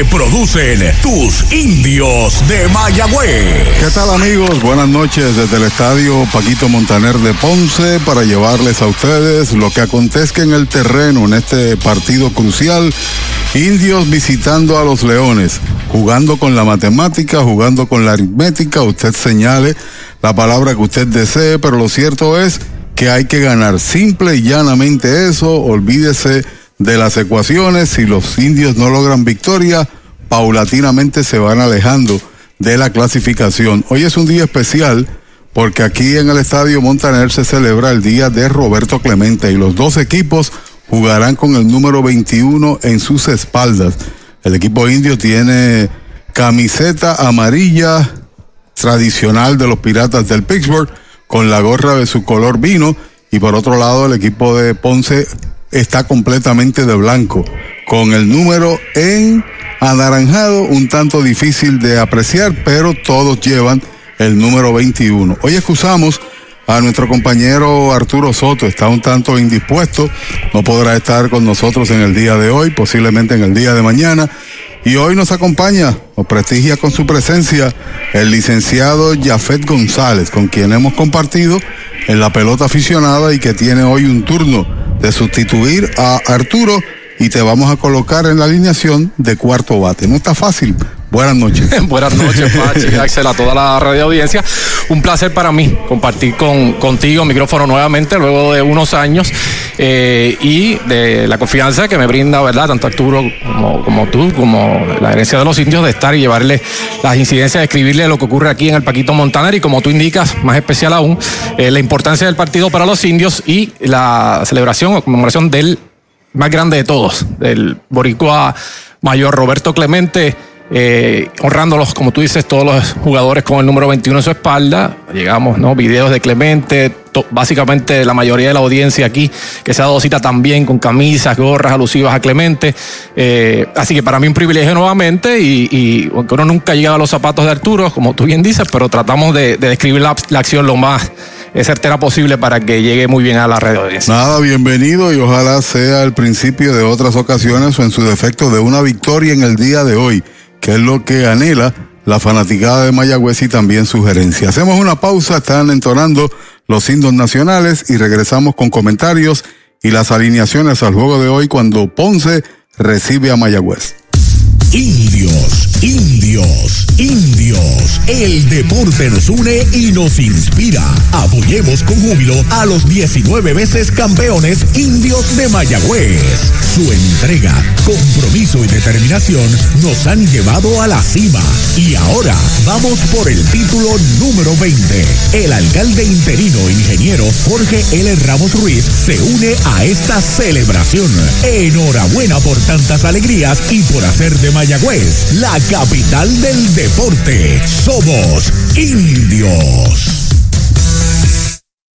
producen tus indios de Mayagüez. ¿Qué tal amigos? Buenas noches desde el estadio Paquito Montaner de Ponce para llevarles a ustedes lo que acontezca en el terreno en este partido crucial. Indios visitando a los Leones, jugando con la matemática, jugando con la aritmética. Usted señale la palabra que usted desee, pero lo cierto es que hay que ganar. Simple y llanamente eso. Olvídese de las ecuaciones. Si los indios no logran victoria, paulatinamente se van alejando de la clasificación. Hoy es un día especial porque aquí en el Estadio Montaner se celebra el día de Roberto Clemente y los dos equipos jugarán con el número 21 en sus espaldas. El equipo indio tiene camiseta amarilla tradicional de los Piratas del Pittsburgh con la gorra de su color vino y por otro lado el equipo de Ponce está completamente de blanco con el número en anaranjado, un tanto difícil de apreciar, pero todos llevan el número 21. Hoy excusamos a nuestro compañero Arturo Soto, está un tanto indispuesto, no podrá estar con nosotros en el día de hoy, posiblemente en el día de mañana. Y hoy nos acompaña, o prestigia con su presencia, el licenciado Jafet González, con quien hemos compartido en la pelota aficionada y que tiene hoy un turno de sustituir a Arturo y te vamos a colocar en la alineación de cuarto bate. No está fácil. Buenas noches. Buenas noches, Pachi, Axel, a toda la radio audiencia. Un placer para mí compartir con, contigo micrófono nuevamente luego de unos años eh, y de la confianza que me brinda, ¿verdad? Tanto Arturo como, como tú, como la herencia de los indios, de estar y llevarle las incidencias, de escribirle lo que ocurre aquí en el Paquito Montaner y como tú indicas, más especial aún, eh, la importancia del partido para los indios y la celebración o conmemoración del más grande de todos, del boricua mayor Roberto Clemente, eh, honrándolos, como tú dices, todos los jugadores con el número 21 en su espalda. Llegamos, ¿no? Videos de Clemente, básicamente la mayoría de la audiencia aquí, que se ha dado cita también con camisas, gorras alusivas a Clemente. Eh, así que para mí un privilegio nuevamente y, y aunque uno nunca llega a los zapatos de Arturo, como tú bien dices, pero tratamos de, de describir la, acción lo más certera posible para que llegue muy bien a la red de audiencia. Nada, bienvenido y ojalá sea el principio de otras ocasiones o en su defecto de una victoria en el día de hoy, que es lo que anhela la fanaticada de Mayagüez y también sugerencia. Hacemos una pausa, están entonando los himnos nacionales y regresamos con comentarios y las alineaciones al juego de hoy cuando Ponce recibe a Mayagüez. Indios, indios, indios. El deporte nos une y nos inspira. Apoyemos con júbilo a los 19 veces campeones indios de Mayagüez. Su entrega, compromiso y determinación nos han llevado a la cima. Y ahora vamos por el título número 20. El alcalde interino ingeniero Jorge L. Ramos Ruiz se une a esta celebración. Enhorabuena por tantas alegrías y por hacer de Mayagüez, la capital del deporte. Somos indios.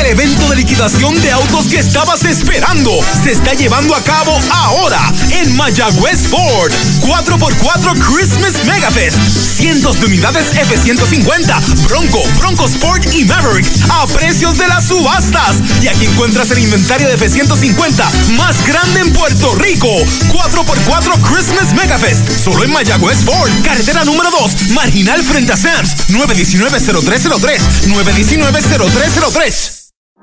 El evento de liquidación de autos que estabas esperando se está llevando a cabo ahora en Mayagüez Ford. 4x4 Christmas Megafest. Cientos de unidades F-150, Bronco, Bronco Sport y Maverick a precios de las subastas. Y aquí encuentras el inventario de F-150 más grande en Puerto Rico. 4x4 Christmas Megafest. Solo en Mayagüez Ford. Carretera número 2. Marginal frente a Sams. 919-0303. 919-0303.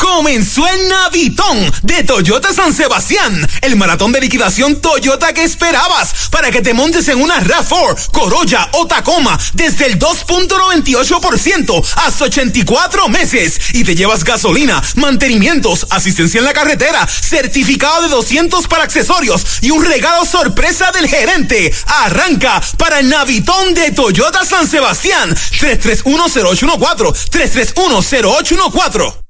Comenzó el Navitón de Toyota San Sebastián, el maratón de liquidación Toyota que esperabas para que te montes en una RAV4, Corolla o Tacoma desde el 2.98% hasta 84 meses y te llevas gasolina, mantenimientos, asistencia en la carretera, certificado de 200 para accesorios y un regalo sorpresa del gerente. Arranca para el Navitón de Toyota San Sebastián 3310814 3310814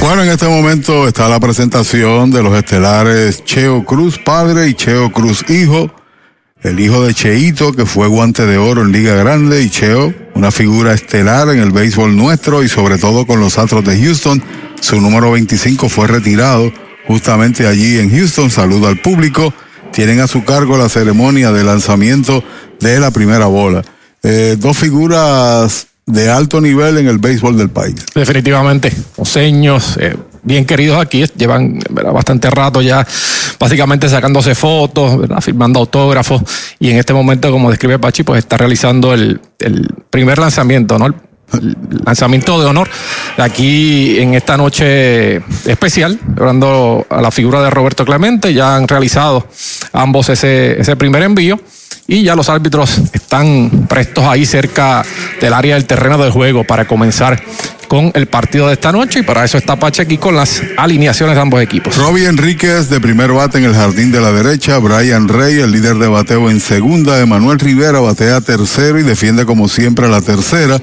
Bueno, en este momento está la presentación de los estelares Cheo Cruz padre y Cheo Cruz hijo. El hijo de Cheito, que fue guante de oro en Liga Grande, y Cheo, una figura estelar en el béisbol nuestro y sobre todo con los Astros de Houston. Su número 25 fue retirado justamente allí en Houston. Saludo al público. Tienen a su cargo la ceremonia de lanzamiento de la primera bola. Eh, dos figuras de alto nivel en el béisbol del país. Definitivamente, oseños, eh, bien queridos aquí, llevan bastante rato ya básicamente sacándose fotos, firmando autógrafos. Y en este momento, como describe Pachi, pues está realizando el, el primer lanzamiento, ¿no? El lanzamiento de honor aquí en esta noche especial, hablando a la figura de Roberto Clemente, ya han realizado ambos ese, ese primer envío y ya los árbitros están prestos ahí cerca del área del terreno de juego para comenzar con el partido de esta noche. Y para eso está Pache aquí con las alineaciones de ambos equipos. Robbie Enríquez de primer bate en el jardín de la derecha, Brian Rey, el líder de bateo en segunda, Emanuel Rivera batea tercero y defiende como siempre la tercera.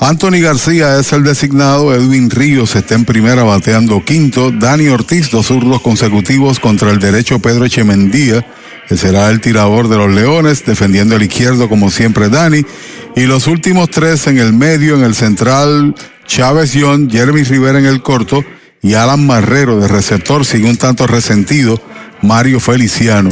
Anthony García es el designado, Edwin Ríos está en primera bateando quinto, Dani Ortiz dos zurdos consecutivos contra el derecho Pedro Echemendía, que será el tirador de los Leones, defendiendo el izquierdo como siempre Dani, y los últimos tres en el medio, en el central, Chávez John, Jeremy Rivera en el corto y Alan Marrero de receptor, sigue un tanto resentido, Mario Feliciano.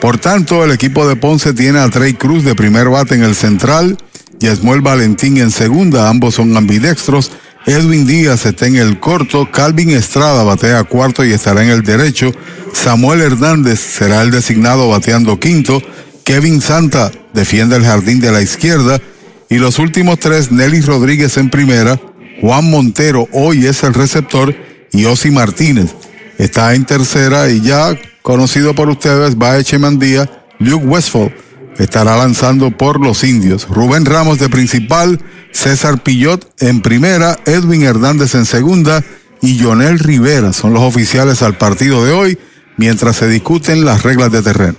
Por tanto, el equipo de Ponce tiene a Trey Cruz de primer bate en el central, Yesmuel Valentín en segunda, ambos son ambidextros. Edwin Díaz está en el corto, Calvin Estrada batea cuarto y estará en el derecho. Samuel Hernández será el designado bateando quinto. Kevin Santa defiende el jardín de la izquierda. Y los últimos tres, Nelly Rodríguez en primera, Juan Montero hoy es el receptor y Osi Martínez está en tercera y ya conocido por ustedes, va Echemandía, Luke Westfall estará lanzando por los indios. Rubén Ramos de principal, César Pillot en primera, Edwin Hernández en segunda y Jonel Rivera son los oficiales al partido de hoy mientras se discuten las reglas de terreno.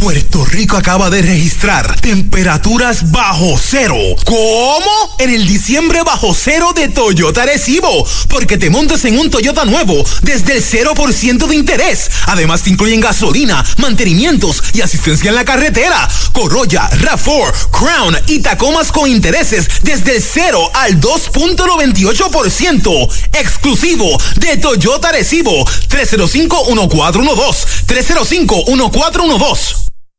Puerto Rico acaba de registrar temperaturas bajo cero. ¿Cómo? En el diciembre bajo cero de Toyota Recibo. Porque te montas en un Toyota nuevo desde el 0% de interés. Además te incluyen gasolina, mantenimientos y asistencia en la carretera. Corolla, RAV4, Crown y Tacomas con intereses desde el 0 al 2.98%. Exclusivo de Toyota Recibo. 305-1412. 305-1412.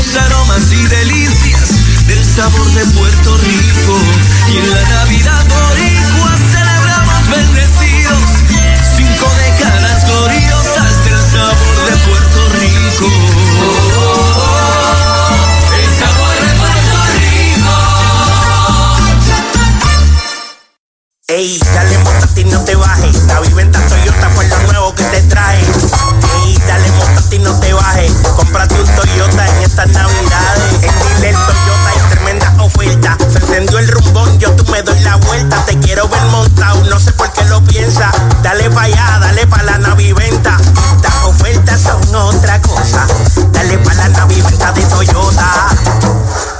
los aromas y delicias del sabor de Puerto Rico. Y en la Navidad boricua Ey, dale montate y no te bajes. La viventa Toyota fue lo nuevo que te trae. Ey, dale montate y no te bajes. Cómprate un Toyota en estas navidades. En Dile Toyota hay tremenda oferta. Se encendió el rumbón, yo tú me doy la vuelta. Te quiero ver montado, no sé por qué lo piensa. Dale pa' allá, dale pa' la naviventa. Las ofertas son otra cosa. Dale pa' la naviventa de Toyota.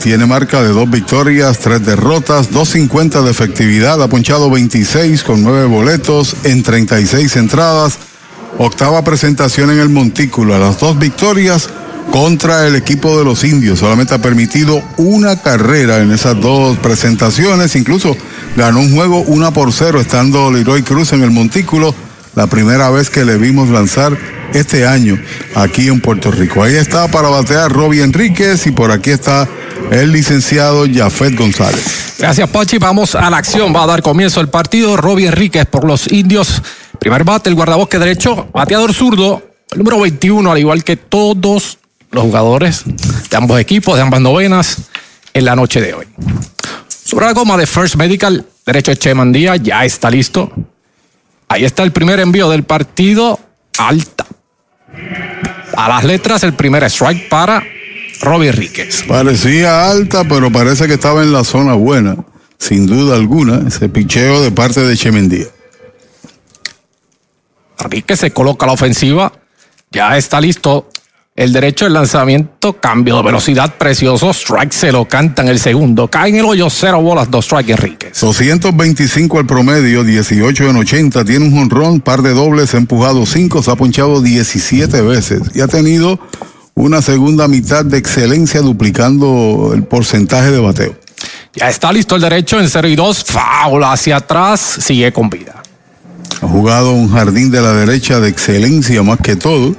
Tiene marca de dos victorias, tres derrotas, 2.50 de efectividad, ha ponchado 26 con nueve boletos en 36 entradas. Octava presentación en el Montículo, a las dos victorias contra el equipo de los indios. Solamente ha permitido una carrera en esas dos presentaciones. Incluso ganó un juego una por cero estando Leroy Cruz en el Montículo. La primera vez que le vimos lanzar este año aquí en Puerto Rico. Ahí está para batear Robbie Enríquez y por aquí está el licenciado Jafet González. Gracias, Pachi. Vamos a la acción. Va a dar comienzo el partido. Robbie Enríquez por los indios. Primer bate, el guardabosque derecho, bateador zurdo, el número 21, al igual que todos los jugadores de ambos equipos, de ambas novenas, en la noche de hoy. Sobre la goma de First Medical, derecho de Cheman Díaz, ya está listo. Ahí está el primer envío del partido, alta. A las letras, el primer strike para Robbie Ríquez. Parecía alta, pero parece que estaba en la zona buena. Sin duda alguna, ese picheo de parte de Chemendía. Ríquez se coloca a la ofensiva. Ya está listo el derecho del lanzamiento, cambio de velocidad precioso, strike se lo canta en el segundo, cae en el hoyo, cero bolas, dos strike Enríquez. 225 al promedio, 18 en 80, tiene un jonrón, par de dobles, ha empujado 5, se ha ponchado 17 veces y ha tenido una segunda mitad de excelencia duplicando el porcentaje de bateo. Ya está listo el derecho en 0 y 2, foul hacia atrás, sigue con vida. Ha jugado un jardín de la derecha de excelencia más que todo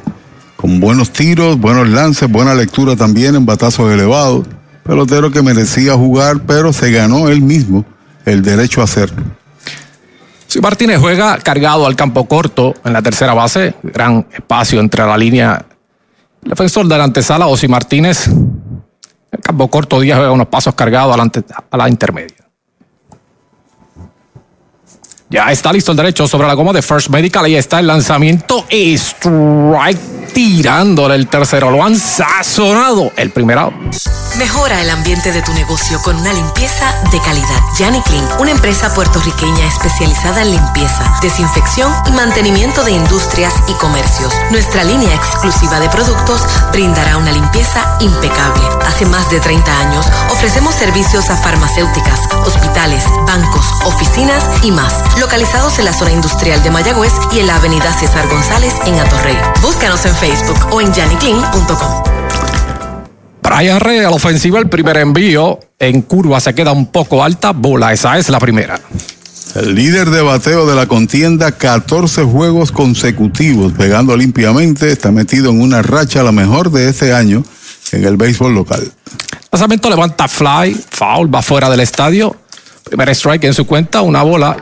con buenos tiros, buenos lances, buena lectura también en batazos elevados. Pelotero que merecía jugar, pero se ganó él mismo el derecho a hacerlo. Si Martínez juega cargado al campo corto en la tercera base, gran espacio entre la línea. Defensor de la antesala, Osi Martínez, el campo corto Díaz juega unos pasos cargados a la intermedia. Ya está listo el derecho sobre la goma de First Medical. Ahí está el lanzamiento. Strike tirándole el tercero. Lo han sazonado el primero. Mejora el ambiente de tu negocio con una limpieza de calidad. Yanni Clean, una empresa puertorriqueña especializada en limpieza, desinfección y mantenimiento de industrias y comercios. Nuestra línea exclusiva de productos brindará una limpieza impecable. Hace más de 30 años ofrecemos servicios a farmacéuticas, hospitales, bancos, oficinas y más localizados en la zona industrial de Mayagüez y en la avenida César González en Atorrey. Búscanos en Facebook o en janiclean.com. Brian Rey a la ofensiva, el primer envío en curva se queda un poco alta, bola, esa es la primera. El líder de bateo de la contienda, 14 juegos consecutivos, pegando limpiamente, está metido en una racha la mejor de este año en el béisbol local. Lanzamiento levanta fly, foul, va fuera del estadio. Primer strike en su cuenta, una bola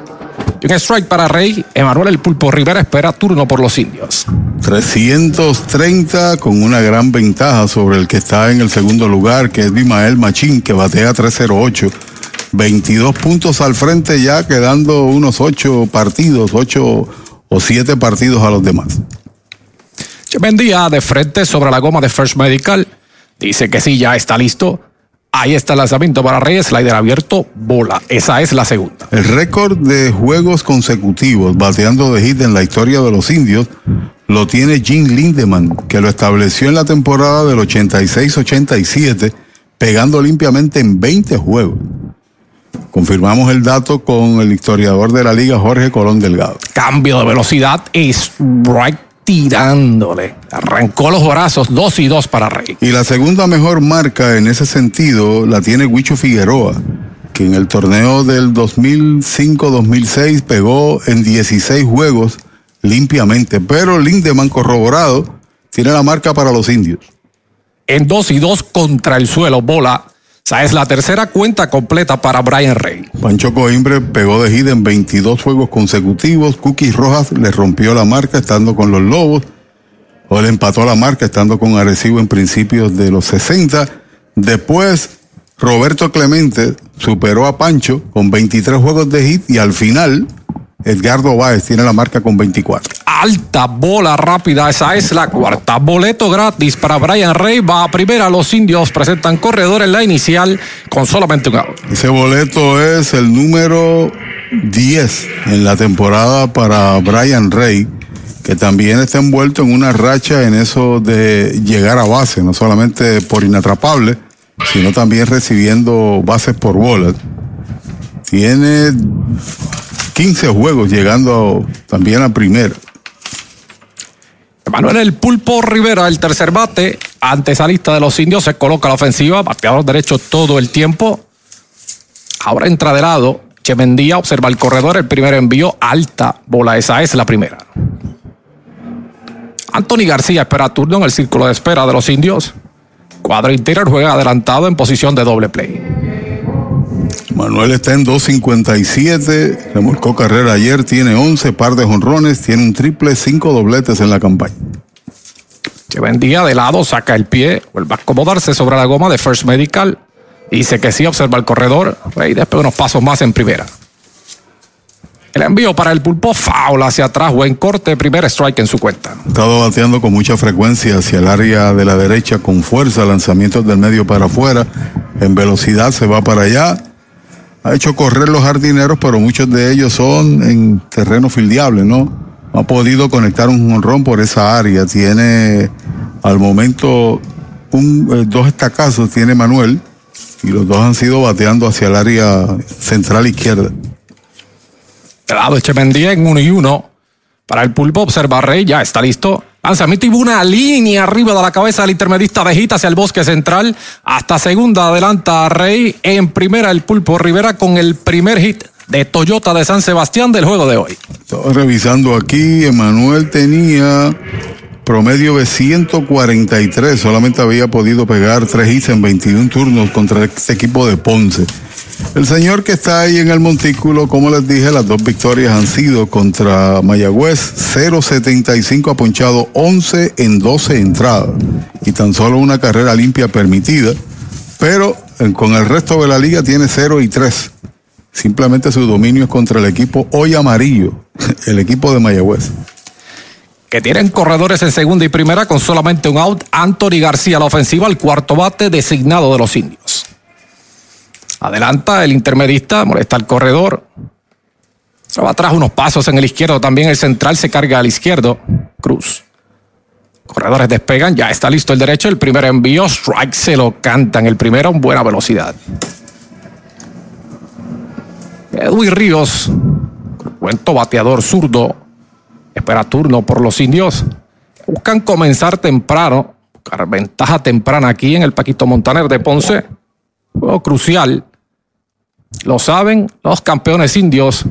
un strike para Rey. Emanuel El Pulpo Rivera espera turno por los indios. 330 con una gran ventaja sobre el que está en el segundo lugar, que es Bimael Machín, que batea 308. 22 puntos al frente ya, quedando unos 8 partidos, 8 o 7 partidos a los demás. Vendía de frente sobre la goma de First Medical. Dice que sí, ya está listo. Ahí está el lanzamiento para Reyes, slider abierto, bola. Esa es la segunda. El récord de juegos consecutivos bateando de hit en la historia de los indios lo tiene Jim Lindemann, que lo estableció en la temporada del 86-87, pegando limpiamente en 20 juegos. Confirmamos el dato con el historiador de la liga, Jorge Colón Delgado. Cambio de velocidad, strike tirándole. Arrancó los brazos, dos y dos para Rey. Y la segunda mejor marca en ese sentido la tiene Huicho Figueroa, que en el torneo del 2005-2006 pegó en 16 juegos limpiamente. Pero Lindemann corroborado tiene la marca para los indios. En dos y dos contra el suelo, bola esa es la tercera cuenta completa para Brian Rey. Pancho Coimbre pegó de hit en 22 juegos consecutivos. Cookies Rojas le rompió la marca estando con los Lobos. O le empató la marca estando con Arecibo en principios de los 60. Después, Roberto Clemente superó a Pancho con 23 juegos de hit y al final Edgardo Báez tiene la marca con 24. Alta bola rápida, esa es la cuarta. Boleto gratis para Brian Rey. Va a primera, los indios presentan corredor en la inicial con solamente un out. Ese boleto es el número 10 en la temporada para Brian Rey, que también está envuelto en una racha en eso de llegar a base, no solamente por inatrapable, sino también recibiendo bases por bolas. Tiene 15 juegos llegando también a primera. Manuel El Pulpo Rivera, el tercer bate, ante esa lista de los indios, se coloca la ofensiva, bateador derecho todo el tiempo. Ahora entra de lado, Chemendía observa el corredor, el primer envío, alta bola, esa es la primera. Anthony García espera turno en el círculo de espera de los indios. Cuadro interior juega adelantado en posición de doble play. Manuel está en 2.57, remolcó carrera ayer, tiene 11 par de jonrones, tiene un triple, cinco dobletes en la campaña. Que vendía de lado, saca el pie, vuelve a acomodarse sobre la goma de First Medical. Dice que sí, observa el corredor. Y después unos pasos más en primera. El envío para el pulpo, foul hacia atrás, buen corte, primer strike en su cuenta. Ha estado bateando con mucha frecuencia hacia el área de la derecha con fuerza, lanzamientos del medio para afuera, en velocidad se va para allá. Ha hecho correr los jardineros, pero muchos de ellos son en terreno fildeable, ¿no? Ha podido conectar un honrón por esa área. Tiene al momento un, eh, dos estacazos, tiene Manuel, y los dos han sido bateando hacia el área central izquierda. De lado Echemendía en uno y uno. Para el pulpo, observa Rey, ya está listo. Lanzamiento y una línea arriba de la cabeza del intermedista de Gita hacia el bosque central. Hasta segunda adelanta Rey. En primera el pulpo Rivera con el primer hit de Toyota de San Sebastián del juego de hoy. Estaba revisando aquí, Emanuel tenía promedio de 143, solamente había podido pegar tres hits en 21 turnos contra este equipo de Ponce. El señor que está ahí en el montículo, como les dije, las dos victorias han sido contra Mayagüez, 0.75 ha ponchado 11 en 12 entradas y tan solo una carrera limpia permitida, pero eh, con el resto de la liga tiene 0 y 3. Simplemente su dominio es contra el equipo hoy amarillo, el equipo de Mayagüez que tienen corredores en segunda y primera con solamente un out. Anthony García, la ofensiva, el cuarto bate designado de los indios. Adelanta el intermedista, molesta al corredor. Se va atrás unos pasos en el izquierdo. También el central se carga al izquierdo. Cruz. Corredores despegan, ya está listo el derecho. El primer envío, strike se lo cantan. El primero en buena velocidad. Edwin Ríos, cuento bateador zurdo, espera turno por los indios. Buscan comenzar temprano, buscar ventaja temprana aquí en el Paquito Montaner de Ponce. Juego crucial. Lo saben los campeones indios.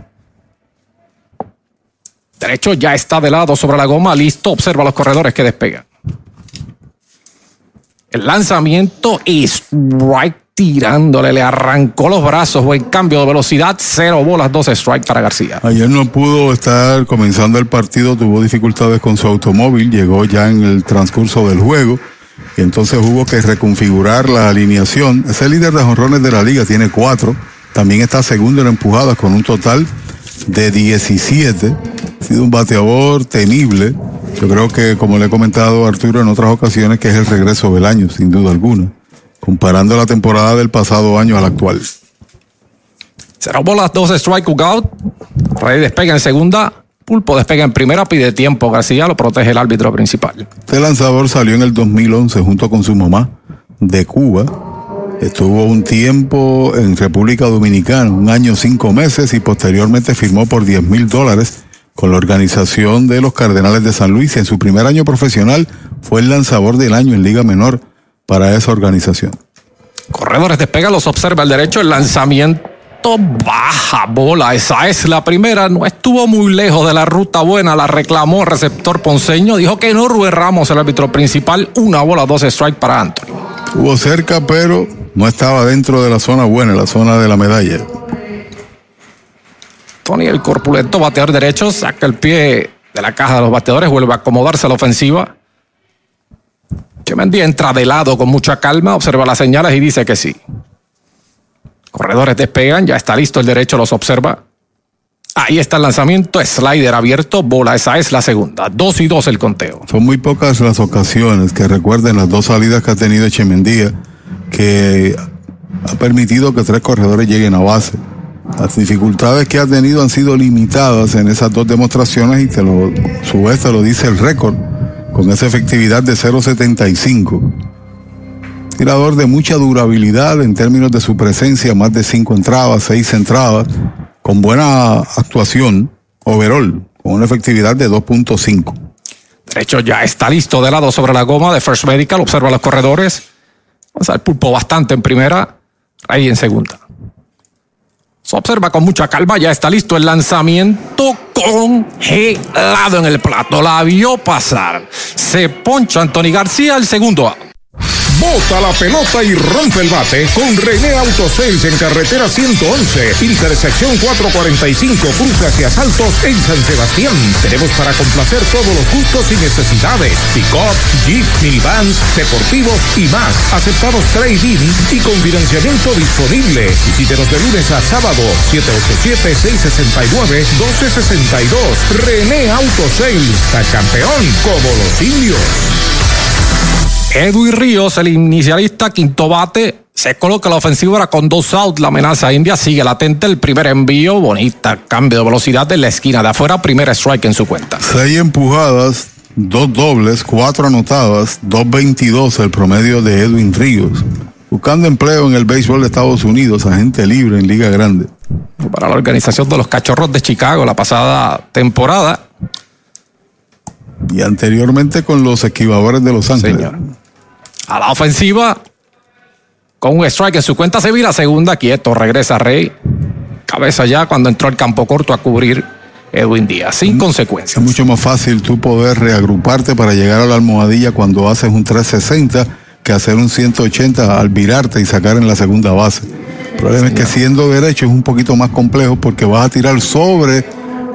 Derecho ya está de lado sobre la goma, listo. Observa los corredores que despegan. El lanzamiento y strike tirándole, le arrancó los brazos, buen cambio de velocidad, cero bolas, 12 strike para García. Ayer no pudo estar comenzando el partido, tuvo dificultades con su automóvil, llegó ya en el transcurso del juego y entonces hubo que reconfigurar la alineación. Es el líder de jonrones de la liga, tiene cuatro, también está segundo en empujadas con un total de 17. Ha sido un bateador temible. Yo creo que, como le he comentado a Arturo en otras ocasiones, que es el regreso del año, sin duda alguna comparando la temporada del pasado año a la actual. Cero bolas, 12 strike out. Rey despega en segunda. Pulpo despega en primera, pide tiempo. García lo protege el árbitro principal. Este lanzador salió en el 2011 junto con su mamá de Cuba. Estuvo un tiempo en República Dominicana, un año, cinco meses, y posteriormente firmó por 10 mil dólares con la organización de los Cardenales de San Luis. En su primer año profesional fue el lanzador del año en Liga Menor para esa organización. Corredores despega, los observa el derecho, el lanzamiento baja bola, esa es la primera, no estuvo muy lejos de la ruta buena, la reclamó el receptor ponceño, dijo que no Rubén Ramos, el árbitro principal, una bola, dos strike para Anthony. Estuvo cerca, pero no estaba dentro de la zona buena, la zona de la medalla. Tony, el corpulento bateador derecho, saca el pie de la caja de los bateadores, vuelve a acomodarse a la ofensiva. Chemendi entra de lado con mucha calma, observa las señales y dice que sí. Corredores despegan, ya está listo el derecho, los observa. Ahí está el lanzamiento, slider abierto, bola, esa es la segunda. Dos y dos el conteo. Son muy pocas las ocasiones que recuerden las dos salidas que ha tenido Echemendía, que ha permitido que tres corredores lleguen a base. Las dificultades que ha tenido han sido limitadas en esas dos demostraciones y te lo, su vez te lo dice el récord con esa efectividad de 0.75. Tirador de mucha durabilidad en términos de su presencia, más de 5 entradas, 6 entradas, con buena actuación overall, con una efectividad de 2.5. Derecho ya está listo de lado sobre la goma de First Medical, observa los corredores. Vamos el pulpo bastante en primera, ahí en segunda. Se observa con mucha calma, ya está listo el lanzamiento congelado en el plato. La vio pasar. Se poncha Anthony García el segundo. Bota la pelota y rompe el bate con René Autosales en carretera 111, intersección 445, cruce hacia Saltos en San Sebastián. Tenemos para complacer todos los gustos y necesidades. Pick-up, Jeep, minivans, deportivos y más. Aceptamos trading y con financiamiento disponible. Visítenos de lunes a sábado, 787-669-1262. René Autosales, campeón como los indios. Edwin Ríos, el inicialista, quinto bate, se coloca la ofensiva con dos outs. La amenaza india sigue latente. El primer envío, bonita, cambio de velocidad de la esquina de afuera. Primer strike en su cuenta. Seis empujadas, dos dobles, cuatro anotadas, 2.22 el promedio de Edwin Ríos. Buscando empleo en el béisbol de Estados Unidos, agente libre en Liga Grande. Para la organización de los Cachorros de Chicago la pasada temporada. Y anteriormente con los esquivadores de Los Ángeles. Señor. A la ofensiva, con un strike en su cuenta se vira segunda, quieto, regresa Rey. Cabeza ya cuando entró al campo corto a cubrir Edwin Díaz, sin consecuencias. Es mucho más fácil tú poder reagruparte para llegar a la almohadilla cuando haces un 360 que hacer un 180 al virarte y sacar en la segunda base. El problema es que siendo derecho es un poquito más complejo porque vas a tirar sobre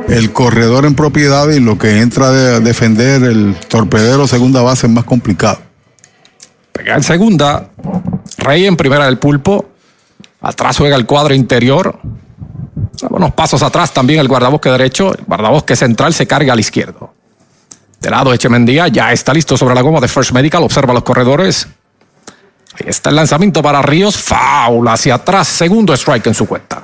el corredor en propiedad y lo que entra a defender el torpedero segunda base es más complicado. Pega en segunda, Rey en primera del pulpo, atrás juega el cuadro interior, unos pasos atrás también el guardabosque derecho, el guardabosque central se carga al izquierdo. De lado Echemendía ya está listo sobre la goma de First Medical, observa los corredores. Ahí está el lanzamiento para Ríos, foul hacia atrás, segundo strike en su cuenta.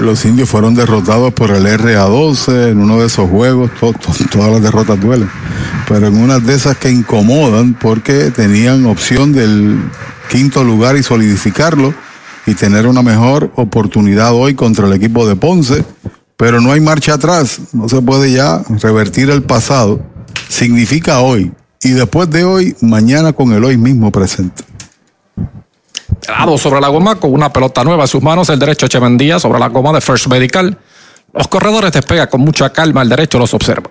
Los indios fueron derrotados por el RA12 en uno de esos juegos. to- to- todas las derrotas duelen. Pero en una de esas que incomodan porque tenían opción del quinto lugar y solidificarlo y tener una mejor oportunidad hoy contra el equipo de Ponce. Pero no hay marcha atrás. No se puede ya revertir el pasado. Significa hoy. Y después de hoy, mañana con el hoy mismo presente. Lado sobre la goma con una pelota nueva en sus manos, el derecho Echemendía sobre la goma de First Medical. Los corredores despegan con mucha calma, el derecho los observa.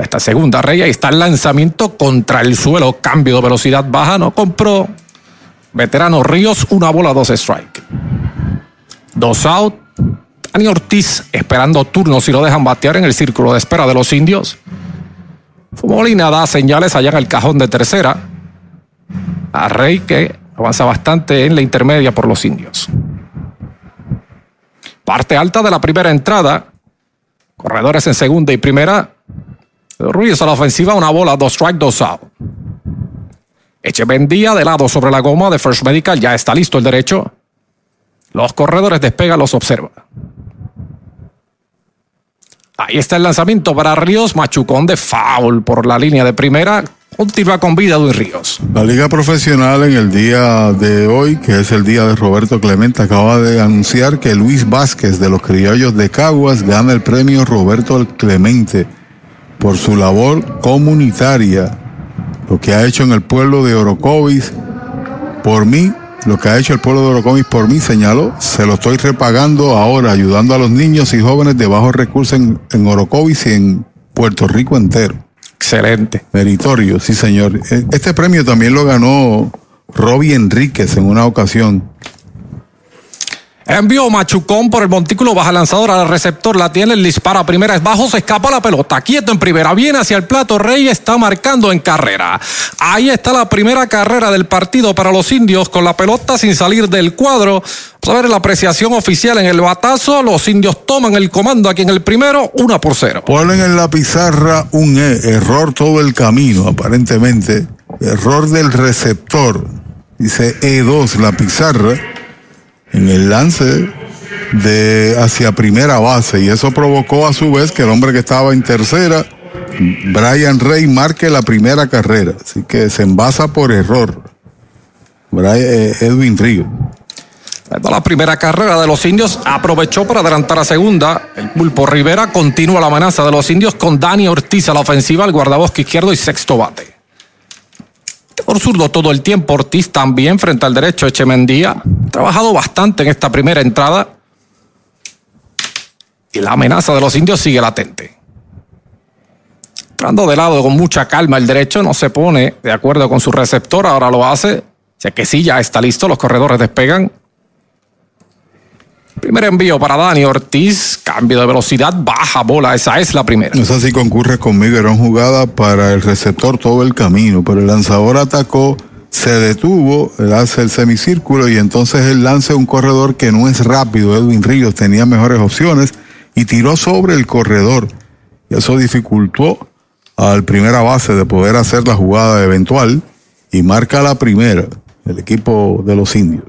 Esta segunda rey, ahí está el lanzamiento contra el suelo, cambio de velocidad baja, no compró. Veterano Ríos, una bola, dos strike. Dos out. Dani Ortiz esperando turno si lo dejan batear en el círculo de espera de los indios. Molina da señales allá en el cajón de tercera a que avanza bastante en la intermedia por los indios. Parte alta de la primera entrada. Corredores en segunda y primera. Ruiz a la ofensiva, una bola, dos strike, dos out. Echevendía de lado sobre la goma de First Medical, ya está listo el derecho. Los corredores despegan, los observa. Ahí está el lanzamiento para Ríos, machucón de foul por la línea de primera. Continúa con vida Ríos. La Liga Profesional en el día de hoy, que es el día de Roberto Clemente, acaba de anunciar que Luis Vázquez de los Criollos de Caguas gana el premio Roberto Clemente por su labor comunitaria, lo que ha hecho en el pueblo de Orocovis por mí, lo que ha hecho el pueblo de Orocovis por mí, señaló, se lo estoy repagando ahora, ayudando a los niños y jóvenes de bajos recursos en, en Orocovis y en Puerto Rico entero. Excelente. Meritorio, sí, señor. Eh, Este premio también lo ganó Robbie Enríquez en una ocasión. Envío Machucón por el montículo, baja lanzador al receptor, la tiene, el dispara primera, es bajo, se escapa la pelota, quieto en primera, viene hacia el plato, Rey está marcando en carrera. Ahí está la primera carrera del partido para los indios con la pelota sin salir del cuadro. Vamos a ver la apreciación oficial en el batazo, los indios toman el comando aquí en el primero, una por cero. Ponen en la pizarra un E, error todo el camino, aparentemente. Error del receptor. Dice E2 la pizarra en el lance de hacia primera base y eso provocó a su vez que el hombre que estaba en tercera, Brian Rey, marque la primera carrera. Así que se envasa por error. Eh, Edwin Río. La primera carrera de los indios aprovechó para adelantar a segunda. El pulpo Rivera continúa la amenaza de los indios con Dani Ortiz a la ofensiva, el guardabosque izquierdo y sexto bate. Por zurdo todo el tiempo, Ortiz también frente al derecho Echemendía. Trabajado bastante en esta primera entrada. Y la amenaza de los indios sigue latente. entrando de lado con mucha calma. El derecho no se pone de acuerdo con su receptor, ahora lo hace. Sea que sí, ya está listo, los corredores despegan. Primer envío para Dani Ortiz, cambio de velocidad, baja bola, esa es la primera. Esa sí concurre conmigo, era una jugada para el receptor todo el camino, pero el lanzador atacó, se detuvo, hace el semicírculo y entonces él lanza un corredor que no es rápido, Edwin Ríos tenía mejores opciones y tiró sobre el corredor. Y eso dificultó al primera base de poder hacer la jugada eventual y marca la primera el equipo de los indios.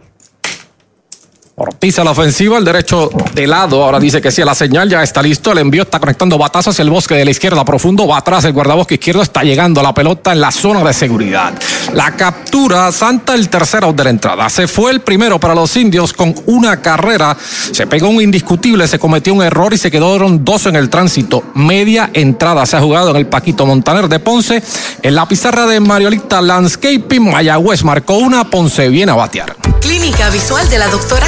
Ortiz a la ofensiva, el derecho de lado. Ahora dice que sí, la señal ya está listo. El envío está conectando batazos. El bosque de la izquierda profundo va atrás. El guardabosque izquierdo está llegando a la pelota en la zona de seguridad. La captura Santa, el tercero de la entrada. Se fue el primero para los indios con una carrera. Se pegó un indiscutible, se cometió un error y se quedaron dos en el tránsito. Media entrada se ha jugado en el Paquito Montaner de Ponce. En la pizarra de Mariolita Landscaping, Mayagüez marcó una. Ponce viene a batear. Clínica Visual de la doctora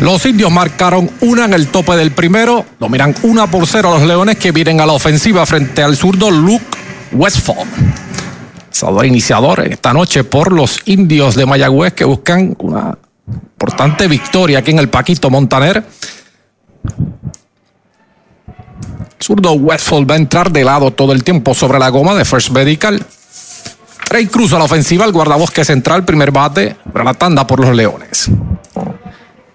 Los indios marcaron una en el tope del primero, dominan una por cero a los leones que vienen a la ofensiva frente al zurdo Luke Westfall. Salvador iniciador esta noche por los indios de Mayagüez que buscan una importante victoria aquí en el Paquito Montaner. Zurdo Westfall va a entrar de lado todo el tiempo sobre la goma de First Medical. Trey Cruz a la ofensiva, el guardabosque central, primer bate para la tanda por los Leones.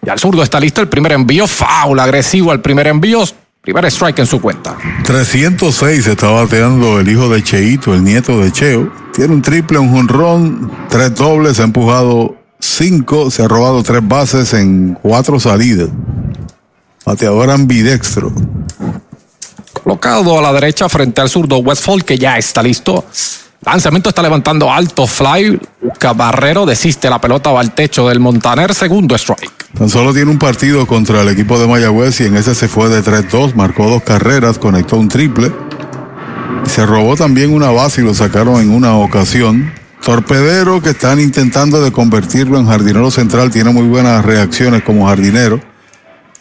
Y al zurdo está listo el primer envío, foul agresivo al primer envío, primer strike en su cuenta. 306 está bateando el hijo de Cheito, el nieto de Cheo. Tiene un triple, un jonrón, tres dobles, ha empujado cinco, se ha robado tres bases en cuatro salidas. Bateador ambidextro. Colocado a la derecha frente al zurdo Westfall, que ya está listo. Lanzamiento está levantando alto, fly, busca Barrero, desiste la pelota, va al techo del Montaner, segundo strike. Tan solo tiene un partido contra el equipo de Mayagüez y en ese se fue de 3-2, marcó dos carreras, conectó un triple. Se robó también una base y lo sacaron en una ocasión. Torpedero que están intentando de convertirlo en jardinero central, tiene muy buenas reacciones como jardinero.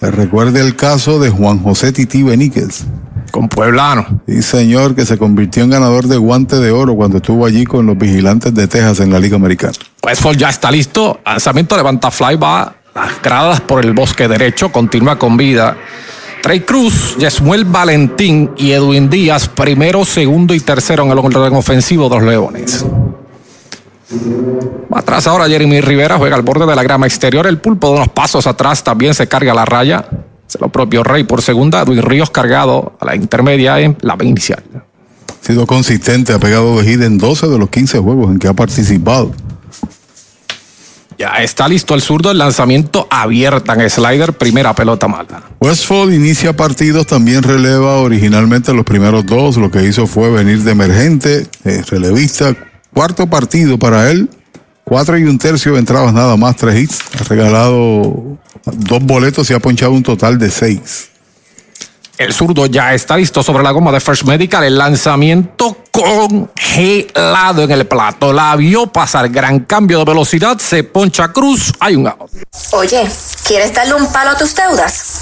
Recuerde el caso de Juan José Tití Beníquez. Con Pueblano. Sí, señor, que se convirtió en ganador de guante de oro cuando estuvo allí con los vigilantes de Texas en la Liga Americana. Westfall ya está listo. Lanzamiento levanta fly, va las gradas por el bosque derecho, continúa con vida. Trey Cruz, Yesmuel Valentín y Edwin Díaz, primero, segundo y tercero en el orden ofensivo de los Leones. Atrás ahora Jeremy Rivera juega al borde de la grama exterior. El pulpo de unos pasos atrás también se carga la raya. Lo propio Rey por segunda. Edwin Ríos cargado a la intermedia en la inicial. Ha sido consistente, ha pegado de hit en 12 de los 15 juegos en que ha participado. Ya está listo el zurdo, el lanzamiento abierta en slider, primera pelota mala. Westfall inicia partidos, también releva originalmente los primeros dos. Lo que hizo fue venir de emergente, eh, relevista. Cuarto partido para él, cuatro y un tercio de entradas nada más, tres hits. Ha regalado dos boletos y ha ponchado un total de seis. El zurdo ya está listo sobre la goma de First Medical. El lanzamiento congelado en el plato. La vio pasar. Gran cambio de velocidad. Se poncha Cruz. Hay un out. Oye, ¿quieres darle un palo a tus deudas?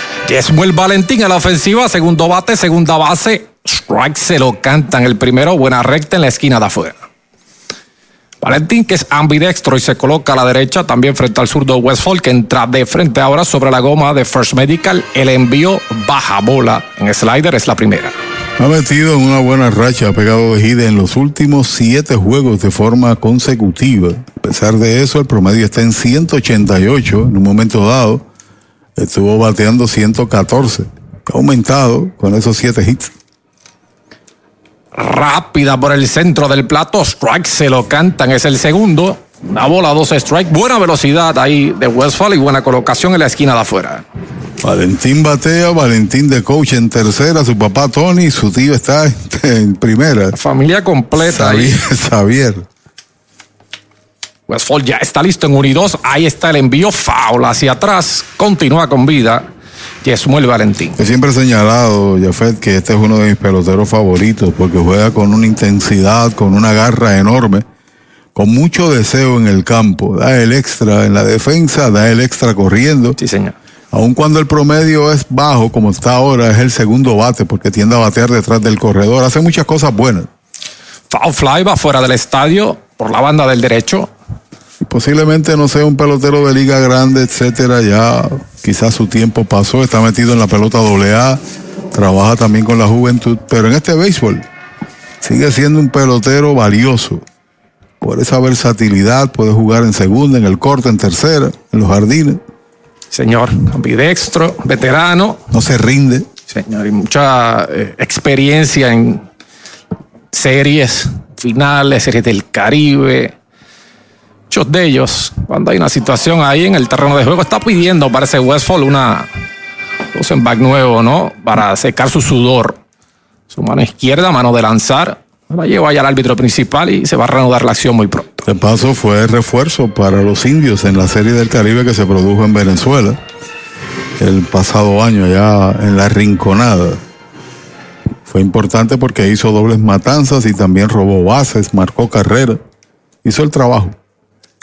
Yesmuel Valentín a la ofensiva, segundo bate, segunda base. Strike se lo cantan el primero, buena recta en la esquina de afuera. Valentín, que es ambidextro y se coloca a la derecha, también frente al zurdo Westfall, que entra de frente ahora sobre la goma de First Medical. El envío baja bola en slider es la primera. Ha metido en una buena racha, ha pegado de en los últimos siete juegos de forma consecutiva. A pesar de eso, el promedio está en 188 en un momento dado. Estuvo bateando 114. Ha aumentado con esos siete hits. Rápida por el centro del plato. Strike se lo cantan. Es el segundo. Una bola, dos strike. Buena velocidad ahí de Westfall y buena colocación en la esquina de afuera. Valentín batea, Valentín de coach en tercera, su papá Tony, su tío está en primera. Familia completa Xavier, ahí. Xavier. Westfall ya está listo en 1 y 2. Ahí está el envío. Foul hacia atrás. Continúa con vida. Yesmuel Valentín. He siempre he señalado, Jafet, que este es uno de mis peloteros favoritos porque juega con una intensidad, con una garra enorme, con mucho deseo en el campo. Da el extra en la defensa, da el extra corriendo. Sí, señor. Aun cuando el promedio es bajo, como está ahora, es el segundo bate porque tiende a batear detrás del corredor. Hace muchas cosas buenas. Foul fly va fuera del estadio por la banda del derecho. Posiblemente no sea un pelotero de liga grande, etcétera. Ya quizás su tiempo pasó, está metido en la pelota AA, trabaja también con la juventud, pero en este béisbol sigue siendo un pelotero valioso. Por esa versatilidad puede jugar en segunda, en el corte, en tercera, en los jardines. Señor, ambidextro, veterano. No se rinde. Señor, y mucha eh, experiencia en series finales, series del Caribe. Muchos de ellos, cuando hay una situación ahí en el terreno de juego, está pidiendo, parece Westfall, una back nuevo, ¿no? Para secar su sudor. Su mano izquierda, mano de lanzar. La lleva ya al árbitro principal y se va a reanudar la acción muy pronto. De paso fue refuerzo para los indios en la serie del Caribe que se produjo en Venezuela el pasado año allá en la Rinconada. Fue importante porque hizo dobles matanzas y también robó bases, marcó carrera, hizo el trabajo.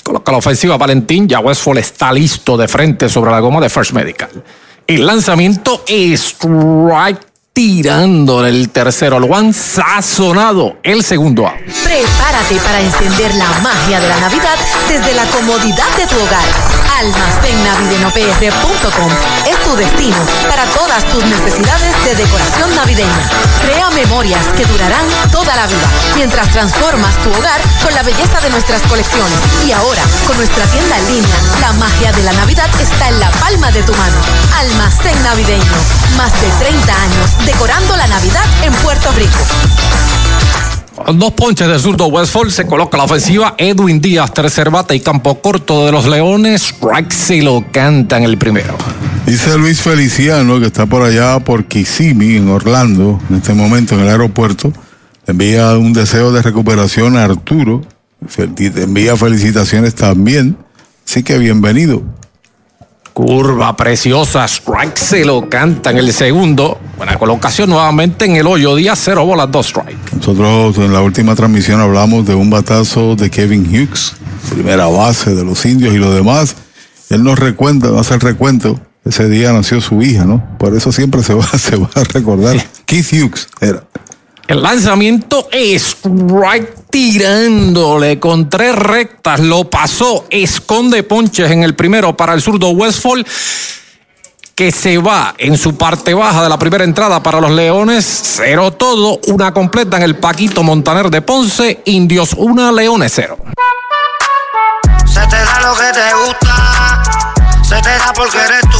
Coloca la ofensiva Valentín, ya Westfall está listo de frente sobre la goma de First Medical. El lanzamiento strike tirando el tercero. Lo han sazonado el segundo out. Prepárate para encender la magia de la Navidad desde la comodidad de tu hogar. Almacén navideñopr.com es tu destino para todas tus necesidades de decoración navideña. Crea memorias que durarán toda la vida mientras transformas tu hogar con la belleza de nuestras colecciones. Y ahora, con nuestra tienda en línea, la magia de la Navidad está en la palma de tu mano. Almacén navideño. Más de 30 años decorando la Navidad en Puerto Rico. Dos ponches del zurdo Westfall se coloca la ofensiva. Edwin Díaz, tercer bate y campo corto de los Leones. Se lo canta en el primero. Dice Luis Feliciano, que está por allá por Kissimmee, en Orlando, en este momento en el aeropuerto. Envía un deseo de recuperación a Arturo. Envía felicitaciones también. Así que bienvenido. Curva preciosa. Strike se lo canta en el segundo. Buena colocación nuevamente en el hoyo. Día cero bolas, dos strike. Nosotros en la última transmisión hablamos de un batazo de Kevin Hughes, primera base de los indios y lo demás. Él nos recuenta, hace el recuento. Ese día nació su hija, ¿no? Por eso siempre se va, se va a recordar. Keith Hughes era. El lanzamiento es right tirándole con tres rectas. Lo pasó. Esconde ponches en el primero para el zurdo Westfall que se va en su parte baja de la primera entrada para los Leones. Cero todo, una completa en el Paquito Montaner de Ponce. Indios una, Leones cero. Se te da lo que te gusta, se te da porque eres tú,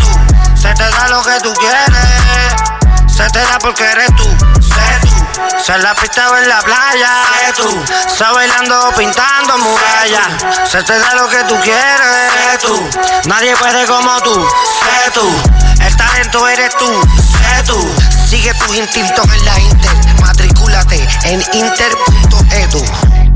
tú. Se te da lo que tú quieres, se te da porque eres tú, sé tú. Se la pista o en la playa, sé tú. Está bailando pintando murallas, se te da lo que tú quieres, sé tú. Nadie puede como tú, sé tú. El talento eres tú, sé tú. Sigue tus instintos en la Inter, matricúlate en inter.edu.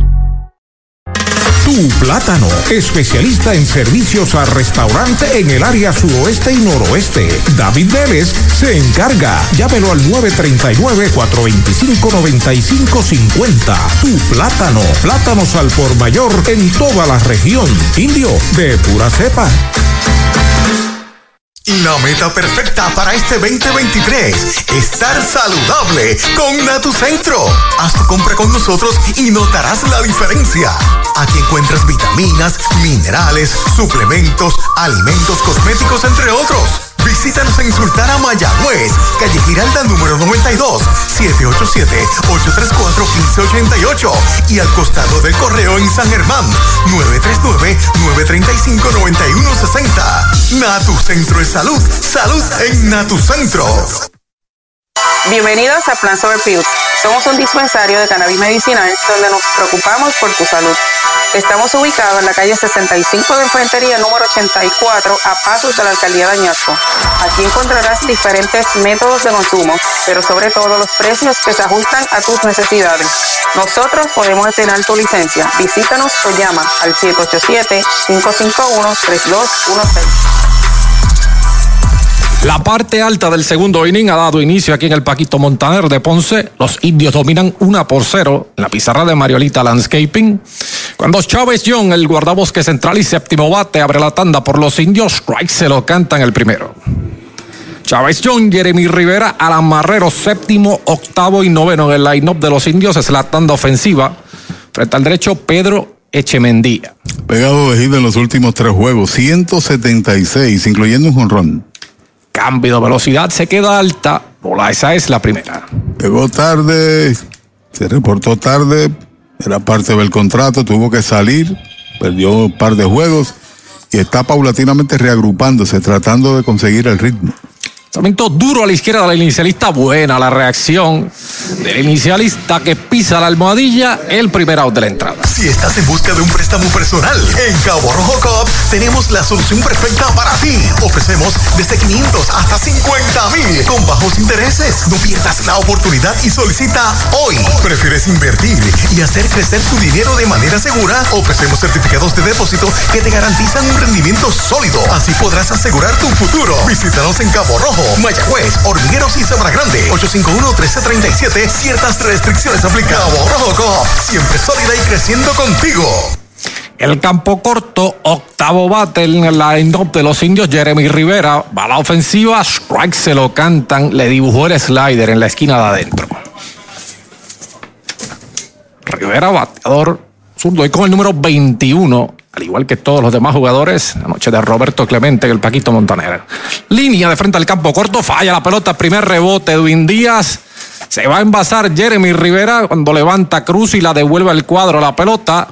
Tu Plátano, especialista en servicios al restaurante en el área suroeste y noroeste. David Vélez se encarga. Llámelo al 939-425-9550. Tu Plátano, plátanos al por mayor en toda la región. Indio, de pura cepa. La meta perfecta para este 2023, estar saludable con Natucentro. Haz tu compra con nosotros y notarás la diferencia. Aquí encuentras vitaminas, minerales, suplementos, alimentos cosméticos, entre otros. Visítanos en Sultana Mayagüez, calle Giralda número 92, 787-834-1588 y al costado del correo en San Germán, 939-935-9160. Natu Centro de Salud, salud en Natu Centro. Bienvenidos a Plan Sober. Somos un dispensario de cannabis medicinal donde nos preocupamos por tu salud. Estamos ubicados en la calle 65 de Infantería número 84 a pasos de la alcaldía de Añasco. Aquí encontrarás diferentes métodos de consumo, pero sobre todo los precios que se ajustan a tus necesidades. Nosotros podemos estrenar tu licencia. Visítanos o llama al 787-551-3216. La parte alta del segundo inning ha dado inicio aquí en el Paquito Montaner de Ponce. Los indios dominan una por cero en la pizarra de Mariolita Landscaping. Cuando Chávez Young, el guardabosque central y séptimo bate, abre la tanda por los indios, strike se lo canta en el primero. Chávez Young, Jeremy Rivera, Alan Marrero, séptimo, octavo y noveno en el line-up de los indios. Es la tanda ofensiva. Frente al derecho, Pedro Echemendía. Pegado de hit en los últimos tres juegos, 176, incluyendo un jonrón. Cambio de velocidad, se queda alta. Bola, esa es la primera. Llegó tarde, se reportó tarde, era parte del contrato, tuvo que salir, perdió un par de juegos y está paulatinamente reagrupándose, tratando de conseguir el ritmo. Lanzamiento duro a la izquierda del inicialista. Buena la reacción del inicialista que pisa la almohadilla. El primer out de la entrada. Si estás en busca de un préstamo personal, en Cabo Rojo Coop tenemos la solución perfecta para ti. Ofrecemos desde 500 hasta 50 mil con bajos intereses. No pierdas la oportunidad y solicita hoy. ¿Prefieres invertir y hacer crecer tu dinero de manera segura? Ofrecemos certificados de depósito que te garantizan un rendimiento sólido. Así podrás asegurar tu futuro. Visítanos en Cabo Rojo. Mayagüez, Hormigueros y Sabra Grande. 851-1337. Ciertas restricciones aplican. Cabo Rojo Coop, siempre sólida y creciendo contigo. El campo corto, octavo bate en el line-up de los indios, Jeremy Rivera. Va a la ofensiva, strike se lo cantan. Le dibujó el slider en la esquina de adentro. Rivera, bateador zurdo y con el número 21 al igual que todos los demás jugadores, la noche de Roberto Clemente en el Paquito Montaner. Línea de frente al campo corto, falla la pelota, primer rebote, Edwin Díaz. Se va a envasar Jeremy Rivera cuando levanta Cruz y la devuelve al cuadro la pelota.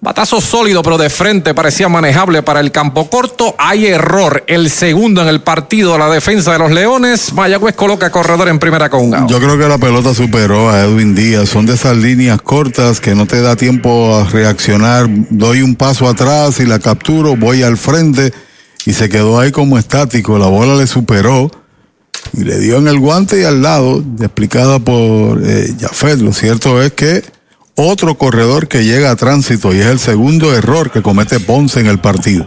Batazo sólido, pero de frente parecía manejable para el campo corto. Hay error. El segundo en el partido de la defensa de los Leones. Mayagüez coloca corredor en primera con un. Yo creo que la pelota superó a Edwin Díaz. Son de esas líneas cortas que no te da tiempo a reaccionar. Doy un paso atrás y la capturo, voy al frente y se quedó ahí como estático. La bola le superó y le dio en el guante y al lado, explicada por eh. Lo cierto es que otro corredor que llega a tránsito y es el segundo error que comete Ponce en el partido.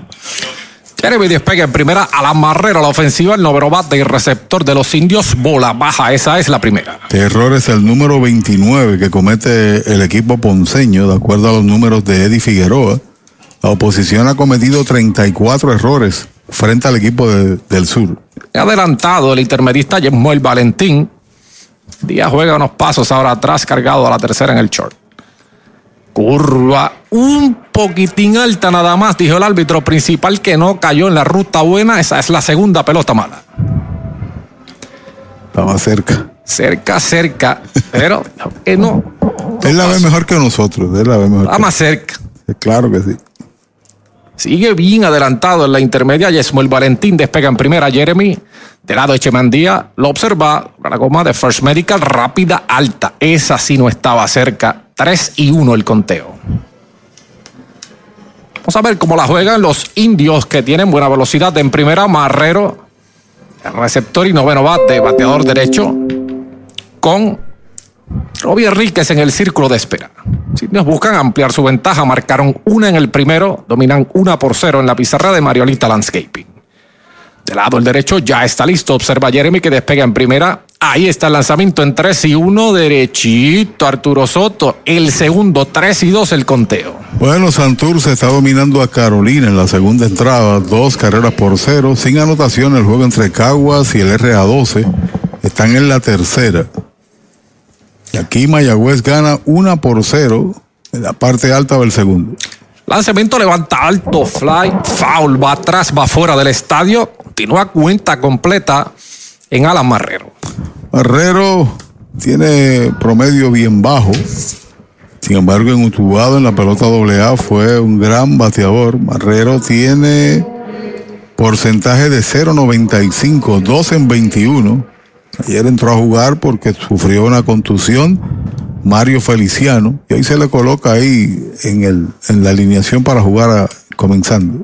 Jeremy despega en primera a la marrera la ofensiva, el noveno bate y receptor de los indios, bola baja, esa es la primera. Este error es el número 29 que comete el equipo ponceño, de acuerdo a los números de Eddie Figueroa. La oposición ha cometido 34 errores frente al equipo de- del sur. Adelantado el intermedista Yemuel Valentín. Díaz juega unos pasos ahora atrás, cargado a la tercera en el short. Curva un poquitín alta nada más, dijo el árbitro principal que no cayó en la ruta buena. Esa es la segunda pelota mala. Estaba cerca. Cerca, cerca, pero que no. Él la ve mejor que nosotros. Él la ve mejor. Está más cerca. Claro que sí. Sigue bien adelantado en la intermedia. Yesmuel Valentín despega en primera. Jeremy, del lado de Chemandía, lo observa. La goma de First Medical rápida, alta. Esa sí no estaba cerca. 3 y 1 el conteo. Vamos a ver cómo la juegan los indios que tienen buena velocidad. En primera, Marrero, el receptor y noveno bate, bateador derecho, con Robbie Enríquez en el círculo de espera. Si nos buscan ampliar su ventaja, marcaron una en el primero, dominan una por cero en la pizarra de Mariolita Landscaping. Del lado el derecho ya está listo. Observa Jeremy que despega en primera. Ahí está el lanzamiento en 3 y 1, derechito. Arturo Soto. El segundo, 3 y 2 el conteo. Bueno, Santurce está dominando a Carolina en la segunda entrada, dos carreras por cero, sin anotación el juego entre Caguas y el RA12. Están en la tercera. Y aquí Mayagüez gana una por cero en la parte alta del segundo. Lanzamiento levanta alto, fly, foul, va atrás, va fuera del estadio. Continúa cuenta completa en Alan Marrero. Marrero tiene promedio bien bajo. Sin embargo, en Utubado, en la pelota AA, fue un gran bateador. Marrero tiene porcentaje de 0.95, 2 en 21. Ayer entró a jugar porque sufrió una contusión. Mario Feliciano, y ahí se le coloca ahí en, el, en la alineación para jugar a- comenzando.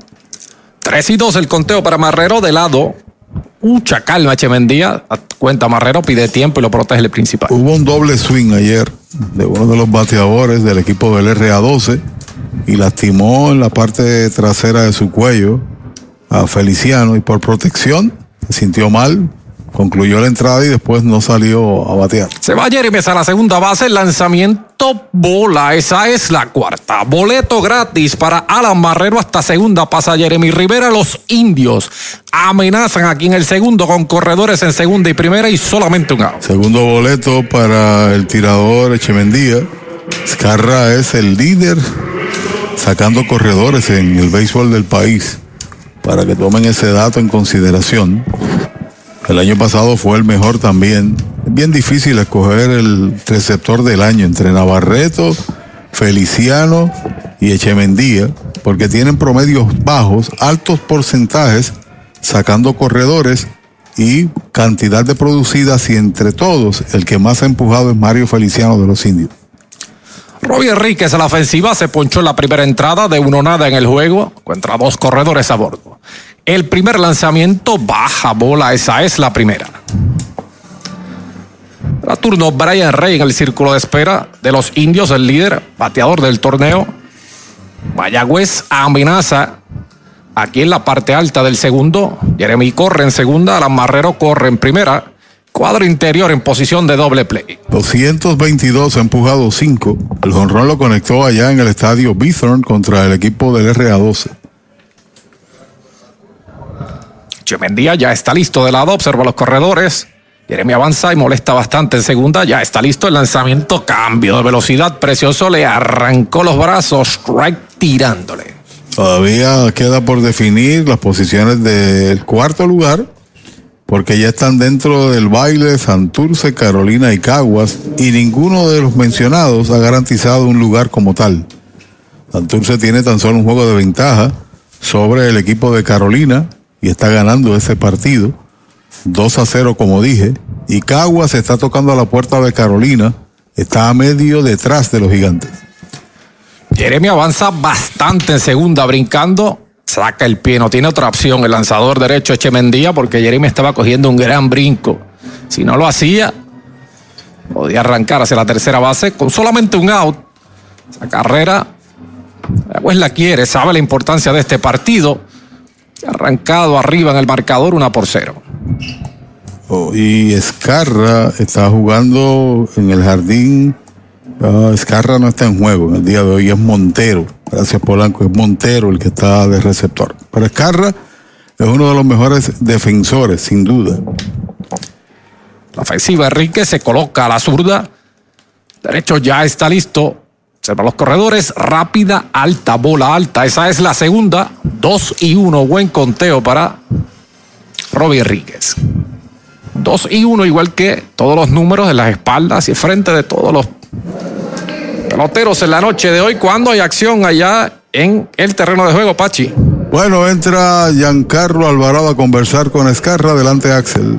3 y 2 el conteo para Marrero de lado. Mucha calma, Chemendía. Cuenta Marrero, pide tiempo y lo protege el principal. Hubo un doble swing ayer de uno de los bateadores del equipo del RA12 y lastimó en la parte trasera de su cuello a Feliciano y por protección se sintió mal, concluyó la entrada y después no salió a batear. Se va Jeremy a la segunda base, lanzamiento bola, esa es la cuarta. Boleto gratis para Alan Marrero hasta segunda pasa Jeremy Rivera. Los indios amenazan aquí en el segundo con corredores en segunda y primera y solamente un out. Segundo boleto para el tirador Echemendía. Scarra es el líder sacando corredores en el béisbol del país. Para que tomen ese dato en consideración. El año pasado fue el mejor también. Es bien difícil escoger el receptor del año entre Navarreto, Feliciano y Echemendía, porque tienen promedios bajos, altos porcentajes, sacando corredores y cantidad de producidas y entre todos el que más ha empujado es Mario Feliciano de los indios. Robbie Enríquez a la ofensiva se ponchó en la primera entrada de uno nada en el juego. Encuentra dos corredores a bordo. El primer lanzamiento baja bola, esa es la primera. A turno Brian Rey en el círculo de espera de los indios, el líder, bateador del torneo. Mayagüez amenaza aquí en la parte alta del segundo. Jeremy corre en segunda, Alan Marrero corre en primera. Cuadro interior en posición de doble play. 222 ha empujado 5. El jonrón lo conectó allá en el estadio Bithorn contra el equipo del RA12. Chemendía ya está listo de lado, observa los corredores. Jeremy avanza y molesta bastante en segunda. Ya está listo el lanzamiento. Cambio de velocidad. Precioso le arrancó los brazos. Strike tirándole. Todavía queda por definir las posiciones del cuarto lugar, porque ya están dentro del baile Santurce, Carolina y Caguas, y ninguno de los mencionados ha garantizado un lugar como tal. Santurce tiene tan solo un juego de ventaja sobre el equipo de Carolina y está ganando ese partido. 2 a 0, como dije. Y Caguas está tocando a la puerta de Carolina. Está a medio detrás de los gigantes. Jeremy avanza bastante en segunda, brincando. Saca el pie, no tiene otra opción. El lanzador derecho Echemendía, porque Jeremy estaba cogiendo un gran brinco. Si no lo hacía, podía arrancar hacia la tercera base con solamente un out. Esa carrera, pues la quiere, sabe la importancia de este partido. Arrancado arriba en el marcador, una por cero. Oh, y Escarra está jugando en el jardín. Ah, Escarra no está en juego en el día de hoy, es Montero. Gracias Polanco, es Montero el que está de receptor. Pero Escarra es uno de los mejores defensores, sin duda. La ofensiva Enrique se coloca a la zurda. Derecho ya está listo. Observa los corredores. Rápida, alta, bola alta. Esa es la segunda. Dos y uno. Buen conteo para Robbie Enríquez. Dos y uno, igual que todos los números de las espaldas y frente de todos los peloteros en la noche de hoy. Cuando hay acción allá en el terreno de juego, Pachi? Bueno, entra Giancarlo Alvarado a conversar con Escarra. Adelante, Axel.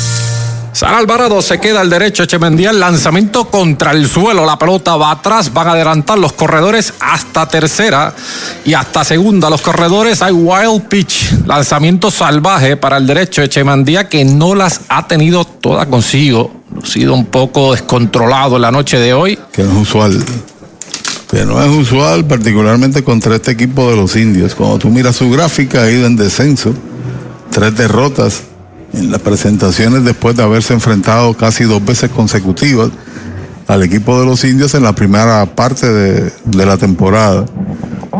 San Alvarado se queda al derecho, Echemendía, el lanzamiento contra el suelo, la pelota va atrás, van a adelantar los corredores hasta tercera y hasta segunda. Los corredores hay wild pitch, lanzamiento salvaje para el derecho, Echemandía, que no las ha tenido todas consigo, ha sido un poco descontrolado en la noche de hoy. Que no es usual. Que no es usual, particularmente contra este equipo de los indios. Cuando tú miras su gráfica, ha ido en descenso, tres derrotas en las presentaciones después de haberse enfrentado casi dos veces consecutivas al equipo de los indios en la primera parte de, la temporada.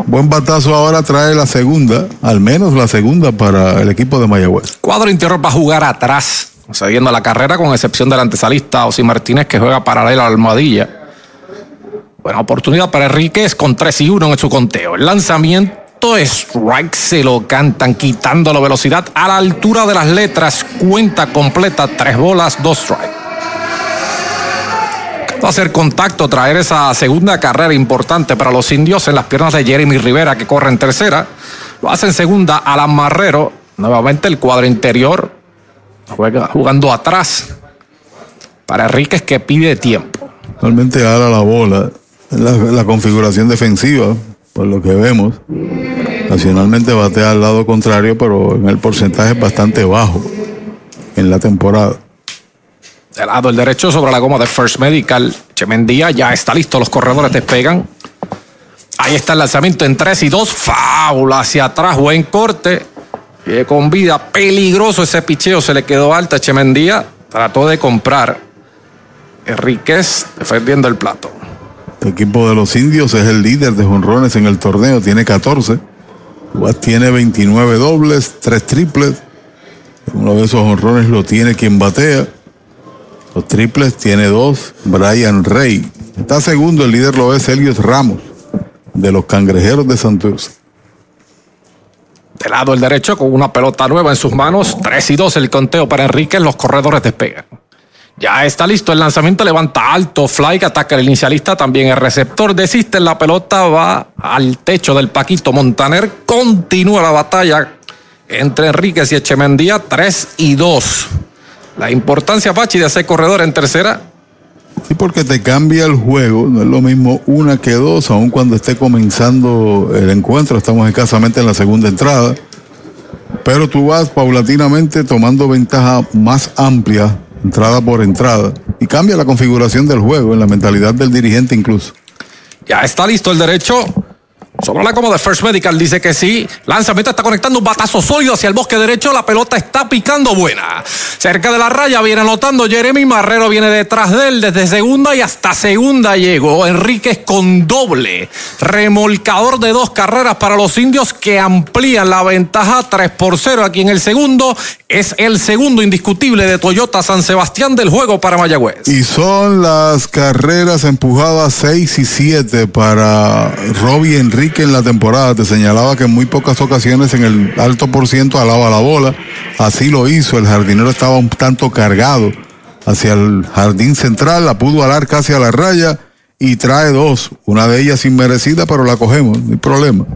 Buen batazo ahora trae la segunda, al menos la segunda para el equipo de Mayagüez. Cuadro interior va a jugar atrás, cediendo la carrera con excepción del antesalista Osi Martínez que juega paralela a la almohadilla. Buena oportunidad para Enríquez con 3 y 1 en su conteo. El lanzamiento strike se lo cantan, quitando la velocidad a la altura de las letras. Cuenta completa, tres bolas, dos strikes. Hacer contacto, traer esa segunda carrera importante para los indios en las piernas de Jeremy Rivera, que corre en tercera. Lo hace en segunda al Amarrero. Nuevamente el cuadro interior juega jugando atrás para Enríquez que pide tiempo. Realmente ahora la bola, la, la configuración defensiva, por lo que vemos. Nacionalmente batea al lado contrario, pero en el porcentaje es bastante bajo en la temporada. De lado el derecho sobre la goma de First Medical. Chemendía ya está listo, los corredores despegan. Ahí está el lanzamiento en 3 y 2. Faula hacia atrás, buen corte. Y con vida, peligroso ese picheo, se le quedó alta. Chemendía trató de comprar. Enríquez defendiendo el plato. El equipo de los indios es el líder de jonrones en el torneo, tiene 14. tiene 29 dobles, 3 triples. Uno de esos honrones lo tiene quien batea. Los triples tiene dos, Brian Rey. Está segundo, el líder lo es Elios Ramos, de los Cangrejeros de Santurce. De lado el derecho, con una pelota nueva en sus manos, 3 y 2 el conteo para Enrique, los corredores despegan. Ya está listo el lanzamiento, levanta alto, fly que ataca el inicialista, también el receptor desiste, la pelota va al techo del Paquito Montaner, continúa la batalla entre Enríquez y Echemendía, 3 y 2. La importancia, Pachi, de hacer corredor en tercera. Sí, porque te cambia el juego, no es lo mismo una que dos, aun cuando esté comenzando el encuentro, estamos escasamente en la segunda entrada, pero tú vas paulatinamente tomando ventaja más amplia entrada por entrada, y cambia la configuración del juego, en la mentalidad del dirigente incluso. Ya está listo el derecho. Sobre la de First Medical dice que sí. Lanzamiento está conectando un batazo sólido hacia el bosque derecho. La pelota está picando buena. Cerca de la raya viene anotando Jeremy Marrero. Viene detrás de él desde segunda y hasta segunda llegó. Enríquez con doble. Remolcador de dos carreras para los indios que amplían la ventaja 3 por 0 aquí en el segundo. Es el segundo indiscutible de Toyota San Sebastián del juego para Mayagüez. Y son las carreras empujadas 6 y 7 para Robbie Enrique en la temporada. Te señalaba que en muy pocas ocasiones en el alto por ciento alaba la bola. Así lo hizo. El jardinero estaba un tanto cargado hacia el jardín central. La pudo alar casi a la raya y trae dos. Una de ellas inmerecida, pero la cogemos. No hay problema.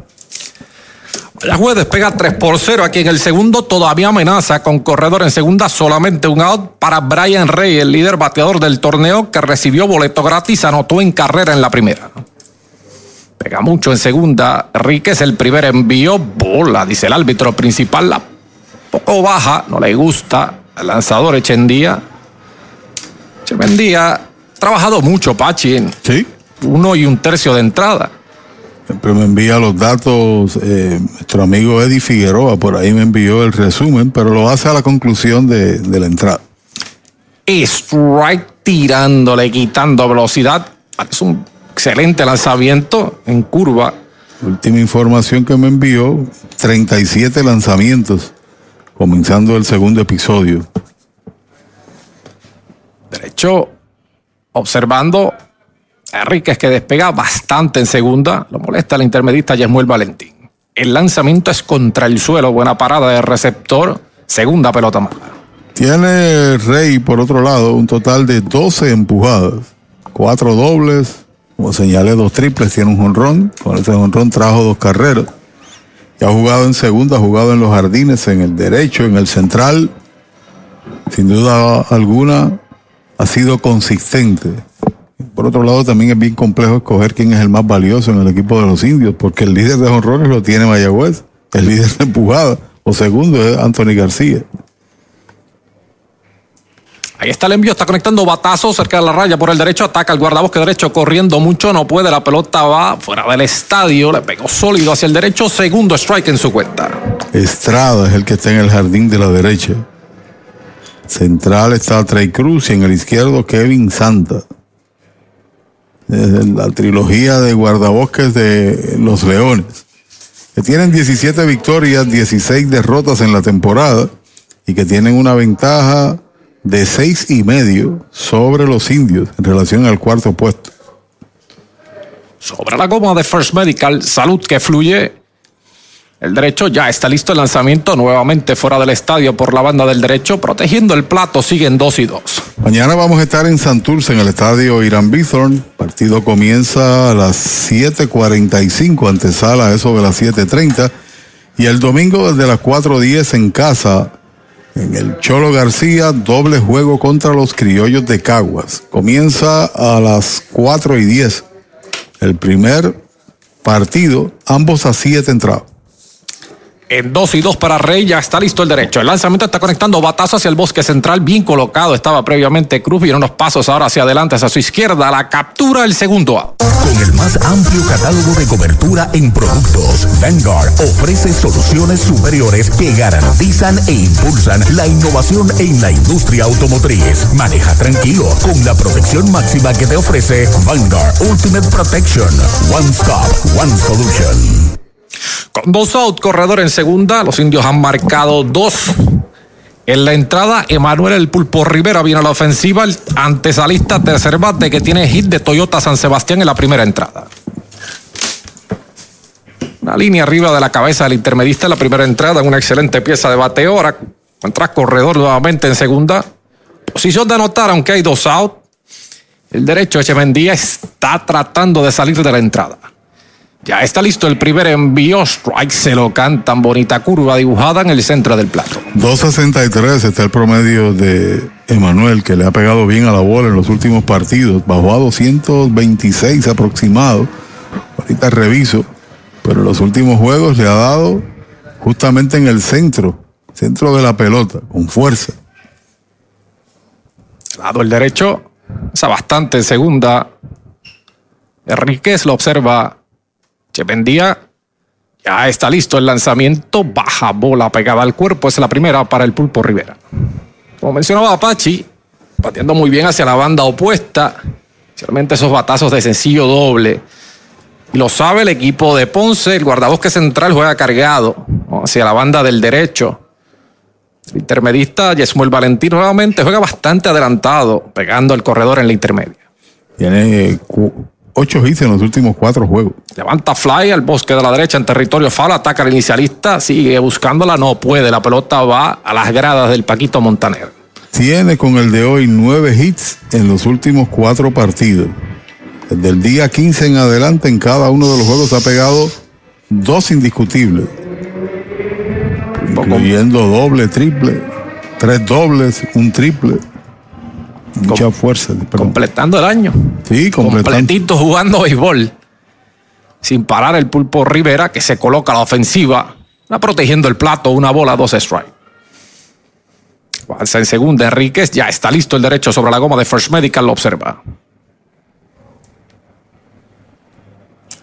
Mayagüez despega 3 por 0 aquí en el segundo, todavía amenaza con corredor en segunda, solamente un out para Brian Rey, el líder bateador del torneo que recibió boleto gratis, anotó en carrera en la primera. Pega mucho en segunda, Ríquez el primer envío, bola, dice el árbitro principal, la poco baja, no le gusta al lanzador Echendía. Echendía ha trabajado mucho, Pachi, en ¿Sí? uno y un tercio de entrada. Siempre me envía los datos eh, nuestro amigo Eddie Figueroa, por ahí me envió el resumen, pero lo hace a la conclusión de, de la entrada. strike tirándole, quitando velocidad. Es un excelente lanzamiento en curva. Última información que me envió, 37 lanzamientos, comenzando el segundo episodio. Derecho, observando a Enríquez que despega bastante en segunda. Lo molesta el intermedista Yesmuel Valentín. El lanzamiento es contra el suelo, buena parada de receptor, segunda pelota mala. Tiene Rey, por otro lado, un total de 12 empujadas, cuatro dobles, como señalé, dos triples, tiene un jonrón. Con ese jonrón trajo dos carreras. Y ha jugado en segunda, ha jugado en los jardines, en el derecho, en el central. Sin duda alguna, ha sido consistente. Por otro lado, también es bien complejo escoger quién es el más valioso en el equipo de los indios, porque el líder de jonrones lo tiene Mayagüez, el líder de empujada, o segundo es Anthony García. Ahí está el envío, está conectando batazo cerca de la raya por el derecho, ataca el guardabosque derecho corriendo mucho, no puede, la pelota va fuera del estadio, le pegó sólido hacia el derecho, segundo strike en su cuenta. Estrada es el que está en el jardín de la derecha. Central está Trey Cruz y en el izquierdo Kevin Santa. Es la trilogía de guardabosques de los Leones, que tienen 17 victorias, 16 derrotas en la temporada y que tienen una ventaja de seis y medio sobre los indios en relación al cuarto puesto. Sobre la goma de First Medical, salud que fluye. El derecho ya está listo el lanzamiento nuevamente fuera del estadio por la banda del derecho, protegiendo el plato, siguen 2 y 2. Mañana vamos a estar en Santurce, en el estadio Irán Bithorn. Partido comienza a las 7.45, antesala eso de las 7.30. Y el domingo desde las 4.10 en casa, en el Cholo García, doble juego contra los criollos de Caguas. Comienza a las 4 y 10. El primer partido, ambos a 7 entradas. En 2 y 2 para Rey, ya está listo el derecho. El lanzamiento está conectando batazo hacia el bosque central, bien colocado. Estaba previamente Cruz, viene unos pasos ahora hacia adelante, hacia su izquierda. La captura, el segundo out. Con el más amplio catálogo de cobertura en productos, Vanguard ofrece soluciones superiores que garantizan e impulsan la innovación en la industria automotriz. Maneja tranquilo con la protección máxima que te ofrece Vanguard Ultimate Protection. One Stop, One Solution. Con dos out, corredor en segunda, los indios han marcado dos. En la entrada, Emanuel El Pulpo Rivera viene a la ofensiva, el antesalista tercer bate que tiene hit de Toyota San Sebastián en la primera entrada. Una línea arriba de la cabeza del intermedista en la primera entrada, una excelente pieza de bateo. Ahora entra corredor nuevamente en segunda. Posición de anotar, aunque hay dos out. El derecho Echemendía está tratando de salir de la entrada. Ya está listo el primer envío. Strike se lo cantan. Bonita curva dibujada en el centro del plato. 2.63 está el promedio de Emanuel, que le ha pegado bien a la bola en los últimos partidos. Bajó a 226 aproximado. Ahorita reviso. Pero en los últimos juegos le ha dado justamente en el centro, centro de la pelota, con fuerza. Lado el derecho. Esa bastante en segunda. Enríquez lo observa. Chependía. Ya está listo el lanzamiento. Baja bola pegada al cuerpo. Es la primera para el Pulpo Rivera. Como mencionaba Apache, pateando muy bien hacia la banda opuesta. Especialmente esos batazos de sencillo doble. Y lo sabe el equipo de Ponce. El guardabosque central juega cargado hacia la banda del derecho. El intermedista Yesmuel Valentín nuevamente juega bastante adelantado, pegando el corredor en la intermedia. Tiene ocho hits en los últimos cuatro juegos. Levanta fly al bosque de la derecha en territorio foul, ataca al inicialista, sigue buscándola, no puede. La pelota va a las gradas del Paquito Montaner. Tiene con el de hoy nueve hits en los últimos cuatro partidos. Desde el día 15 en adelante, en cada uno de los juegos ha pegado dos indiscutibles. Incluyendo doble, triple, tres dobles, un triple. Mucha fuerza. Completando el año. Sí, completando. Completito jugando béisbol. Sin parar el pulpo Rivera, que se coloca a la ofensiva. Va protegiendo el plato, una bola, dos strikes. Avanza en segunda, Enríquez. Ya está listo el derecho sobre la goma de First Medical, lo observa.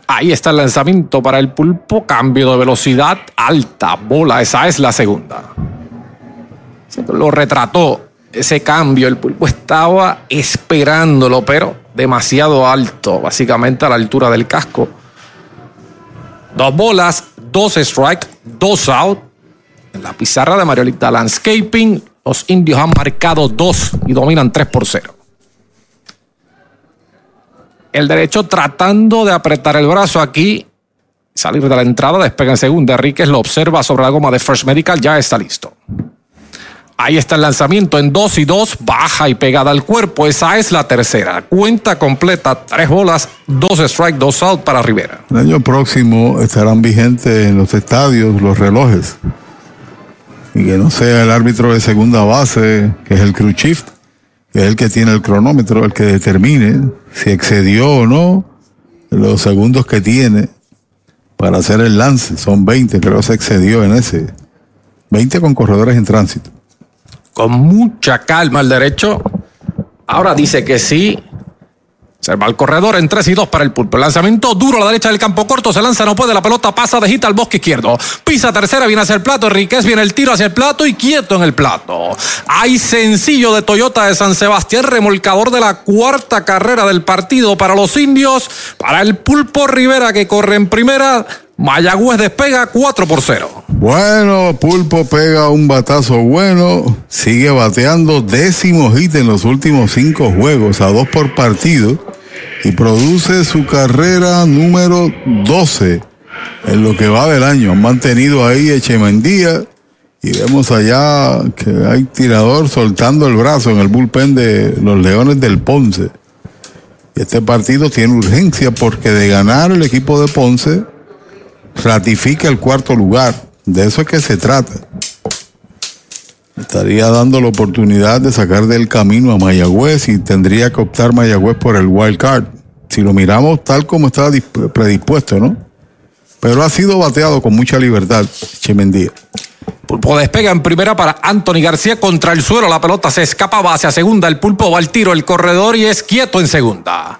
Ahí está el lanzamiento para el pulpo. Cambio de velocidad alta. Bola. Esa es la segunda. Lo retrató ese cambio. El pulpo estaba esperándolo, pero demasiado alto. Básicamente a la altura del casco. Dos bolas, dos strikes, dos out. En la pizarra de Mariolita Landscaping, los indios han marcado dos y dominan tres por cero. El derecho tratando de apretar el brazo aquí. Salir de la entrada, despega en segunda. Enríquez lo observa sobre la goma de First Medical. Ya está listo. Ahí está el lanzamiento en 2 y 2, baja y pegada al cuerpo. Esa es la tercera. Cuenta completa, tres bolas, dos strike, dos out para Rivera. El año próximo estarán vigentes en los estadios los relojes. Y que no sea el árbitro de segunda base, que es el crew shift, que es el que tiene el cronómetro, el que determine si excedió o no los segundos que tiene para hacer el lance. Son 20, creo que se excedió en ese. 20 con corredores en tránsito. Con mucha calma el derecho. Ahora dice que sí. Se va el corredor en 3 y 2 para el pulpo. Lanzamiento duro a la derecha del campo corto. Se lanza, no puede. La pelota pasa de hit al bosque izquierdo. Pisa tercera, viene hacia el plato. Enriquez viene el tiro hacia el plato y quieto en el plato. Hay sencillo de Toyota de San Sebastián, remolcador de la cuarta carrera del partido para los indios. Para el pulpo Rivera que corre en primera. Mayagüez despega 4 por 0. Bueno, Pulpo pega un batazo bueno, sigue bateando décimo hit en los últimos cinco juegos, a dos por partido, y produce su carrera número 12 en lo que va del año. Han mantenido ahí Echemendía y vemos allá que hay tirador soltando el brazo en el bullpen de los Leones del Ponce. Y este partido tiene urgencia porque de ganar el equipo de Ponce ratifica el cuarto lugar. De eso es que se trata. Estaría dando la oportunidad de sacar del camino a Mayagüez y tendría que optar Mayagüez por el wild card. Si lo miramos tal como estaba predispuesto, ¿no? Pero ha sido bateado con mucha libertad, Chemendía. Pulpo despega en primera para Anthony García contra el suelo. La pelota se escapa, va hacia segunda. El pulpo va al tiro, el corredor y es quieto en segunda.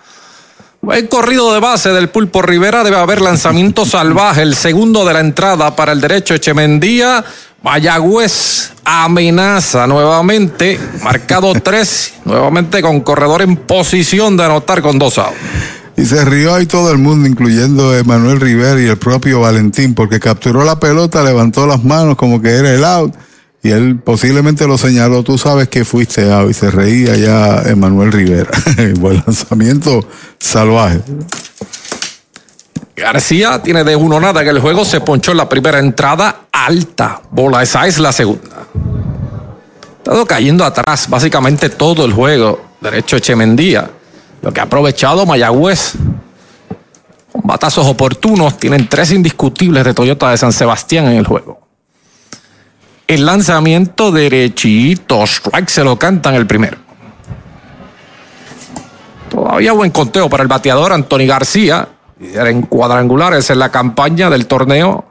Buen corrido de base del Pulpo Rivera. Debe haber lanzamiento salvaje. El segundo de la entrada para el derecho Echemendía. Mayagüez amenaza nuevamente. Marcado tres. nuevamente con corredor en posición de anotar con dos outs. Y se rió ahí todo el mundo, incluyendo Emanuel Rivera y el propio Valentín, porque capturó la pelota, levantó las manos como que era el out. Y él posiblemente lo señaló, tú sabes que fuiste out. Y se reía ya Emanuel Rivera. Buen lanzamiento salvaje. García tiene de uno nada que el juego se ponchó en la primera entrada alta. Bola, esa es la segunda. Estado cayendo atrás básicamente todo el juego. Derecho Echemendía. Lo que ha aprovechado Mayagüez. Con batazos oportunos. Tienen tres indiscutibles de Toyota de San Sebastián en el juego. El lanzamiento derechito. Strike se lo cantan el primero. Todavía buen conteo para el bateador Anthony García. En cuadrangulares en la campaña del torneo.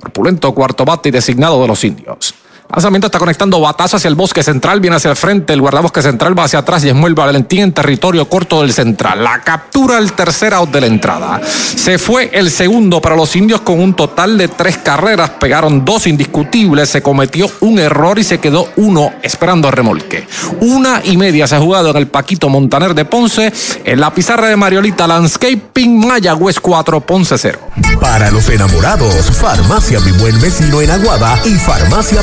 Corpulento cuarto bate y designado de los indios. Lanzamiento está conectando batazo hacia el bosque central, viene hacia el frente, el guardabosque central va hacia atrás y es muy Valentín en territorio corto del central. La captura el tercer out de la entrada. Se fue el segundo para los indios con un total de tres carreras, pegaron dos indiscutibles, se cometió un error y se quedó uno esperando a remolque. Una y media se ha jugado en el Paquito Montaner de Ponce, en la pizarra de Mariolita Landscaping Mayagüez 4, Ponce 0. Para los enamorados, Farmacia Mi Buen Vecino en Aguada y Farmacia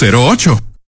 408-8808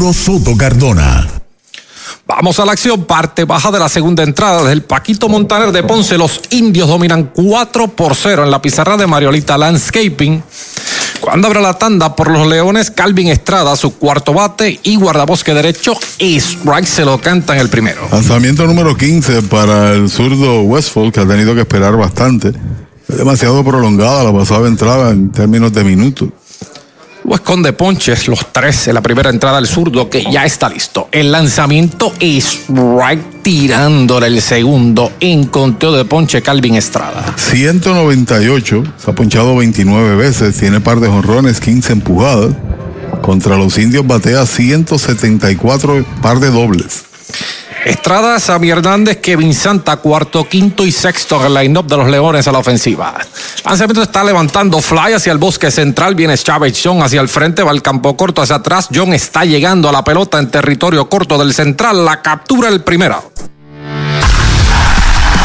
Soto Cardona. Vamos a la acción, parte baja de la segunda entrada desde el Paquito Montaner de Ponce. Los indios dominan 4 por 0 en la pizarra de Mariolita Landscaping. Cuando abre la tanda por los Leones, Calvin Estrada, su cuarto bate y guardabosque derecho, y strike se lo canta en el primero. Lanzamiento número 15 para el zurdo Westfall, que ha tenido que esperar bastante. Es demasiado prolongada la pasada entrada en términos de minutos. O esconde ponches, los tres en la primera entrada al zurdo, que ya está listo. El lanzamiento es right tirándole el segundo en conteo de ponche Calvin Estrada. 198, se ha ponchado 29 veces, tiene par de jonrones, 15 empujadas. Contra los indios batea 174 par de dobles. Estrada, Sammy Hernández, Kevin Santa, cuarto, quinto y sexto en el line-up de los Leones a la ofensiva. Lanzamiento está levantando fly hacia el bosque central, viene Chávez John hacia el frente, va el campo corto hacia atrás. John está llegando a la pelota en territorio corto del central, la captura el primero.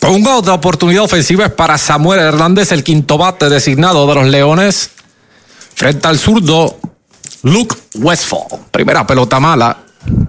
Con otra oportunidad ofensiva es para Samuel Hernández, el quinto bate designado de los Leones, frente al zurdo Luke Westfall. Primera pelota mala,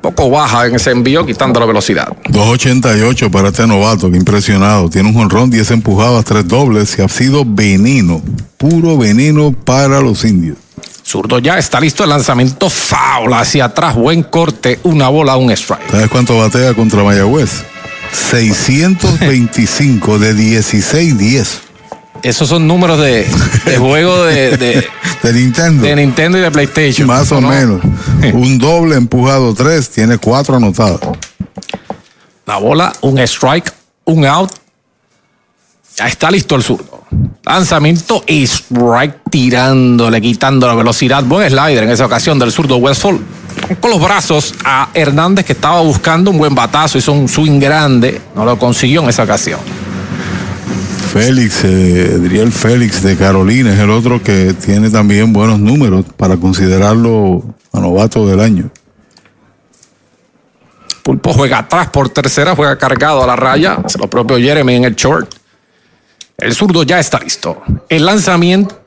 poco baja en ese envío, quitando la velocidad. 2.88 para este novato, que impresionado. Tiene un jonrón, 10 empujadas, 3 dobles y ha sido veneno, puro veneno para los indios. Zurdo ya está listo el lanzamiento foul hacia atrás, buen corte, una bola, un strike. ¿Sabes cuánto batea contra Mayagüez? 625 de 16-10. Esos son números de, de juego de, de, de, Nintendo. De Nintendo y de PlayStation. Más o, menos. un doble empujado 3, tiene 4 anotados. La bola, un strike, un out. Ya está listo el zurdo. Lanzamiento strike tirándole, quitando la velocidad. Buen slider en esa ocasión del zurdo Westfall. Con los brazos a Hernández que estaba buscando un buen batazo, hizo un swing grande. No lo consiguió en esa ocasión. Félix, eh, Adriel Félix de Carolina es el otro que tiene también buenos números para considerarlo a novato del año. Pulpo juega atrás por tercera, juega cargado a la raya. Es lo propio Jeremy en el short. El zurdo ya está listo. El lanzamiento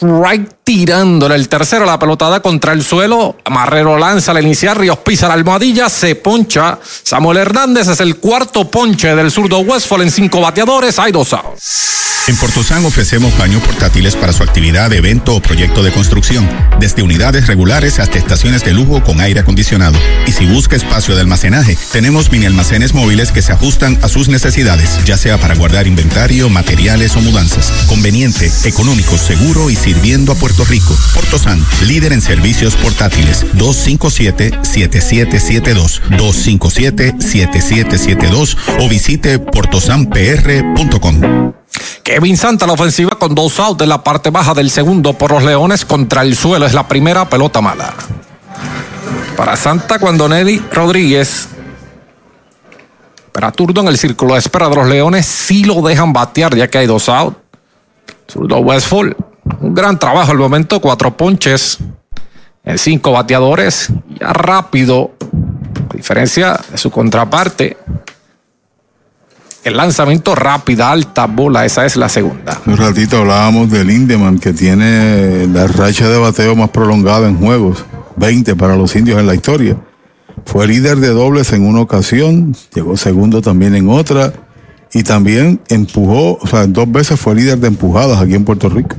right tirándole el tercero. La pelotada contra el suelo. Marrero lanza al iniciar. Ríos pisa la almohadilla. Se poncha. Samuel Hernández es el cuarto ponche del zurdo Westfall en cinco bateadores. Hay dos outs. En Portosan ofrecemos baños portátiles para su actividad, evento o proyecto de construcción, desde unidades regulares hasta estaciones de lujo con aire acondicionado. Y si busca espacio de almacenaje, tenemos mini almacenes móviles que se ajustan a sus necesidades, ya sea para guardar inventario, materiales o mudanzas. Conveniente, económico, seguro y sirviendo a Puerto Rico. Portosan, líder en servicios portátiles. 257-7772. 257-7772 o visite portosanpr.com. Kevin Santa la ofensiva con dos outs de la parte baja del segundo por los Leones contra el suelo. Es la primera pelota mala. Para Santa cuando Nelly Rodríguez para Turdo en el círculo de espera de los Leones sí lo dejan batear ya que hay dos outs. Zurdo Westfall. Un gran trabajo al momento, cuatro ponches en cinco bateadores. Ya rápido, a diferencia de su contraparte, el lanzamiento rápida, alta bola, esa es la segunda. Un ratito hablábamos de Lindemann, que tiene la racha de bateo más prolongada en juegos, 20 para los indios en la historia. Fue líder de dobles en una ocasión, llegó segundo también en otra, y también empujó, o sea, dos veces fue líder de empujadas aquí en Puerto Rico.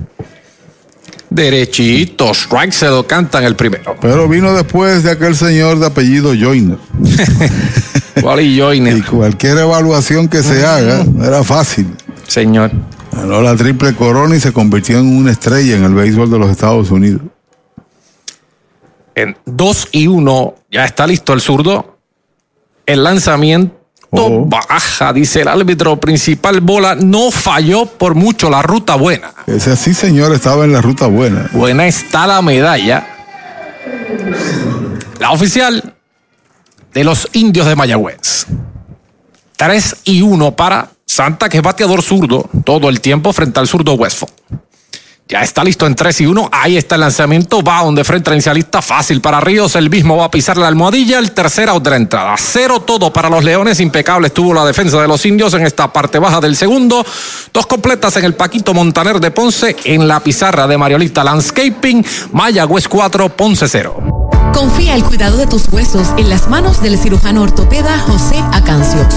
Derechito, strike se lo cantan el primero. Pero vino después de aquel señor de apellido Joyner. Wally Joyner. Y cualquier evaluación que se haga era fácil. Señor. Ganó la triple corona y se convirtió en una estrella en el béisbol de los Estados Unidos. En 2 y 1 ya está listo el zurdo. El lanzamiento Oh. baja, dice el árbitro principal. Bola no falló por mucho la ruta buena. Ese sí, señor, estaba en la ruta buena. Buena está la medalla. La oficial de los indios de Mayagüez. 3 y 1 para Santa, que es bateador zurdo todo el tiempo frente al zurdo Westfall. Ya está listo en 3 y 1. Ahí está el lanzamiento. Va donde frente al inicialista. Fácil para Ríos. El mismo va a pisar la almohadilla. El tercer out de la entrada. Cero todo para los Leones. Impecable estuvo la defensa de los indios en esta parte baja del segundo. Dos completas en el Paquito Montaner de Ponce. En la pizarra de Mariolita Landscaping. Mayagüez 4, Ponce 0. Confía el cuidado de tus huesos en las manos del cirujano ortopeda José Acancio,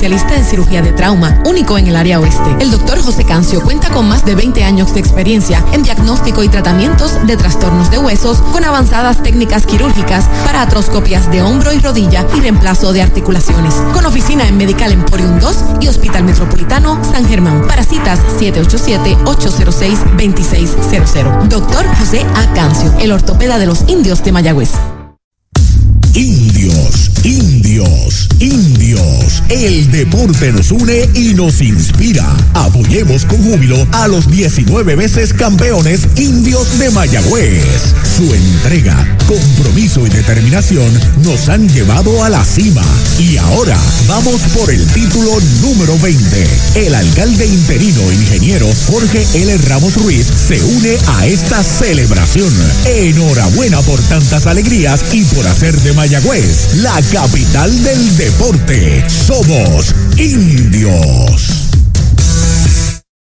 especialista en cirugía de trauma, único en el área oeste. El doctor José Cancio cuenta con más de 20 años de experiencia en diagnóstico y tratamientos de trastornos de huesos con avanzadas técnicas quirúrgicas para atroscopias de hombro y rodilla y reemplazo de articulaciones. Con oficina en Medical Emporium 2 y Hospital Metropolitano San Germán. Para citas 787-806-2600. Doctor José Acancio, el ortopeda de los indios de Mayagüez. Indios, indios, indios. El deporte nos une y nos inspira. Apoyemos con júbilo a los 19 veces campeones indios de Mayagüez. Su entrega, compromiso y determinación nos han llevado a la cima. Y ahora vamos por el título número 20. El alcalde interino ingeniero Jorge L. Ramos Ruiz se une a esta celebración. Enhorabuena por tantas alegrías y por hacer de Mayagüez la capital del deporte. Somos indios.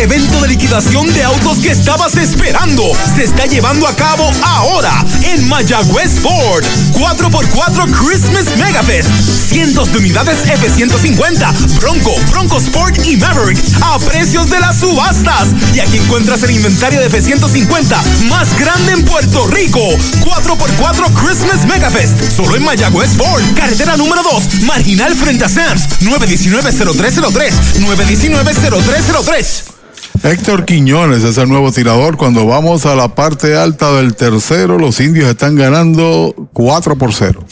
Evento de liquidación de autos que estabas esperando se está llevando a cabo ahora en Mayagüez Ford. 4x4 Christmas Megafest. Cientos de unidades F-150, Bronco, Bronco Sport y Maverick a precios de las subastas. Y aquí encuentras el inventario de F-150 más grande en Puerto Rico. 4x4 Christmas Megafest. Solo en Mayagüez Ford. Carretera número 2. Marginal frente a Sams. 919-0303. 919-0303. Héctor Quiñones es el nuevo tirador. Cuando vamos a la parte alta del tercero, los indios están ganando 4 por 0.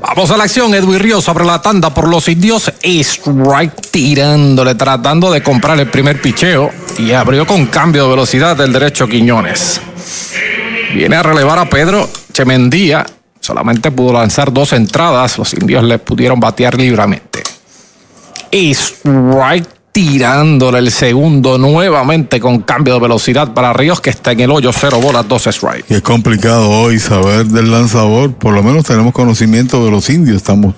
Vamos a la acción, Edwin Ríos sobre la tanda por los indios. Strike tirándole, tratando de comprar el primer picheo. Y abrió con cambio de velocidad del derecho Quiñones. Viene a relevar a Pedro Chemendía. Solamente pudo lanzar dos entradas. Los indios le pudieron batear libremente. Strike tirándole el segundo nuevamente con cambio de velocidad para Ríos que está en el hoyo, cero bolas, dos strikes. Y es complicado hoy saber del lanzador, por lo menos tenemos conocimiento de los indios, estamos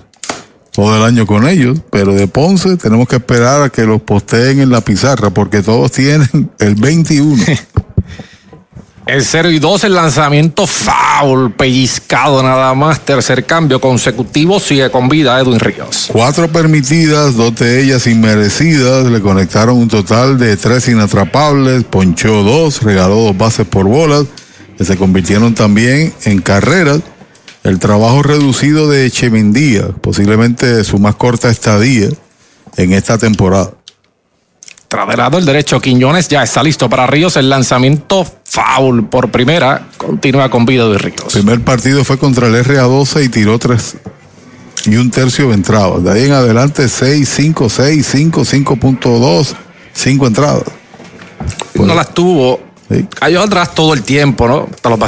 todo el año con ellos, pero de Ponce tenemos que esperar a que los posteen en la pizarra porque todos tienen el 21. El 0 y 2, el lanzamiento foul, pellizcado nada más. Tercer cambio consecutivo, sigue con vida Edwin Ríos. Cuatro permitidas, dos de ellas inmerecidas. Le conectaron un total de tres inatrapables. Ponchó dos, regaló dos bases por bolas, que se convirtieron también en carreras. El trabajo reducido de Echemendía, posiblemente su más corta estadía en esta temporada. Tras de lado el derecho, Quiñones ya está listo para Ríos. El lanzamiento foul por primera. Continúa con vida de Ríos. El primer partido fue contra el RA12 y tiró tres y un tercio de entradas. De ahí en adelante 6, 5, 6, 5, 5.2, 5 entradas. Pues, no las tuvo. ¿sí? Cayó atrás todo el tiempo, ¿no? Hasta los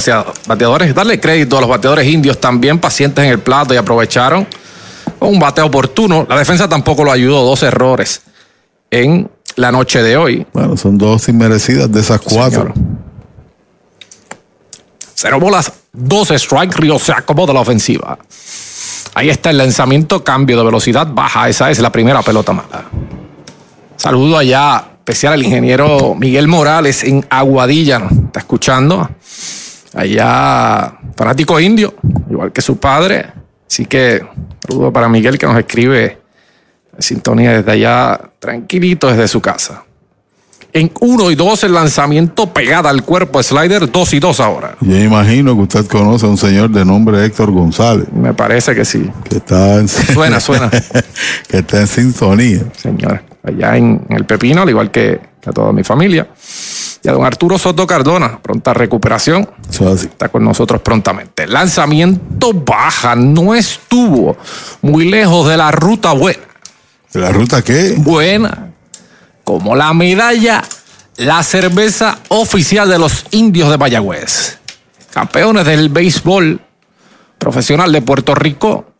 bateadores. Darle crédito a los bateadores indios también pacientes en el plato y aprovecharon un bateo oportuno. La defensa tampoco lo ayudó. Dos errores en la noche de hoy. Bueno, son dos inmerecidas de esas cuatro. Señor. Cero bolas, dos strike, Río se acomoda la ofensiva. Ahí está el lanzamiento, cambio de velocidad baja. Esa es la primera pelota mala. Saludo allá, especial al ingeniero Miguel Morales en Aguadilla. Está escuchando. Allá, fanático indio, igual que su padre. Así que saludo para Miguel que nos escribe sintonía desde allá, tranquilito desde su casa. En 1 y 2 el lanzamiento pegada al cuerpo slider, 2 y 2 ahora. Yo imagino que usted conoce a un señor de nombre Héctor González. Me parece que sí. Que está en, Suena, suena. que está en sintonía. Señor, allá en, el Pepino, al igual que a toda mi familia. Y a don Arturo Soto Cardona, pronta recuperación. Eso. Está con nosotros prontamente. Lanzamiento baja, no estuvo muy lejos de la ruta buena. ¿De la ruta qué? Buena. Como la medalla, la cerveza oficial de los indios de Mayagüez. Campeones del béisbol profesional de Puerto Rico.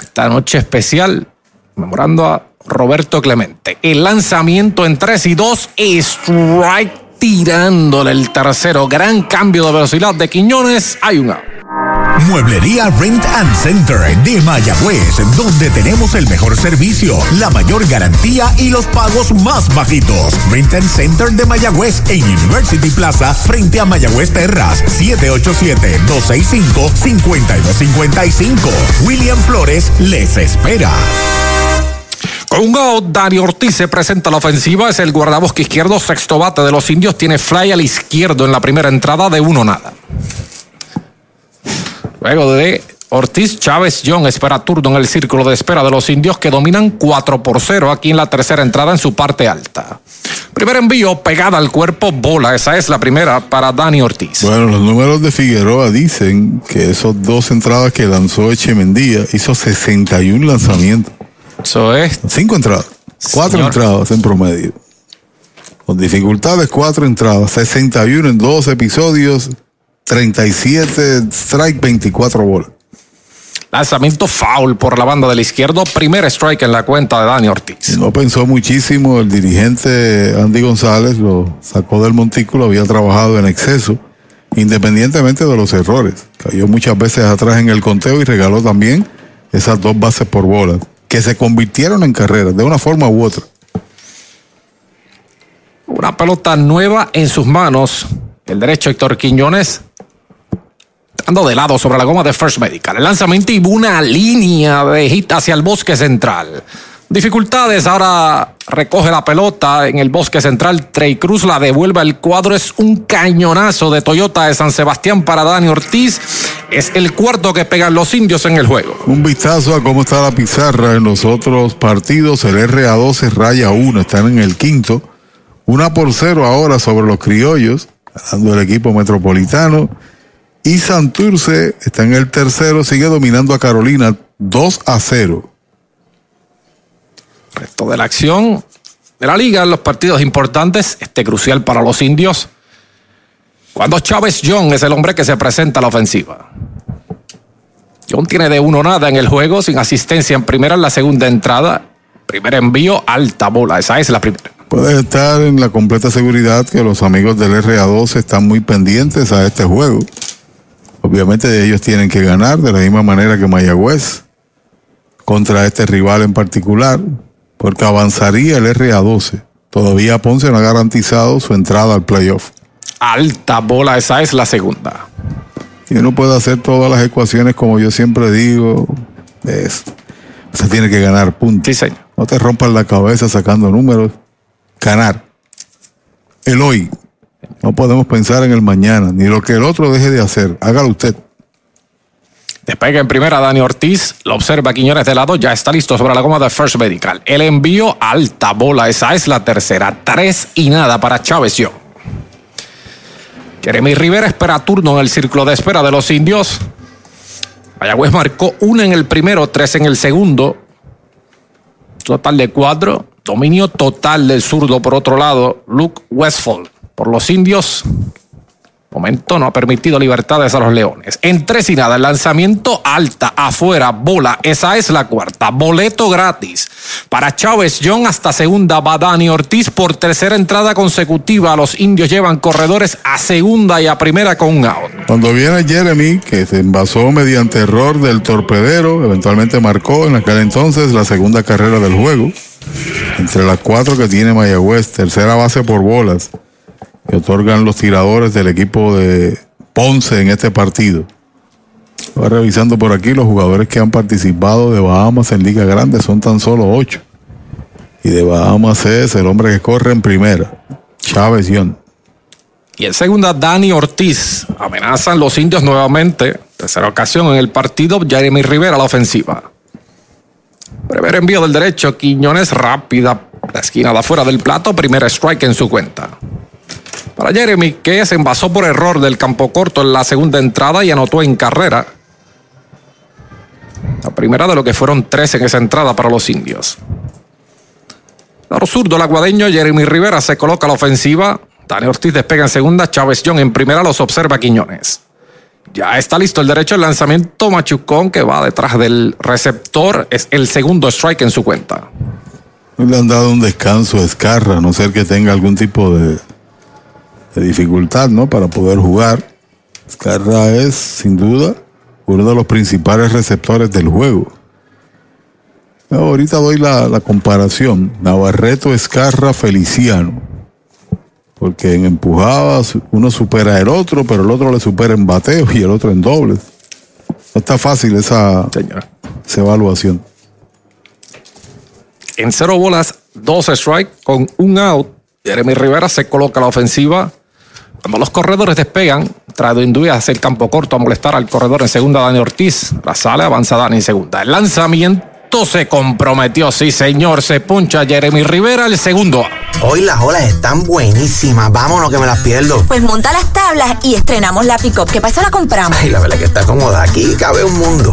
Esta noche especial, memorando a Roberto Clemente. El lanzamiento en 3 y 2, strike tirándole el tercero. Gran cambio de velocidad de Quiñones. Hay un. Mueblería Rent and Center de Mayagüez, donde tenemos el mejor servicio, la mayor garantía y los pagos más bajitos. Rent and Center de Mayagüez en University Plaza, frente a Mayagüez Terras, 787-265-5255. William Flores les espera. Con un out, Dani Ortiz se presenta la ofensiva. Es el guardabosque izquierdo, sexto bate de los indios. Tiene fly al izquierdo en la primera entrada de uno nada. Luego de Ortiz, Chávez, John espera turno en el círculo de espera de los indios que dominan 4 por 0 aquí en la tercera entrada en su parte alta. Primer envío, pegada al cuerpo, bola. Esa es la primera para Dani Ortiz. Bueno, los números de Figueroa dicen que esos dos entradas que lanzó Echemendía hizo 61 lanzamientos. Eso es. Cinco entradas. Cuatro Señor. entradas en promedio. Con dificultades, cuatro entradas. 61 en dos episodios. 37 strike, 24 bolas. Lanzamiento foul por la banda del izquierdo. Primer strike en la cuenta de Dani Ortiz. No pensó muchísimo el dirigente Andy González, lo sacó del montículo, había trabajado en exceso, independientemente de los errores. Cayó muchas veces atrás en el conteo y regaló también esas dos bases por bolas, que se convirtieron en carreras, de una forma u otra. Una pelota nueva en sus manos. El derecho Héctor Quiñones Ando de lado sobre la goma de First Medical. El lanzamiento y una línea de hit hacia el bosque central. Dificultades, ahora recoge la pelota en el bosque central. Trey Cruz la devuelve al cuadro. Es un cañonazo de Toyota de San Sebastián para Dani Ortiz. Es el cuarto que pegan los indios en el juego. Un vistazo a cómo está la pizarra en los otros partidos. El RA12 raya 1, están en el quinto. Una por cero ahora sobre los criollos, ganando el equipo metropolitano. Y Santurce está en el tercero, sigue dominando a Carolina 2 a 0. Resto de la acción de la liga, los partidos importantes, este crucial para los indios. Cuando Chávez John es el hombre que se presenta a la ofensiva. John tiene de uno nada en el juego, sin asistencia en primera en la segunda entrada. Primer envío, alta bola, esa es la primera. Puedes estar en la completa seguridad que los amigos del RA2 están muy pendientes a este juego. Obviamente ellos tienen que ganar de la misma manera que Mayagüez contra este rival en particular, porque avanzaría el RA12. Todavía Ponce no ha garantizado su entrada al playoff. Alta bola, esa es la segunda. Y uno puede hacer todas las ecuaciones como yo siempre digo. Es, se tiene que ganar, punto. Sí, señor. No te rompan la cabeza sacando números. Ganar. El hoy. No podemos pensar en el mañana, ni lo que el otro deje de hacer. Hágalo usted. Despega en primera Dani Ortiz, lo observa Quiñones de lado, ya está listo sobre la goma de First Medical. El envío alta bola, esa es la tercera. Tres y nada para Chávez yo. Jeremy Rivera espera turno en el círculo de espera de los indios. Mayagüez marcó una en el primero, tres en el segundo. Total de cuatro. Dominio total del zurdo por otro lado, Luke Westfall por los indios. Momento no ha permitido libertades a los leones. En tres nada, el lanzamiento alta, afuera, bola. Esa es la cuarta. Boleto gratis. Para Chávez John hasta segunda va Dani Ortiz por tercera entrada consecutiva. Los indios llevan corredores a segunda y a primera con un out. Cuando viene Jeremy, que se envasó mediante error del torpedero, eventualmente marcó en aquel entonces la segunda carrera del juego. Entre las cuatro que tiene Mayagüez, tercera base por bolas que otorgan los tiradores del equipo de Ponce en este partido. Voy revisando por aquí los jugadores que han participado de Bahamas en Liga Grande, son tan solo ocho. Y de Bahamas es el hombre que corre en primera, Chávez John. Y en segunda, Dani Ortiz. Amenazan los indios nuevamente. Tercera ocasión en el partido, Jeremy Rivera a la ofensiva. Primer envío del derecho, Quiñones rápida. La esquina de afuera del plato, primer strike en su cuenta. Para Jeremy, que se envasó por error del campo corto en la segunda entrada y anotó en carrera. La primera de lo que fueron tres en esa entrada para los indios. Lado zurdo, el aguadeño Jeremy Rivera se coloca a la ofensiva. Dani Ortiz despega en segunda. Chávez John en primera los observa Quiñones. Ya está listo el derecho al lanzamiento. Machucón que va detrás del receptor. Es el segundo strike en su cuenta. Le han dado un descanso a Escarra, a no ser que tenga algún tipo de, dificultad, ¿no? Para poder jugar. Escarra es, sin duda, uno de los principales receptores del juego. Ahorita doy la, la comparación. Navarreto, Escarra, Feliciano. Porque en empujadas uno supera el otro, pero el otro le supera en bateo y el otro en dobles. No está fácil esa, esa evaluación. En cero bolas, dos strike con un out. Jeremy Rivera se coloca a la ofensiva. Cuando los corredores despegan, trae de hacia el campo corto a molestar al corredor en segunda, Dani Ortiz. La sale, avanza Dani en segunda. El lanzamiento se comprometió, sí señor, se puncha Jeremy Rivera el segundo. Hoy las olas están buenísimas. Vámonos que me las pierdo. Pues monta las tablas y estrenamos la pick-up. ¿Qué pasa? La compramos. Ay, la verdad que está cómoda. Aquí cabe un mundo.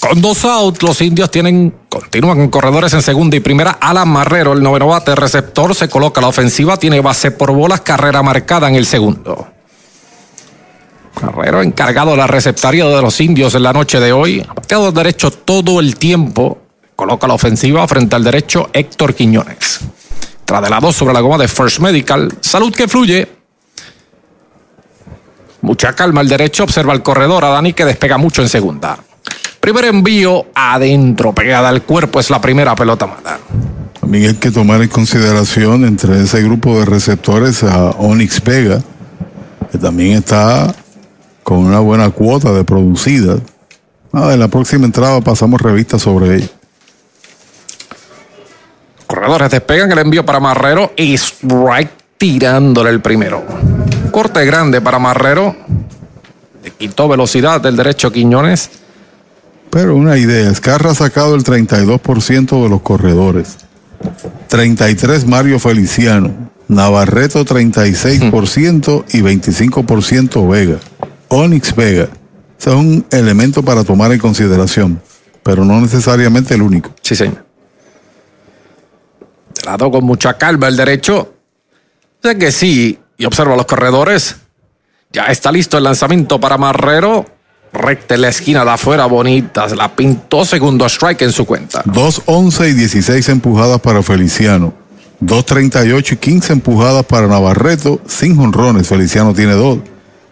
Con dos out, los indios tienen, continúan con corredores en segunda y primera. Alan Marrero, el noveno bate receptor, se coloca la ofensiva, tiene base por bolas, carrera marcada en el segundo. Marrero encargado de la receptaría de los indios en la noche de hoy. Bateado derecho todo el tiempo. Coloca la ofensiva frente al derecho Héctor Quiñones. Tras la sobre la goma de First Medical. Salud que fluye. Mucha calma el derecho. Observa el corredor a Dani que despega mucho en segunda. Primer envío adentro, pegada al cuerpo, es la primera pelota mala. También hay que tomar en consideración entre ese grupo de receptores a Onyx Vega, que también está con una buena cuota de producida. Ah, en la próxima entrada pasamos revista sobre ella. Corredores despegan el envío para Marrero y strike tirándole el primero. Corte grande para Marrero. Le quitó velocidad del derecho Quiñones. Pero una idea, Escarra ha sacado el 32% de los corredores. 33 Mario Feliciano, Navarreto 36% y 25% Vega. Onyx Vega. Un elemento para tomar en consideración, pero no necesariamente el único. Sí, señor. Lado con mucha calma el derecho. Sé que sí, y observa los corredores. Ya está listo el lanzamiento para Marrero. Recta en la esquina de afuera, bonita. Se la pintó segundo strike en su cuenta. 2, 11 y 16 empujadas para Feliciano. 2.38 y 15 empujadas para Navarreto, sin jonrones. Feliciano tiene 2.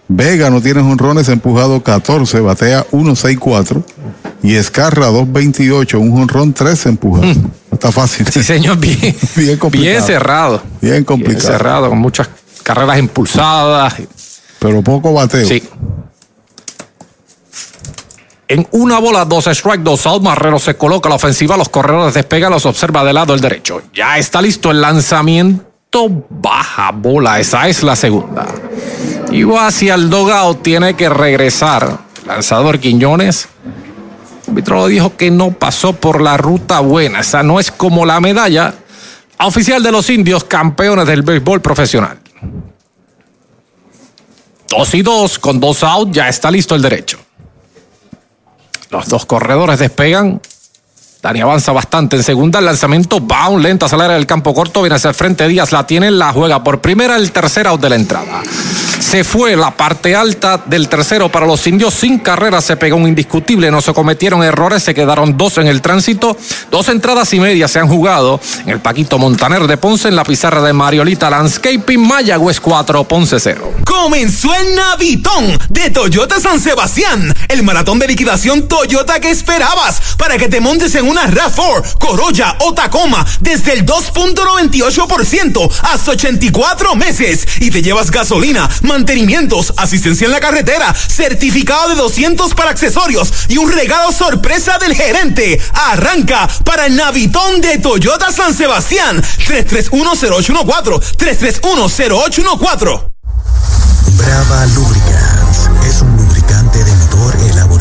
Vega no tiene jonrones, empujado 14, batea 1.64. Y Escarra 2.28, un jonrón 13 empujados. Está fácil. Sí, señor, bien, bien complicado. bien cerrado. Bien complicado. Bien cerrado, con muchas carreras impulsadas. Pero poco bateo. Sí. En una bola, dos strike, dos out. Marrero se coloca la ofensiva. Los corredores despegan, los observa del lado el derecho. Ya está listo el lanzamiento. Baja bola. Esa es la segunda. Y va hacia el dogout. Tiene que regresar. Lanzador Quiñones. El árbitro dijo que no pasó por la ruta buena. Esa no es como la medalla oficial de los indios, campeones del béisbol profesional. Dos y dos, con dos out, ya está listo el derecho. Los dos corredores despegan. Dani avanza bastante en segunda. El lanzamiento va un lento a salir del campo corto. Viene hacia el frente. Díaz la tiene. La juega por primera. El tercer out de la entrada. Se fue la parte alta del tercero para los indios. Sin carrera se pegó un indiscutible. No se cometieron errores. Se quedaron dos en el tránsito. Dos entradas y media se han jugado en el Paquito Montaner de Ponce. En la pizarra de Mariolita Landscaping. Mayagüez 4, Ponce 0. Comenzó el Navitón de Toyota San Sebastián. El maratón de liquidación Toyota que esperabas para que te montes en una RAV4, Corolla o Tacoma desde el 2.98% hasta 84 meses y te llevas gasolina, mantenimientos, asistencia en la carretera, certificado de 200 para accesorios y un regalo sorpresa del gerente. Arranca para el Navitón de Toyota San Sebastián 3310814 3310814. Brava Lubricants es un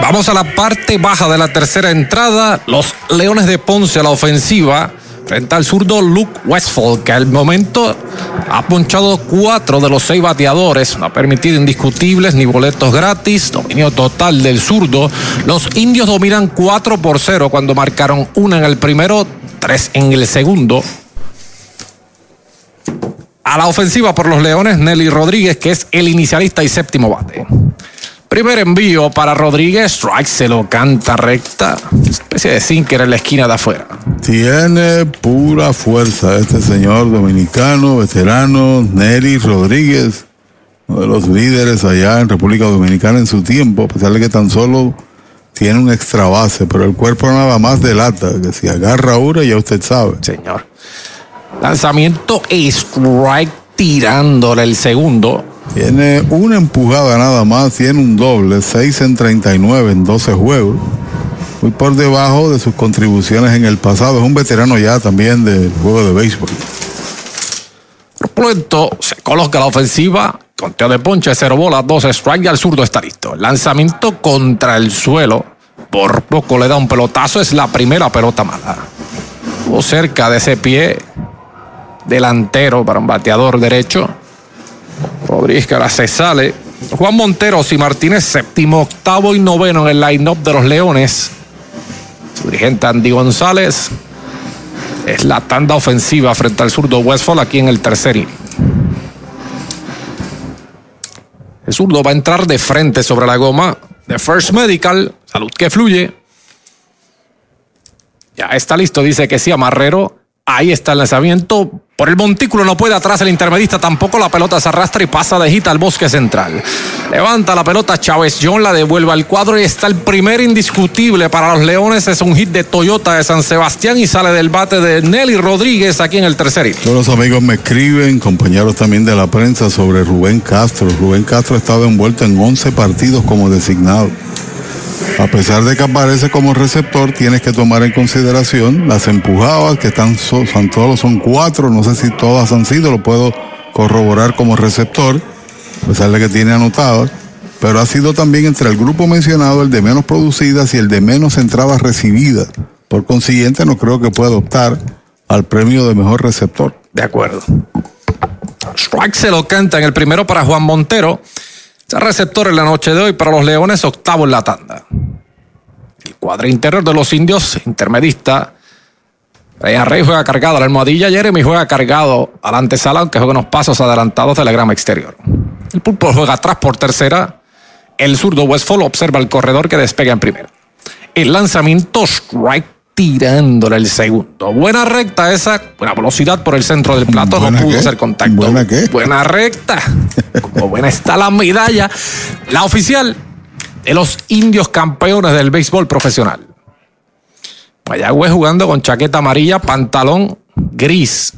Vamos a la parte baja de la tercera entrada. Los Leones de Ponce a la ofensiva frente al zurdo Luke Westfall, que al momento ha ponchado cuatro de los seis bateadores, no ha permitido indiscutibles ni boletos gratis, dominio total del zurdo. Los indios dominan 4 por 0 cuando marcaron una en el primero, tres en el segundo. A la ofensiva por los Leones, Nelly Rodríguez, que es el inicialista y séptimo bate. Primer envío para Rodríguez, strike se lo canta recta, especie de sinker en la esquina de afuera. Tiene pura fuerza este señor dominicano, veterano, Nelly Rodríguez, uno de los líderes allá en República Dominicana en su tiempo, a pesar de que tan solo tiene un extra base, pero el cuerpo nada más delata, que si agarra una ya usted sabe. Señor. Lanzamiento strike tirándole el segundo. Tiene una empujada nada más, tiene un doble, 6 en 39 en 12 juegos. Muy por debajo de sus contribuciones en el pasado. Es un veterano ya también del juego de béisbol. Pronto se coloca la ofensiva. Conteo de ponche, cero bolas, dos strike y al zurdo está listo. Lanzamiento contra el suelo. Por poco le da un pelotazo. Es la primera pelota mala. O cerca de ese pie delantero para un bateador derecho. Rodríguez que ahora se sale. Juan Monteros y Martínez, séptimo, octavo y noveno en el line-up de los Leones. Su dirigente Andy González. Es la tanda ofensiva frente al zurdo Westfall aquí en el tercer inning. El zurdo va a entrar de frente sobre la goma de First Medical. Salud que fluye. Ya está listo, dice que sí, Amarrero. Ahí está el lanzamiento. Por el montículo no puede atrás el intermedista. Tampoco la pelota se arrastra y pasa de gita al bosque central. Levanta la pelota Chávez John, la devuelve al cuadro y está el primer indiscutible para los Leones. Es un hit de Toyota de San Sebastián y sale del bate de Nelly Rodríguez aquí en el tercer inning. Todos los amigos me escriben, compañeros también de la prensa, sobre Rubén Castro. Rubén Castro ha estado envuelto en 11 partidos como designado. A pesar de que aparece como receptor, tienes que tomar en consideración las empujadas, que están son, todos son cuatro, no sé si todas han sido, lo puedo corroborar como receptor, a pesar de que tiene anotadas, pero ha sido también entre el grupo mencionado el de menos producidas y el de menos entradas recibidas. Por consiguiente, no creo que pueda optar al premio de mejor receptor. De acuerdo. Strike se lo canta en el primero para Juan Montero. Receptor en la noche de hoy para los Leones, octavo en la tanda. El cuadro interior de los indios, intermedista. Brian Rey juega cargado a la almohadilla. Jeremy juega cargado al antesala, aunque juega unos pasos adelantados de la grama exterior. El pulpo juega atrás por tercera. El zurdo Westfall observa el corredor que despega en primera. El lanzamiento strike tirándole el segundo. Buena recta esa, buena velocidad por el centro del plato, no pudo qué? hacer contacto. ¿Buena qué? Buena recta. Como buena está la medalla. La oficial de los indios campeones del béisbol profesional. Mayagüez jugando con chaqueta amarilla, pantalón gris.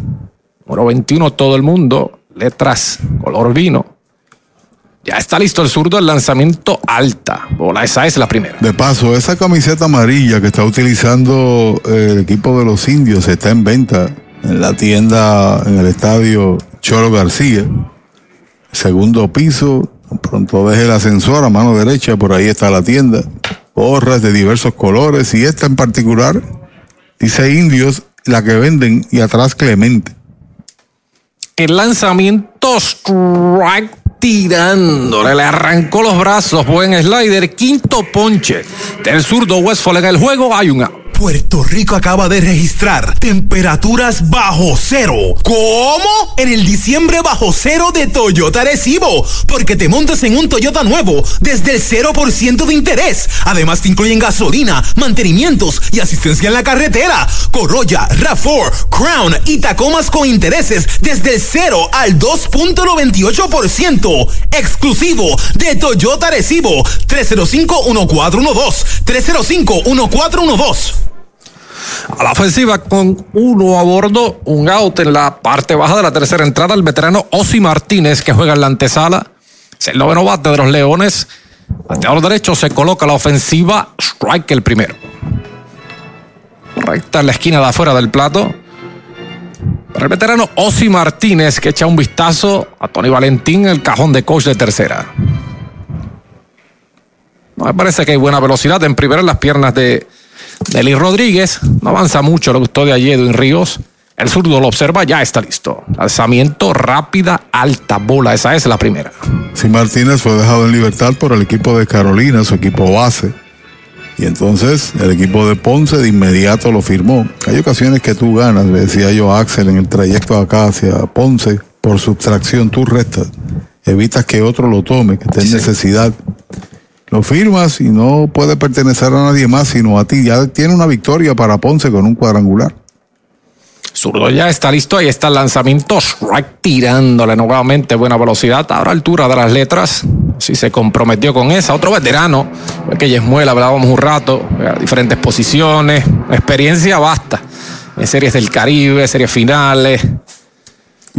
Número 21 todo el mundo, letras color vino. Ya está listo el zurdo, el lanzamiento alta. Bola, esa es la primera. De paso, esa camiseta amarilla que está utilizando eh, el equipo de los indios está en venta en la tienda, en el estadio Cholo García. Segundo piso, pronto deje el ascensor a mano derecha, por ahí está la tienda. Gorras de diversos colores y esta en particular dice indios, la que venden y atrás Clemente. El lanzamiento strike tirándole, le arrancó los brazos, buen slider, quinto ponche del zurdo Westfall en el juego, hay un. Puerto Rico acaba de registrar temperaturas bajo cero. ¿Cómo? En el diciembre bajo cero de Toyota Recibo. Porque te montas en un Toyota nuevo desde el 0% de interés. Además te incluyen gasolina, mantenimientos y asistencia en la carretera. Corolla, RAV4, Crown y Tacomas con intereses desde el 0 al 2.98%. Exclusivo de Toyota Recibo. 305-1412. 305-1412. A la ofensiva con uno a bordo, un out en la parte baja de la tercera entrada, el veterano Osi Martínez que juega en la antesala. Es el noveno bate de los Leones. Bateador derecho se coloca la ofensiva, strike el primero. Recta en la esquina de afuera del plato. Para el veterano Osi Martínez que echa un vistazo a Tony Valentín en el cajón de coach de tercera. Me parece que hay buena velocidad en primera en las piernas de Nelly Rodríguez. No avanza mucho lo gustó de ayer en Ríos. El zurdo lo observa, ya está listo. Lanzamiento rápida, alta bola. Esa es la primera. Si Martínez fue dejado en libertad por el equipo de Carolina, su equipo base. Y entonces el equipo de Ponce de inmediato lo firmó. Hay ocasiones que tú ganas, le decía yo a Axel en el trayecto acá hacia Ponce, por subtracción tú restas. Evitas que otro lo tome, que esté en necesidad. Lo firmas y no puede pertenecer a nadie más sino a ti. Ya tiene una victoria para Ponce con un cuadrangular. Zurdo ya está listo, ahí está el lanzamiento, strike tirándole nuevamente buena velocidad, ahora altura de las letras, si se comprometió con esa, otro veterano, que Yesmuela hablábamos un rato, diferentes posiciones, experiencia basta, en series del Caribe, series finales.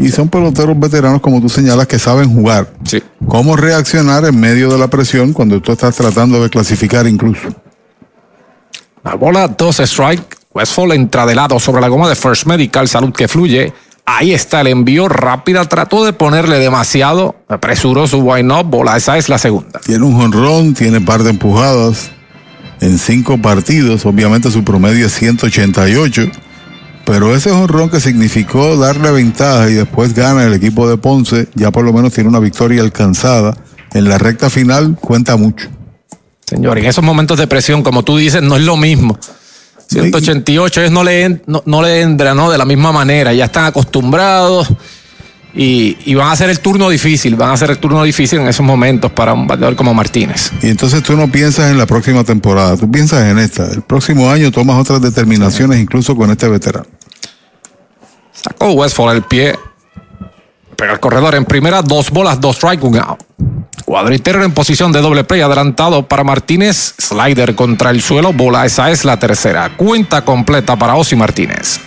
Y son peloteros veteranos, como tú señalas, que saben jugar. Sí. Cómo reaccionar en medio de la presión cuando tú estás tratando de clasificar incluso. La bola, dos strike, Westfall entra de lado sobre la goma de First Medical, salud que fluye. Ahí está el envío rápida, trató de ponerle demasiado, apresuró su wine up, bola, esa es la segunda. Tiene un jonrón, tiene par de empujadas en cinco partidos, obviamente su promedio es 188, pero ese jonrón que significó darle ventaja y después gana el equipo de Ponce, ya por lo menos tiene una victoria alcanzada en la recta final, cuenta mucho. Señor, en esos momentos de presión, como tú dices, no es lo mismo. 188 ellos no le, no, no le entran ¿no? de la misma manera, ya están acostumbrados y, y, van a hacer el turno difícil, van a hacer el turno difícil en esos momentos para un bateador como Martínez. Y entonces tú no piensas en la próxima temporada, tú piensas en esta. El próximo año tomas otras determinaciones sí. incluso con este veterano. Sacó Westfall el pie, pega el corredor en primera, dos bolas, dos strike, un out. Cuadritero en posición de doble play adelantado para Martínez. Slider contra el suelo. Bola, esa es la tercera. Cuenta completa para Osi Martínez.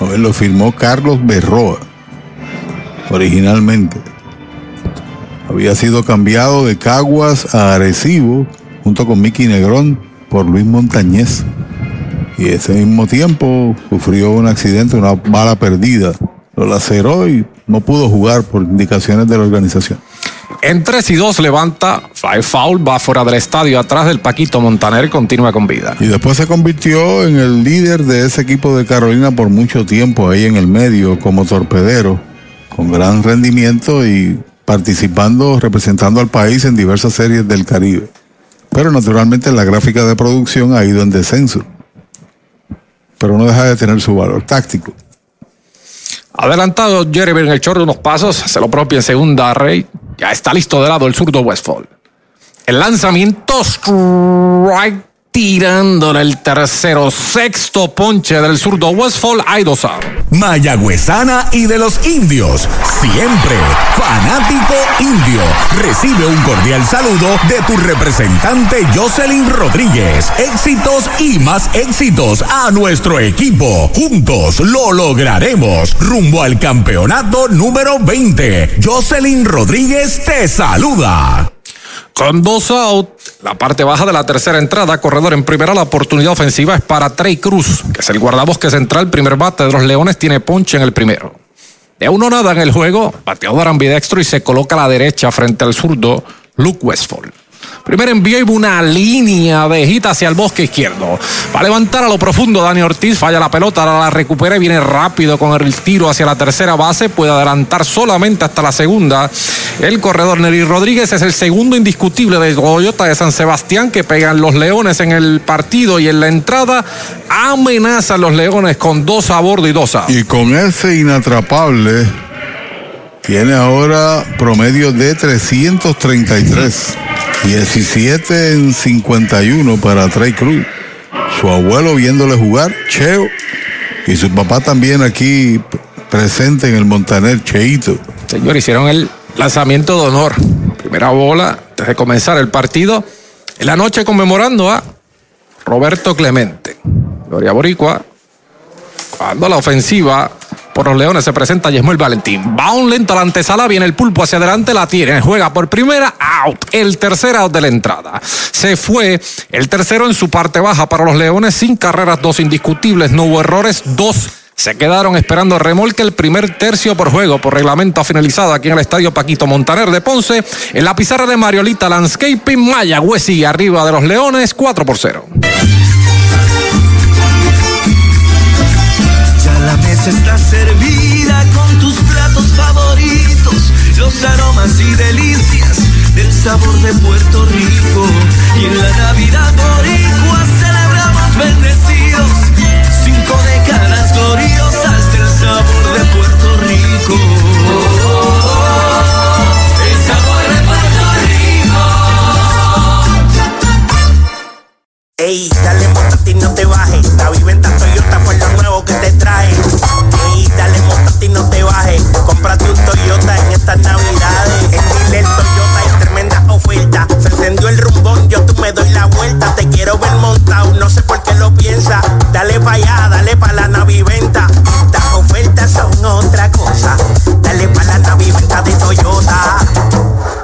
Ver, lo firmó Carlos Berroa. Originalmente. Había sido cambiado de Caguas a Arecibo junto con Mickey Negrón por Luis Montañez. Y ese mismo tiempo sufrió un accidente, una bala perdida. Lo laceró y no pudo jugar por indicaciones de la organización. En 3 y 2 levanta, fly foul, va fuera del estadio atrás del Paquito Montaner, continúa con vida. Y después se convirtió en el líder de ese equipo de Carolina por mucho tiempo ahí en el medio como torpedero, con gran rendimiento y participando, representando al país en diversas series del Caribe. Pero naturalmente la gráfica de producción ha ido en descenso. Pero no deja de tener su valor táctico. Adelantado Jeremy en el de unos pasos, se lo propio en segunda Rey. Ya está listo de lado el zurdo Westfall. El lanzamiento strike tirándole el tercero, sexto ponche del zurdo Westfall. Out. Mayagüezana y de los indios. Siempre fanático indio. Recibe un cordial saludo de tu representante Jocelyn Rodríguez. Éxitos y más éxitos a nuestro equipo. Juntos lo lograremos. Rumbo al campeonato número 20. Jocelyn Rodríguez te saluda. Con dos out, la parte baja de la tercera entrada, corredor en primera, la oportunidad ofensiva es para Trey Cruz, que es el guardabosque central, primer bate de los Leones, tiene ponche en el primero. De uno nada en el juego, bateador ambidextro y se coloca a la derecha frente al zurdo Luke Westfall. Primer envío y una línea de hit hacia el bosque izquierdo. Va a levantar a lo profundo Dani Ortiz, falla la pelota, ahora la recupera y viene rápido con el tiro hacia la tercera base. Puede adelantar solamente hasta la segunda. El corredor Neri Rodríguez es el segundo indiscutible de Toyota de San Sebastián que pegan los Leones en el partido y en la entrada amenazan los Leones con dos a bordo y dos a. Y con ese inatrapable tiene ahora promedio de 333. 17 en 51 para Trey Cruz. Su abuelo viéndole jugar, Cheo. Y su papá también aquí presente en el Montaner, Cheito. Señor, hicieron el lanzamiento de honor. Primera bola antes de comenzar el partido. En la noche conmemorando a Roberto Clemente. Gloria Boricua. Cuando la ofensiva por los Leones se presenta Yesmuel Valentín. Va un lento a la antesala, viene el pulpo hacia adelante, la tiene, juega por primera, out. El tercer out de la entrada. Se fue el tercero en su parte baja para los Leones, sin carreras, dos indiscutibles, no hubo errores, dos se quedaron esperando remolque el primer tercio por juego por reglamento ha finalizado aquí en el estadio Paquito Montaner de Ponce. En la pizarra de Mariolita Landscaping, Mayagüez y arriba de los Leones, 4 por 0. Los aromas y delicias del sabor de Puerto Rico. Y en la Navidad boricua celebramos bendecidos cinco décadas gloriosas del sabor de Puerto Rico. Ey, dale montate y no te bajes. La viventa Toyota fue lo nuevo que te trae. Ey, dale montate y no te bajes. Cómprate un Toyota en estas navidades. En Dile Toyota hay tremenda oferta. Se encendió el rumbón, yo tú me doy la vuelta. Te quiero ver montado, no sé por qué lo piensa. Dale pa' allá, dale pa' la naviventa. Las ofertas son otra cosa. Dale pa' la naviventa de Toyota.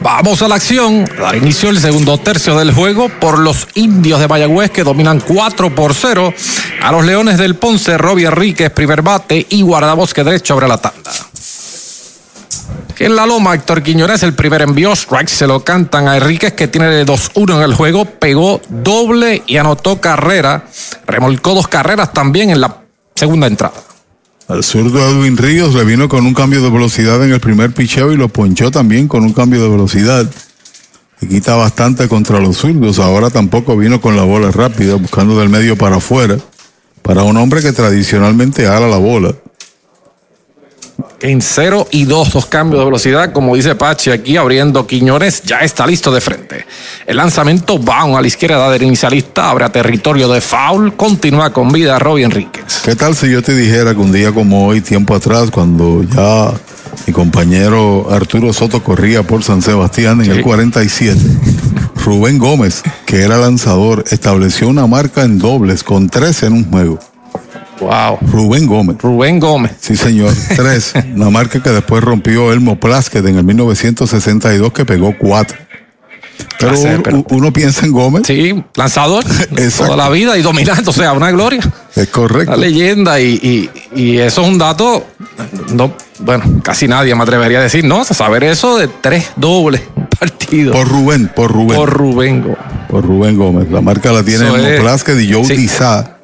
Vamos a la acción. Dar inicio el segundo tercio del juego por los indios de Mayagüez que dominan 4 por 0 a los Leones del Ponce. Robbie Enríquez, primer bate y guardabosque derecho abre la tanda. En la loma, Héctor Quiñones, el primer envío, strike, se lo cantan a Enríquez que tiene 2-1 en el juego, pegó doble y anotó carrera, remolcó dos carreras también en la segunda entrada. Al zurdo Edwin Ríos le vino con un cambio de velocidad en el primer picheo y lo ponchó también con un cambio de velocidad. Y quita bastante contra los zurdos. Ahora tampoco vino con la bola rápida, buscando del medio para afuera. Para un hombre que tradicionalmente ala la bola. En 0 y 2, dos cambios de velocidad, como dice Pachi aquí, abriendo Quiñones, ya está listo de frente. El lanzamiento va a la izquierda del inicialista, abre a territorio de foul, continúa con vida Robbie Enríquez. ¿Qué tal si yo te dijera que un día como hoy, tiempo atrás, cuando ya mi compañero Arturo Soto corría por San Sebastián en el 47, Rubén Gómez, que era lanzador, estableció una marca en dobles con 13 en un juego. Wow. Rubén Gómez. Rubén Gómez. Sí, señor. Tres. Una marca que después rompió Elmo Plasquet en el 1962 que pegó cuatro. Pero, Placer, pero- uno piensa en Gómez. Sí, lanzador toda la vida y dominante, o sea, una gloria. Es correcto. Una leyenda y, y- y eso es un dato, no, bueno, casi nadie me atrevería a decir, no, saber eso de tres dobles partidos. Por Rubén, por Rubén. Por Rubén Gómez. Por Rubén Gómez. La marca la tiene Elmo es. Plasquet y Joe Sí. Dizá,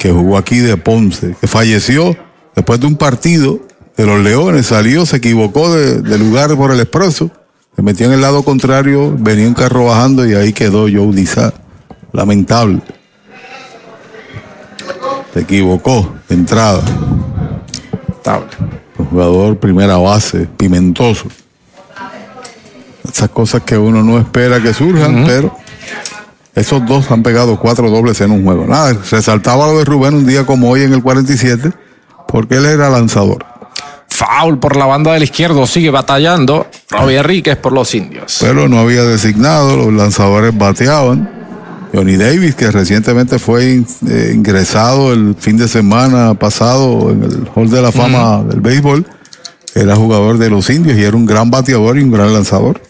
que jugó aquí de Ponce, que falleció después de un partido de los Leones. Salió, se equivocó de, de lugar por el expreso. Se metió en el lado contrario, venía un carro bajando y ahí quedó Joe Dizá. Lamentable. Se equivocó de entrada. Un jugador primera base, pimentoso. Esas cosas que uno no espera que surjan, pero esos dos han pegado cuatro dobles en un juego. Nada, resaltaba lo de Rubén un día como hoy en el 47, porque él era lanzador. Foul por la banda del izquierdo, sigue batallando. Robbie Enríquez por los indios. Pero no había designado, los lanzadores bateaban. Johnny Davis, que recientemente fue eh, ingresado el fin de semana pasado en el Hall de la Fama del béisbol, era jugador de los indios y era un gran bateador y un gran lanzador.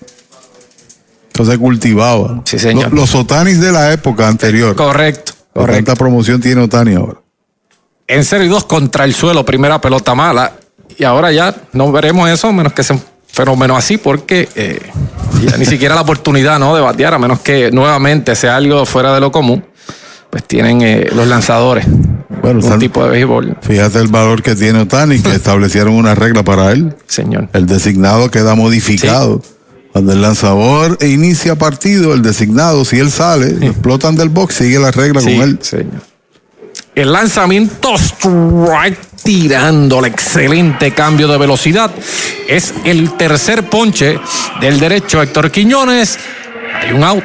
Entonces cultivaba. Sí, señor. Los, los Otanis de la época anterior. Correcto, correcto. ¿Cuánta promoción tiene Otani ahora? En 0 y 2 contra el suelo, primera pelota mala. Y ahora ya no veremos eso, menos que se fenómeno así porque eh, ya ni siquiera la oportunidad ¿no? de batear, a menos que nuevamente sea algo fuera de lo común, pues tienen eh, los lanzadores. Bueno, un tipo de béisbol. Fíjate el valor que tiene Otani, que establecieron una regla para él. Señor. El designado queda modificado. Cuando el lanzador inicia partido, el designado, si él sale, lo explotan del box, sigue la regla Sí, con él. señor. El lanzamiento strike tirando el excelente cambio de velocidad. Es el tercer ponche del derecho Héctor Quiñones. Hay un out.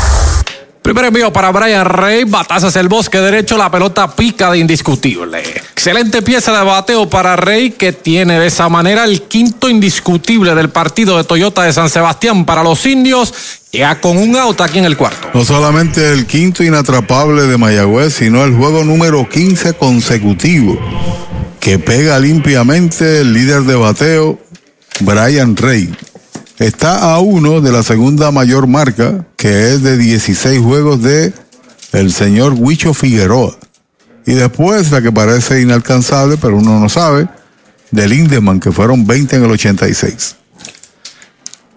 Primer envío para Brian Rey, batazas el bosque derecho, la pelota pica de indiscutible. Excelente pieza de bateo para Rey que tiene de esa manera el quinto indiscutible del partido de Toyota de San Sebastián para los indios, ya con un out aquí en el cuarto. No solamente el quinto inatrapable de Mayagüez, sino el juego número 15 consecutivo, que pega limpiamente el líder de bateo, Brian Rey. Está a uno de la segunda mayor marca, que es de 16 juegos de el señor Huicho Figueroa. Y después la que parece inalcanzable, pero uno no sabe, de Lindemann, que fueron 20 en el 86.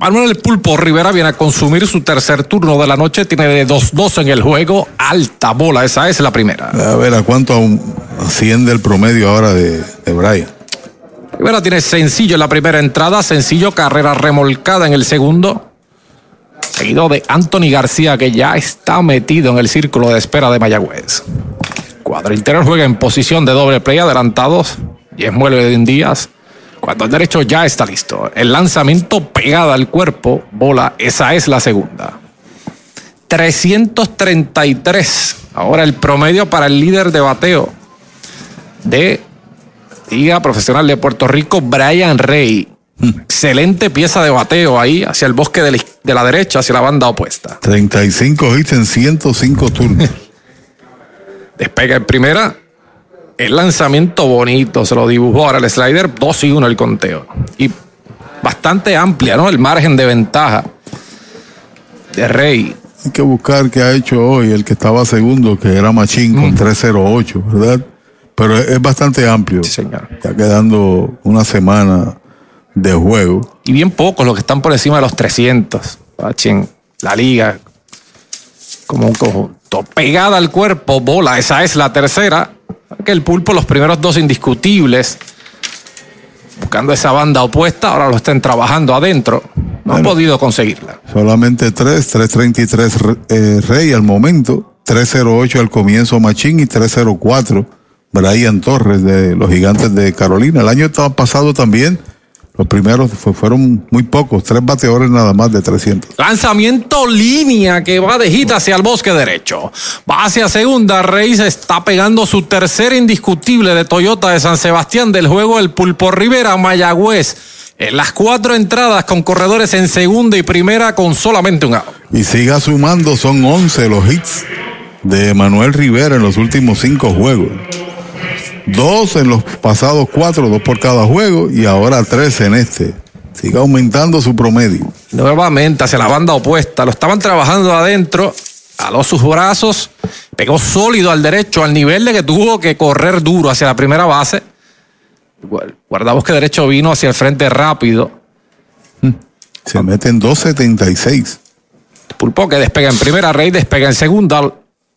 Manuel El Pulpo Rivera viene a consumir su tercer turno de la noche, tiene de 2-2 en el juego, alta bola, esa es la primera. A ver a cuánto aún asciende el promedio ahora de, de Brian. Rivera tiene sencillo en la primera entrada, sencillo carrera remolcada en el segundo. Seguido de Anthony García, que ya está metido en el círculo de espera de Mayagüez. Cuadro interior juega en posición de doble play adelantados. Y es muele de Díaz. Cuando el derecho ya está listo. El lanzamiento pegada al cuerpo, bola, esa es la segunda. 333. Ahora el promedio para el líder de bateo de Liga Profesional de Puerto Rico, Brian Rey. Excelente pieza de bateo ahí, hacia el bosque de la, iz- de la derecha, hacia la banda opuesta. 35 hits en 105 turnos. Despega en primera. El lanzamiento bonito, se lo dibujó ahora el slider, 2 y 1 el conteo. Y bastante amplia, ¿no? El margen de ventaja de Rey. Hay que buscar qué ha hecho hoy el que estaba segundo, que era Machín con 308, ¿verdad? Pero es, bastante amplio. Sí, señor. Está quedando una semana de juego. Y bien pocos los que están por encima de los 300. Pachen, la liga, como un conjunto. Pegada al cuerpo, bola, esa es la tercera. Que el pulpo, los primeros dos indiscutibles, buscando esa banda opuesta, ahora lo están trabajando adentro. No han podido conseguirla. Solamente 3, 333 Re- eh, Rey al momento, 308 al comienzo Machín y 304 Brian Torres de los Gigantes de Carolina. El año estaba pasado también, los primeros fue- fueron muy pocos, tres bateadores nada más de 300. Lanzamiento línea que va de hit hacia el bosque derecho. Va hacia segunda. Rey se está pegando su tercer indiscutible de Toyota de San Sebastián del juego El Pulpo Rivera Mayagüez. En las cuatro entradas con corredores en segunda y primera con solamente un out. Y siga sumando, son 11 los hits de Manuel Rivera en los últimos cinco juegos. Dos en los pasados cuatro, dos por cada juego, y ahora tres en este. Siga aumentando su promedio. Nuevamente hacia la banda opuesta. Lo estaban trabajando adentro. Aló sus brazos. Pegó sólido al derecho al nivel de que tuvo que correr duro hacia la primera base. Guar- Guardabosque derecho vino hacia el frente rápido. Se mete en 2.76. Pulpo que despega en primera, Rey despega en segunda.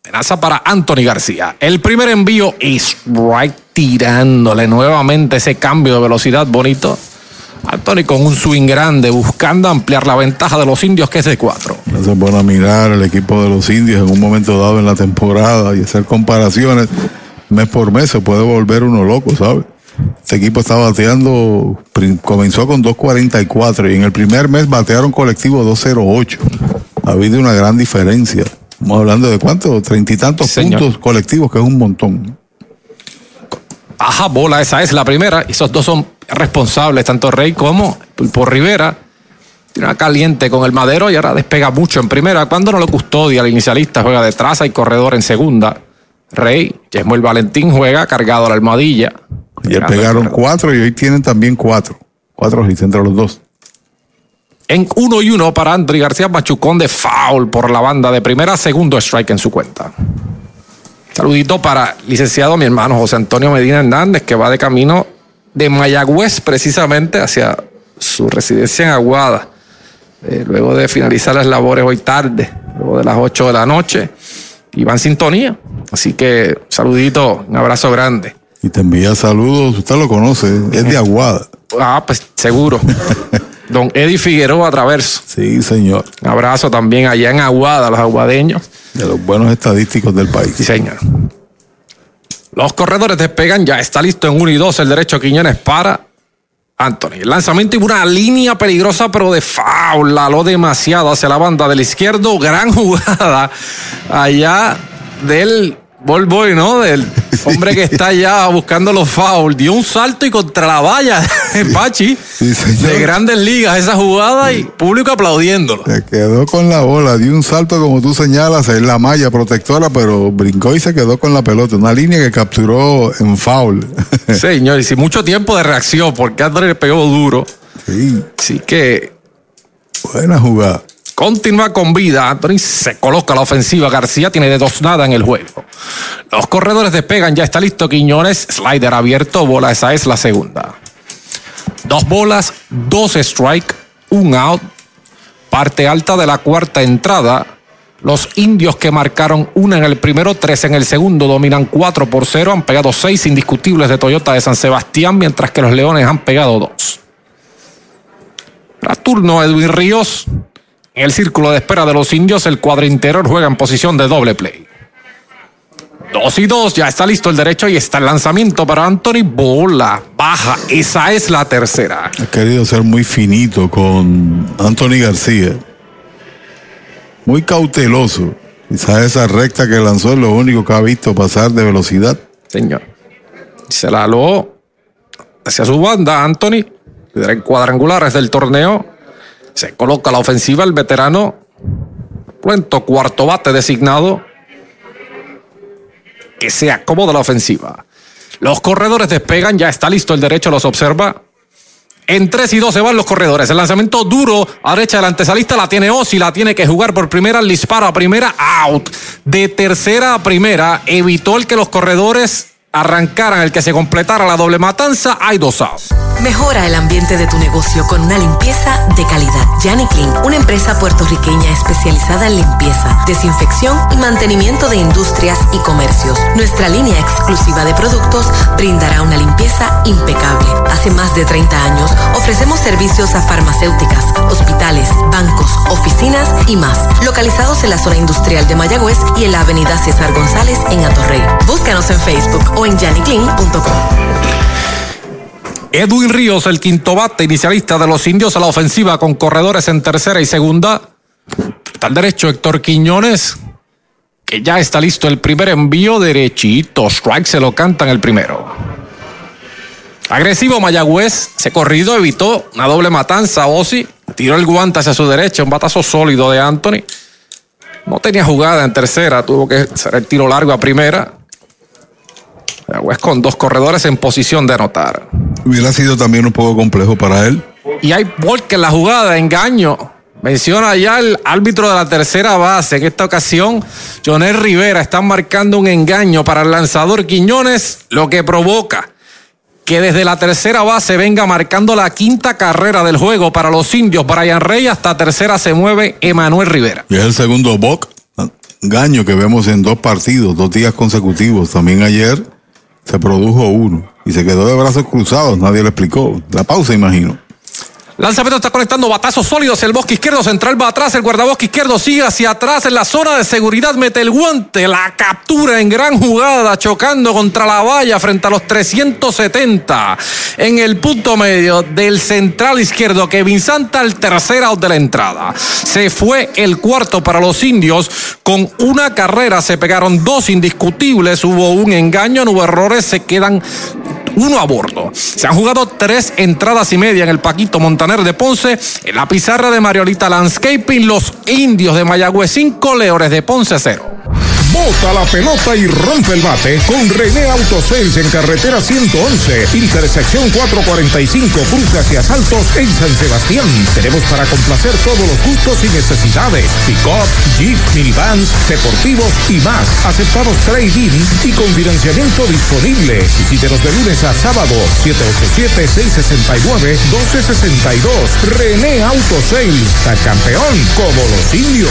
Amenaza para Anthony García. El primer envío es right tirándole nuevamente ese cambio de velocidad bonito. Anthony con un swing grande buscando ampliar la ventaja de los indios que es de cuatro. No se pone a mirar el equipo de los indios en un momento dado en la temporada y hacer comparaciones mes por mes se puede volver uno loco, ¿sabes? Este equipo está bateando, comenzó con 2.44 y en el primer mes batearon colectivo 2.08. Ha habido una gran diferencia. Estamos hablando de cuántos, treinta y tantos Señor. puntos colectivos, que es un montón. Baja bola, esa es la primera. Y esos dos son responsables, tanto Rey como por Rivera. Tiene una caliente con el madero y ahora despega mucho en primera. Cuando no lo custodia, el inicialista juega detrás, hay corredor en segunda. Rey, Yesmuel Valentín juega cargado a la almohadilla. Ya pegaron cuatro y hoy tienen también cuatro. Cuatro hits entre los dos. En uno y uno para Andri García Machucón de foul por la banda de primera, segundo strike en su cuenta. Saludito para licenciado mi hermano José Antonio Medina Hernández, que va de camino de Mayagüez precisamente hacia su residencia en Aguada. Eh, luego de finalizar las labores hoy tarde, luego de las 8 de la noche, y va en sintonía. Así que saludito, un abrazo grande. Y te envía saludos, usted lo conoce, es de Aguada. Ah, pues seguro. Don Eddie Figueroa Traverso. Sí, señor. Un abrazo también allá en Aguada, los aguadeños. De los buenos estadísticos del país. Sí, señor. Los corredores despegan, ya está listo en 1 y 2 el derecho Quiñones para Anthony. El lanzamiento y una línea peligrosa, pero de foul. lo demasiado hacia la banda del izquierdo. Gran jugada allá del ball boy, ¿no? Del hombre que está allá buscando los fouls. Dio un salto y contra la valla de Pachi de grandes ligas esa jugada y público aplaudiéndolo. Se quedó con la bola, dio un salto como tú señalas en la malla protectora, pero brincó y se quedó con la pelota. Una línea que capturó en foul. Señor, y sin mucho tiempo de reacción, porque André le pegó duro. Sí. Así que. Buena jugada. Continúa con vida. Anthony se coloca la ofensiva. García tiene de dos nada en el juego. Los corredores despegan. Ya está listo Quiñones. Slider abierto. Bola. Esa es la segunda. Dos bolas, dos strike, un out. Parte alta de la cuarta entrada. Los indios que marcaron una en el primero, tres en el segundo, dominan cuatro por cero. Han pegado seis indiscutibles de Toyota de San Sebastián, mientras que los Leones han pegado dos. Turno Edwin Ríos. En el círculo de espera de los indios, el cuadro interior juega en posición de doble play. Dos y dos, ya está listo el derecho y está el lanzamiento para Anthony. Bola, baja, esa es la tercera. Ha querido ser muy finito con Anthony García. Muy cauteloso. Quizás esa recta que lanzó es lo único que ha visto pasar de velocidad. Señor. Se la aló hacia su banda, Anthony. En cuadrangulares del torneo. Se coloca la ofensiva el veterano. Cuento cuarto bate designado. Que se acomoda la ofensiva. Los corredores despegan, ya está listo el derecho, los observa. En 3 y 2 se van los corredores. El lanzamiento duro a derecha del antesalista la tiene Osi, la tiene que jugar por primera, el disparo a primera, out. De tercera a primera, evitó el que los corredores arrancaran el que se completara la doble matanza, hay dos outs. Mejora el ambiente de tu negocio con una limpieza de calidad. Yanni Clean, una empresa puertorriqueña especializada en limpieza, desinfección y mantenimiento de industrias y comercios. Nuestra línea exclusiva de productos brindará una limpieza impecable. Hace más de 30 años ofrecemos servicios a farmacéuticas, hospitales, bancos, oficinas y más, localizados en la zona industrial de Mayagüez y en la avenida César González en Atorrey. Búscanos en Facebook o en janiclean.com. Edwin Ríos, el quinto bate inicialista de los indios a la ofensiva con corredores en tercera y segunda. Está al derecho Héctor Quiñones, que ya está listo el primer envío derechito. Strike se lo cantan el primero. Agresivo Mayagüez, se corrido, evitó una doble matanza. Osi tiró el guante hacia su derecha, un batazo sólido de Anthony. No tenía jugada en tercera, tuvo que hacer el tiro largo a primera. Mayagüez con dos corredores en posición de anotar. Hubiera sido también un poco complejo para él. Y hay porque en la jugada, engaño. Menciona ya el árbitro de la tercera base. En esta ocasión, Jonel Rivera está marcando un engaño para el lanzador Quiñones, lo que provoca que desde la tercera base venga marcando la quinta carrera del juego para los indios. Brian Rey hasta tercera se mueve Emanuel Rivera. Y es el segundo boc, engaño que vemos en dos partidos, dos días consecutivos. También ayer se produjo uno y se quedó de brazos cruzados, nadie le explicó. La pausa, imagino. Lanzamiento está conectando batazos sólidos. El bosque izquierdo central va atrás. El guardabosque izquierdo sigue hacia atrás en la zona de seguridad. Mete el guante. La captura en gran jugada. Chocando contra la valla frente a los 370. En el punto medio del central izquierdo. Kevin Santa al tercer out de la entrada. Se fue el cuarto para los indios. Con una carrera se pegaron dos indiscutibles. Hubo un engaño. No hubo errores. Se quedan uno a bordo. Se han jugado tres entradas y media en el Paquito Montaner de Ponce. En la pizarra de Mariolita Landscaping, los indios de Mayagüez 5, Leones de Ponce 0. Bota la pelota y rompe el bate con René Autosales en carretera 111, intersección 445, cruce hacia Saltos en San Sebastián. Tenemos para complacer todos los gustos y necesidades. Pick-up, Jeep, minivans, deportivos y más. Aceptamos trading y con financiamiento disponible. Visítenos de lunes a sábado, 787-669-1262. René Autosales, está campeón como los indios.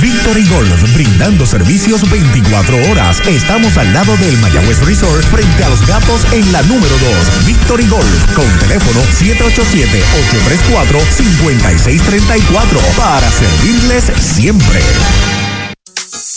Victory Golf, brindando servicios 24 horas. Estamos al lado del Mayagüez Resort, frente a los gatos en la número 2. Victory Golf, con teléfono 787-834-5634, para servirles siempre.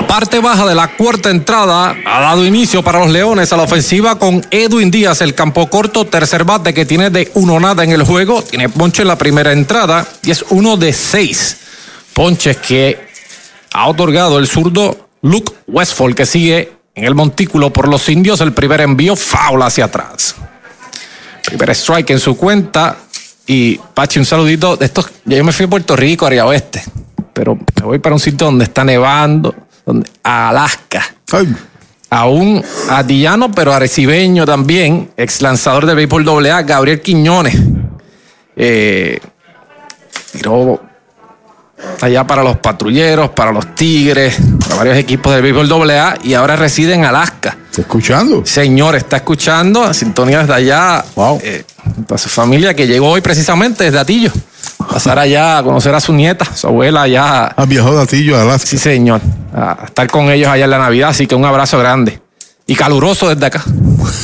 La parte baja de la cuarta entrada ha dado inicio para los Leones a la ofensiva con Edwin Díaz, el campo corto, tercer bate que tiene de uno nada en el juego. Tiene ponche en la primera entrada y es uno de seis ponches que ha otorgado el zurdo Luke Westfall, que sigue en el montículo por los indios. El primer envío, foul hacia atrás. Primer strike en su cuenta. Y Pachi, un saludito de estos. Yo me fui a Puerto Rico, área oeste, pero me voy para un sitio donde está nevando donde, a Alaska. A un atillano, pero arecibeño también, ex lanzador de béisbol AA, Gabriel Quiñones. Eh, tiró allá para los patrulleros, para los tigres, para varios equipos del béisbol AA y ahora reside en Alaska. ¿Está escuchando? Señor, está escuchando, a sintonía desde allá. Wow. Eh, para su familia que llegó hoy precisamente desde Atillo. Pasar allá a conocer a su nieta, su abuela allá. ¿Ha viajado de Atillo a Alaska? Sí, señor. A estar con ellos allá en la Navidad, así que un abrazo grande. Y caluroso desde acá.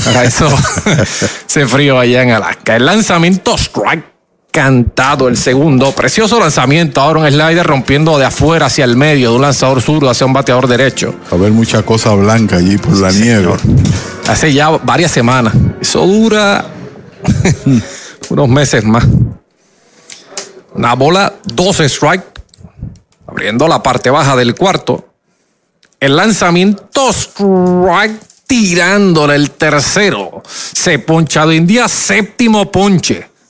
Para eso se frío allá en Alaska. El lanzamiento strike cantado el segundo. Precioso lanzamiento. Ahora un slider rompiendo de afuera hacia el medio, de un lanzador zurdo hacia un bateador derecho. A ver mucha cosa blanca allí por la nieve. Hace ya varias semanas. Eso dura unos meses más. Una bola, 12 strike, abriendo la parte baja del cuarto. El lanzamiento strike tirándole el tercero. Se poncha de India, séptimo ponche.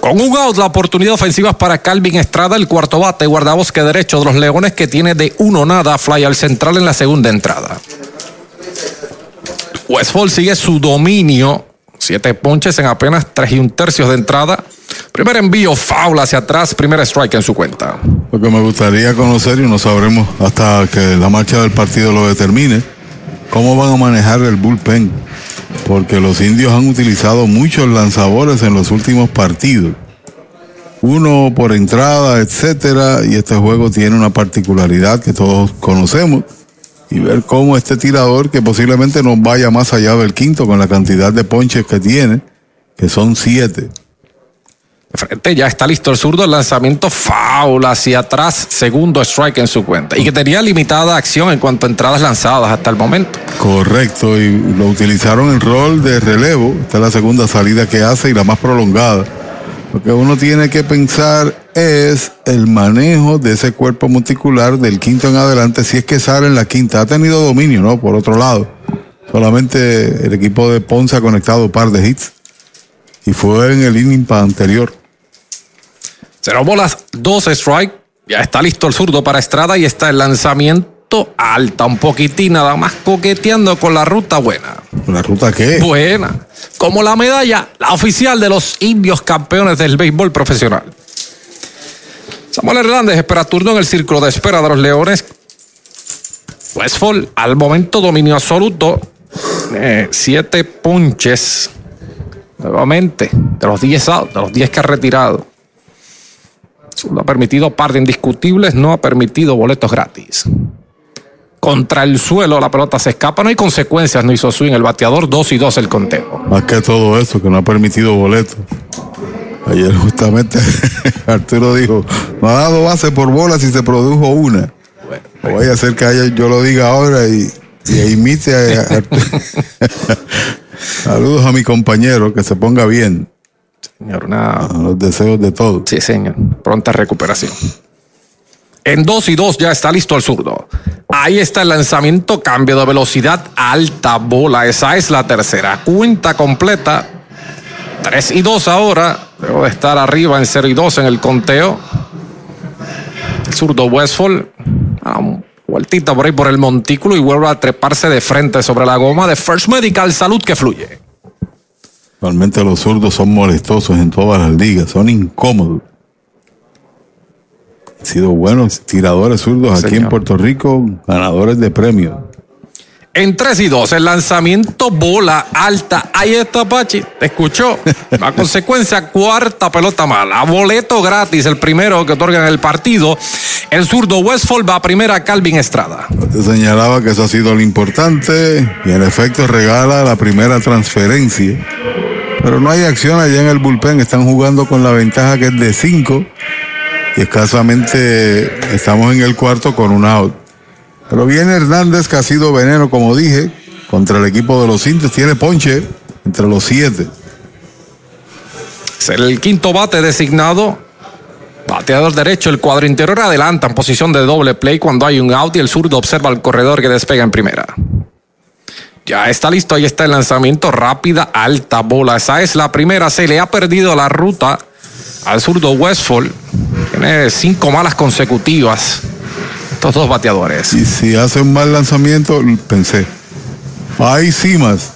Con un out, la oportunidad ofensiva para Calvin Estrada, el cuarto bate, guardabosque derecho de los Leones, que tiene de uno nada, fly al central en la segunda entrada. Westfall sigue su dominio, siete ponches en apenas tres y un tercios de entrada. Primer envío, foul hacia atrás, primer strike en su cuenta. Lo que me gustaría conocer, y no sabremos hasta que la marcha del partido lo determine, cómo van a manejar el bullpen porque los indios han utilizado muchos lanzadores en los últimos partidos. Uno por entrada, etcétera, y este juego tiene una particularidad que todos conocemos. Y ver cómo este tirador, que posiblemente no vaya más allá del quinto con la cantidad de ponches que tiene, que son siete. Frente ya está listo el zurdo, el lanzamiento foul hacia atrás, segundo strike en su cuenta. Y que tenía limitada acción en cuanto a entradas lanzadas hasta el momento. Correcto, y lo utilizaron en rol de relevo. Esta es la segunda salida que hace y la más prolongada. Porque uno tiene que pensar es el manejo de ese cuerpo muscular del quinto en adelante, si es que sale en la quinta. Ha tenido dominio, ¿no? Por otro lado. Solamente el equipo de Ponce ha conectado un par de hits. Y fue en el inning anterior. Cero bolas, dos strike. Ya está listo el zurdo para Estrada y está el lanzamiento alta, un poquitín nada más coqueteando con la ruta buena. ¿La ruta qué? Buena. Como la medalla, la oficial de los indios campeones del béisbol profesional. Samuel Hernández espera turno en el círculo de espera de los Leones. Westfall al momento dominio absoluto. Eh, siete punches. Nuevamente, de los 10 de los 10 que ha retirado. Solo ha permitido par de indiscutibles, no ha permitido boletos gratis. Contra el suelo la pelota se escapa, no hay consecuencias, no hizo swing el bateador, 2 y 2 el conteo. Más que todo eso, que no ha permitido boletos. Ayer justamente Arturo dijo, no ha dado base por bola si se produjo una. Bueno, Voy a hacer que yo lo diga ahora y, y imite a Arturo. Saludos a mi compañero, que se ponga bien. Señor, una... Los deseos de todos. Sí, señor. Pronta recuperación. En 2 y 2 ya está listo el zurdo. Ahí está el lanzamiento, cambio de velocidad, alta bola. Esa es la tercera. Cuenta completa. 3 y 2 ahora. Debo de estar arriba en 0 y 2 en el conteo. El zurdo Westfall. Ah, vueltita por ahí por el montículo y vuelve a treparse de frente sobre la goma de First Medical. Salud que fluye. Realmente los zurdos son molestosos en todas las ligas, son incómodos. Han sido buenos tiradores zurdos aquí en Puerto Rico, ganadores de premios. En 3 y 2, el lanzamiento bola alta. Ahí está Pachi, te escuchó. La consecuencia, cuarta pelota mala. Boleto gratis, el primero que otorgan el partido. El zurdo Westfall va a primera Calvin Estrada. Te señalaba que eso ha sido lo importante y en efecto regala la primera transferencia. Pero no hay acción allá en el bullpen. Están jugando con la ventaja que es de 5. Y escasamente estamos en el cuarto con un out. Pero viene Hernández, que ha sido veneno, como dije, contra el equipo de los indios. Tiene ponche entre los siete. Es el quinto bate designado. Bateador derecho, el cuadro interior adelanta en posición de doble play cuando hay un out y el zurdo observa al corredor que despega en primera. Ya está listo, ahí está el lanzamiento rápida, alta bola. Esa es la primera, se le ha perdido la ruta al zurdo Westfall. Tiene cinco malas consecutivas. Estos dos bateadores. Y si hace un mal lanzamiento, pensé, hay cimas.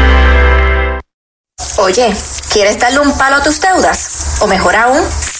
Oye, ¿quieres darle un palo a tus deudas? O mejor aún,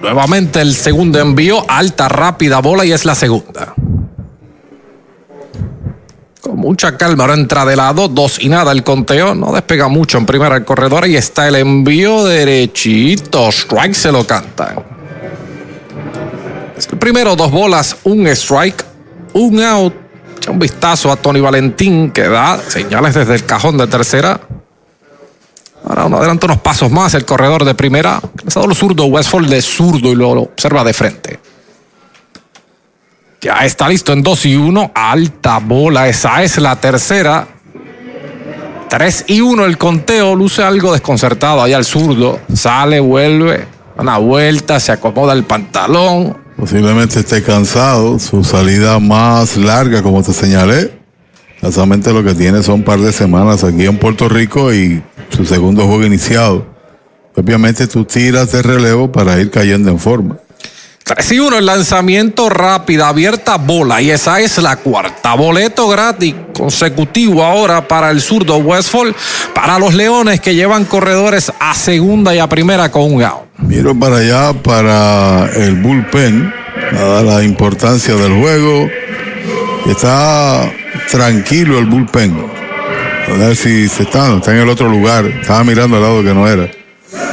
Nuevamente el segundo envío, alta, rápida bola y es la segunda. Con mucha calma, ahora entra de lado, dos y nada el conteo, no despega mucho en primera el corredor y está el envío derechito, strike se lo cantan. Es el primero, dos bolas, un strike, un out. Echa un vistazo a Tony Valentín que da señales desde el cajón de tercera. Ahora uno adelanta unos pasos más el corredor de primera. Lanzador zurdo, Westfall de zurdo y lo observa de frente. Ya está listo en 2 y 1. Alta bola. Esa es la tercera. 3 y 1 el conteo. Luce algo desconcertado allá al zurdo. Sale, vuelve. Una vuelta, se acomoda el pantalón. Posiblemente esté cansado. Su salida más larga, como te señalé. Básicamente lo que tiene son un par de semanas aquí en Puerto Rico y su segundo juego iniciado. Obviamente tú tiras de relevo para ir cayendo en forma. 3 y 1, el lanzamiento rápido, abierta bola. Y esa es la cuarta. Boleto gratis consecutivo ahora para el zurdo Westfall. Para los Leones que llevan corredores a segunda y a primera con un out. Miro para allá para el bullpen. Dada la importancia del juego. Está tranquilo el bullpen. A ver si se está, está en el otro lugar. Estaba mirando al lado que no era.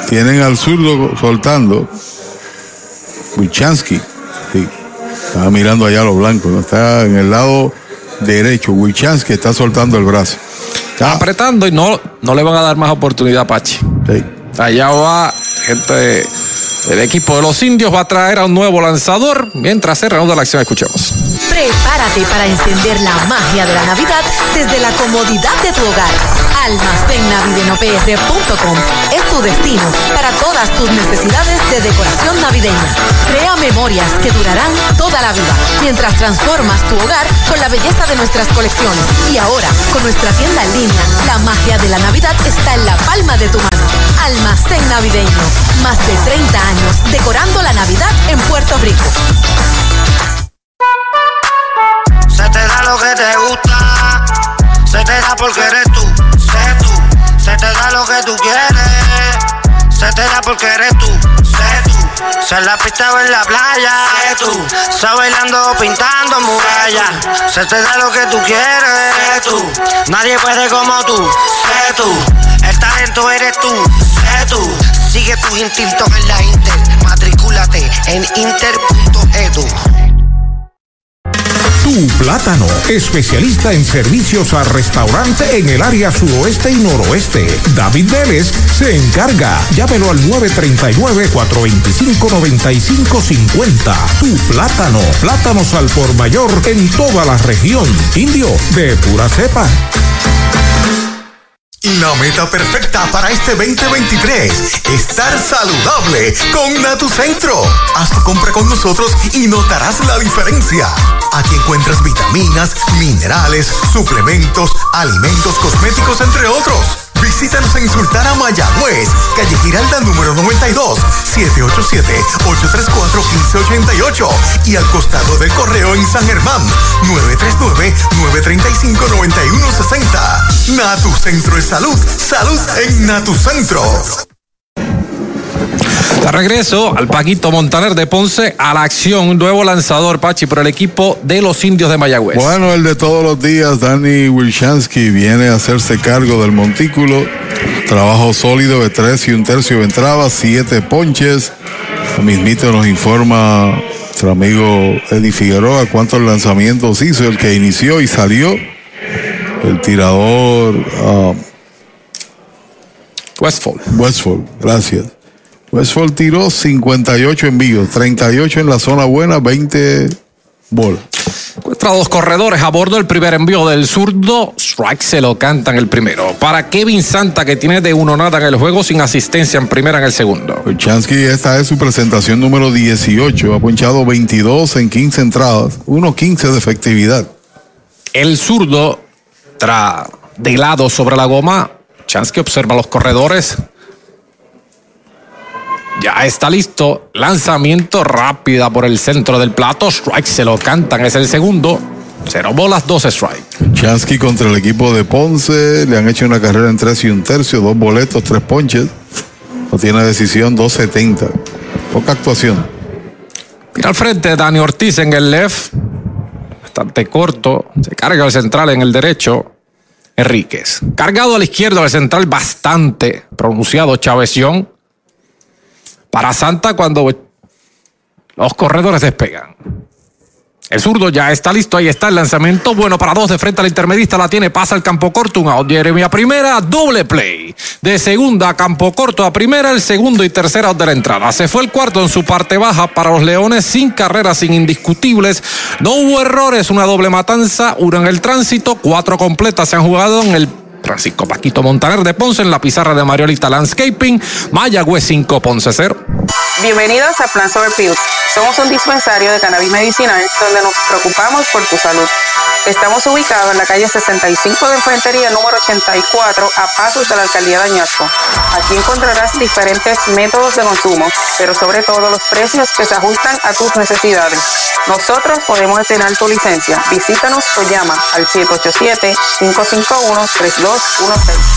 Tienen al zurdo soltando. Wichansky. Sí. Estaba mirando allá a los blancos. ¿no? Está en el lado derecho. Wichansky está soltando el brazo. Está apretando y no, no le van a dar más oportunidad a Pachi. Sí. Allá va gente del equipo de los indios. Va a traer a un nuevo lanzador. Mientras se reanuda la acción, escuchemos. Prepárate para encender la magia de la Navidad desde la comodidad de tu hogar. Almacennavidenopr.com es tu destino para todas tus necesidades de decoración navideña. Crea memorias que durarán toda la vida mientras transformas tu hogar con la belleza de nuestras colecciones. Y ahora, con nuestra tienda en línea, la magia de la Navidad está en la palma de tu mano. Almacén Navideño. Más de 30 años decorando la Navidad en Puerto Rico. Se te da lo que te gusta, se te da porque eres tú, sé tú. Se te da lo que tú quieres, se te da porque eres tú, sé tú. Se la pista o en la playa, sé tú. Se bailando pintando murallas, se te da lo que tú quieres, sé tú. Nadie puede como tú, sé tú. El talento eres tú, sé tú. Sigue tus instintos en la Inter, matricúlate en inter.edu. Tu Plátano, especialista en servicios a restaurante en el área suroeste y noroeste. David Vélez se encarga. Llámelo al 939-425-9550. Tu Plátano, plátanos al por mayor en toda la región. Indio, de pura cepa. La meta perfecta para este 2023, estar saludable con Natucentro. Haz tu compra con nosotros y notarás la diferencia. Aquí encuentras vitaminas, minerales, suplementos, alimentos cosméticos, entre otros. Visítanos en Sultana Mayagüez, calle Giralda número 92, 787-834-1588 y al costado del correo en San Germán, 939-935-9160. Natu Centro de Salud, salud en Natu Centro. De regreso al Paquito Montaner de Ponce a la acción. Un nuevo lanzador, Pachi, por el equipo de los indios de Mayagüez. Bueno, el de todos los días, Danny Wilchansky viene a hacerse cargo del montículo. Trabajo sólido de tres y un tercio de entrada, siete ponches. Mismito nos informa nuestro amigo Eddie Figueroa cuántos lanzamientos hizo, el que inició y salió. El tirador ah, Westfall. Westfall, gracias. Westfall tiró 58 envíos, 38 en la zona buena, 20 bolas. Encuentra dos corredores a bordo. El primer envío del zurdo. Strike se lo cantan el primero. Para Kevin Santa, que tiene de uno nada en el juego, sin asistencia en primera en el segundo. Chansky, esta es su presentación número 18. Ha ponchado 22 en 15 entradas, 1.15 de efectividad. El zurdo tra de lado sobre la goma. Chansky observa los corredores. Ya está listo. Lanzamiento rápida por el centro del plato. Strike se lo cantan. Es el segundo. Cero bolas, dos strike. Chansky contra el equipo de Ponce. Le han hecho una carrera en tres y un tercio, dos boletos, tres ponches. No tiene decisión, 2.70. Poca actuación. Mira al frente Dani Ortiz en el left. Bastante corto. Se carga el central en el derecho. Enríquez. Cargado a la izquierda el central bastante pronunciado Chaveción. Para Santa cuando los corredores despegan. El zurdo ya está listo, ahí está el lanzamiento. Bueno, para dos de frente al intermedista la tiene, pasa el campo corto, un out. Jeremy a primera, doble play. De segunda a campo corto a primera, el segundo y tercer out de la entrada. Se fue el cuarto en su parte baja para los Leones, sin carreras, sin indiscutibles. No hubo errores, una doble matanza, uno en el tránsito, cuatro completas se han jugado en el Francisco Paquito Montaner de Ponce en la pizarra de Mariolita Landscaping. Mayagüez 5, Ponce 0. Bienvenidos a Plan Sober Pills. Somos un dispensario de cannabis medicinal donde nos preocupamos por tu salud. Estamos ubicados en la calle 65 de Infantería número 84 a pasos de la alcaldía de Añasco. Aquí encontrarás diferentes métodos de consumo, pero sobre todo los precios que se ajustan a tus necesidades. Nosotros podemos detener tu licencia. Visítanos o llama al 787-551-3216.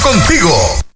contigo.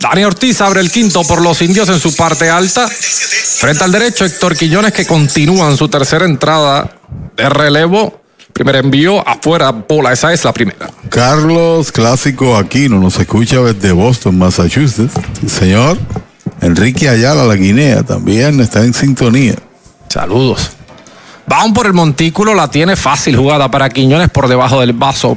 Dani Ortiz abre el quinto por los indios en su parte alta. Frente al derecho, Héctor Quiñones que continúa en su tercera entrada de relevo. Primer envío afuera, bola, esa es la primera. Carlos Clásico Aquino nos escucha desde Boston, Massachusetts. Señor Enrique Ayala, la Guinea, también está en sintonía. Saludos. Van por el montículo, la tiene fácil jugada para Quiñones por debajo del vaso.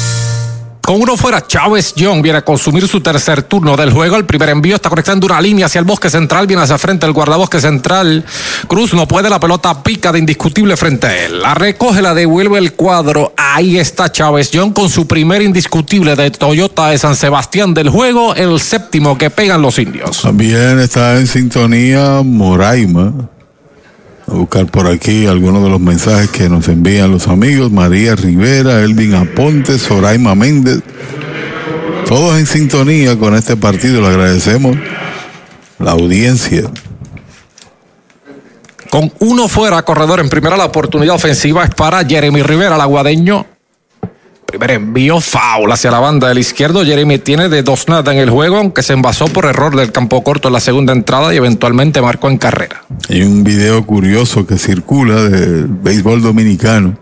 Con uno fuera, Chávez Young viene a consumir su tercer turno del juego. El primer envío está conectando una línea hacia el bosque central, viene hacia frente el guardabosque central. Cruz no puede, la pelota pica de indiscutible frente a él. La recoge, la devuelve el cuadro. Ahí está Chávez Young con su primer indiscutible de Toyota de San Sebastián del juego, el séptimo que pegan los indios. También está en sintonía Moraima. Buscar por aquí algunos de los mensajes que nos envían los amigos. María Rivera, Elvin Aponte, Soraima Méndez. Todos en sintonía con este partido. Le agradecemos la audiencia. Con uno fuera, corredor en primera, la oportunidad ofensiva es para Jeremy Rivera, el aguadeño. Primer envío foul hacia la banda del izquierdo. Jeremy tiene de dos nada en el juego, aunque se envasó por error del campo corto en la segunda entrada y eventualmente marcó en carrera. Hay un video curioso que circula del béisbol dominicano.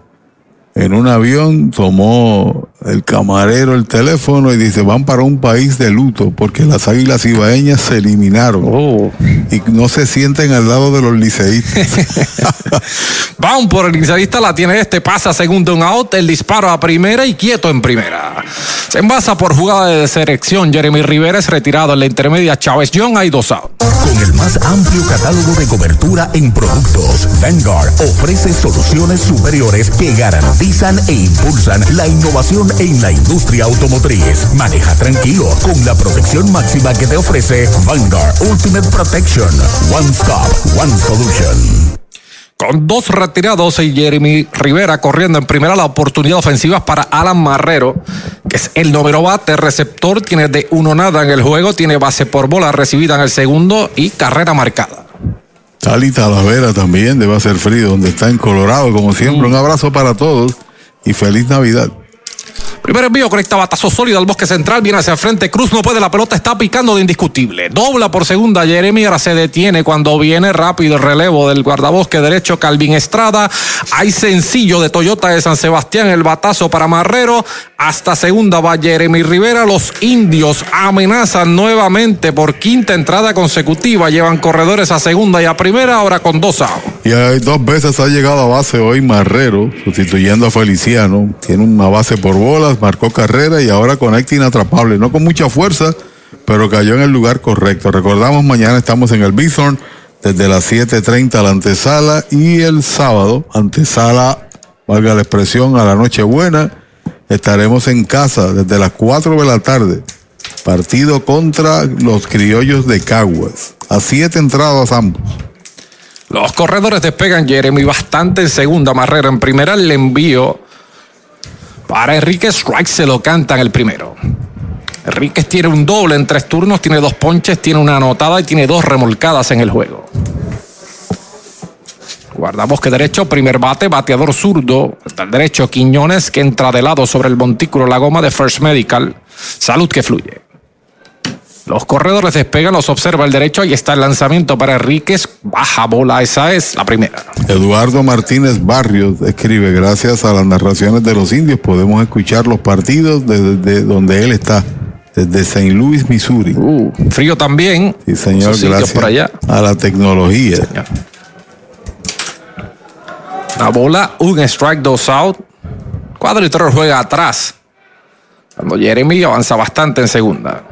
En un avión tomó el camarero el teléfono y dice, van para un país de luto porque las águilas ibaeñas se eliminaron y no se sienten al lado de los liceístas. Van por el liceísta, la tiene este, pasa segundo un out, el disparo a primera y quieto en primera. Se envasa por jugada de selección, Jeremy Rivera es retirado en la intermedia, Chávez John hay dos out. Con el más amplio catálogo de cobertura en productos, Vanguard ofrece soluciones superiores que garantizan e impulsan la innovación en la industria automotriz. Maneja tranquilo con la protección máxima que te ofrece Vanguard Ultimate Protection. One Stop, One Solution. Con dos retirados y Jeremy Rivera corriendo en primera la oportunidad ofensiva para Alan Marrero, que es el noveno bate, receptor, tiene de uno nada en el juego, tiene base por bola recibida en el segundo y carrera marcada. Tali Talavera también debe hacer frío, donde está en Colorado, como siempre. Un abrazo para todos y feliz Navidad. Primer envío conecta batazo sólido al bosque central, viene hacia el frente, Cruz no puede, la pelota está picando de indiscutible. Dobla por segunda, Jeremy ahora se detiene cuando viene rápido el relevo del guardabosque derecho Calvin Estrada. Hay sencillo de Toyota de San Sebastián, el batazo para Marrero. Hasta segunda va Jeremy Rivera. Los indios amenazan nuevamente por quinta entrada consecutiva. Llevan corredores a segunda y a primera, ahora con dos outs. Y hay dos veces ha llegado a base hoy Marrero, sustituyendo a Feliciano. Tiene una base por marcó carrera y ahora conecta inatrapable. No con mucha fuerza, pero cayó en el lugar correcto. Recordamos, mañana estamos en el Bithorn desde las 7.30 a la antesala y el sábado, antesala, valga la expresión, a la Nochebuena, estaremos en casa desde las 4 de la tarde. Partido contra los criollos de Caguas. A siete entradas ambos. Los corredores despegan Jeremy bastante en segunda, Marrero en primera, el envío para Enrique Strike se lo cantan el primero. Enríquez tiene un doble en tres turnos, tiene dos ponches, tiene una anotada y tiene dos remolcadas en el juego. Guardabosque derecho, primer bate, bateador zurdo. Está el derecho Quiñones que entra de lado sobre el montículo, la goma de First Medical. Salud que fluye. Los corredores despegan, los observa el derecho. Ahí está el lanzamiento para Enríquez. Baja bola, esa es la primera. Eduardo Martínez Barrios escribe, gracias a las narraciones de los indios podemos escuchar los partidos desde donde él está, desde St. Louis, Missouri. Uh, frío también. Sí, señor, gracias por allá. a la tecnología. La bola, un strike, dos out. Cuadritero juega atrás. Cuando Jeremy avanza bastante en segunda.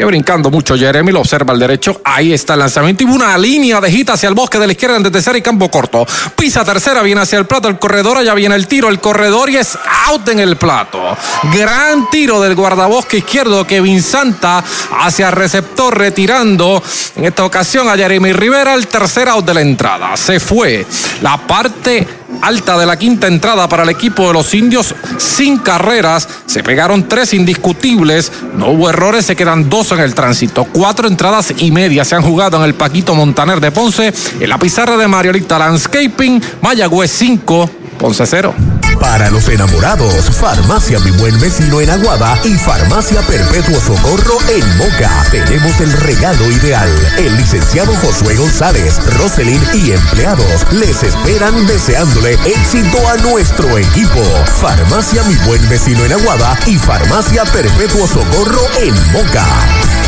Y brincando mucho Jeremy, lo observa al derecho. Ahí está el lanzamiento. Y una línea de hit hacia el bosque de la izquierda de tercera y campo corto. Pisa tercera, viene hacia el plato el corredor. Allá viene el tiro, el corredor y es out en el plato. Gran tiro del guardabosque izquierdo Kevin Santa hacia receptor, retirando en esta ocasión a Jeremy Rivera, el tercer out de la entrada. Se fue la parte alta de la quinta entrada para el equipo de los indios sin carreras. Se pegaron tres indiscutibles. No hubo errores, se quedan dos en el tránsito. Cuatro entradas y media se han jugado en el Paquito Montaner de Ponce. En la pizarra de Mariolita Landscaping, Mayagüez 5, Ponce 0. Para los enamorados, Farmacia Mi Buen Vecino en Aguada y Farmacia Perpetuo Socorro en Moca. Tenemos el regalo ideal. El licenciado Josué González, Roselyn y empleados les esperan deseándole éxito a nuestro equipo. Farmacia Mi Buen Vecino en Aguada y Farmacia Perpetuo Socorro en Moca.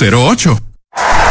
408-8808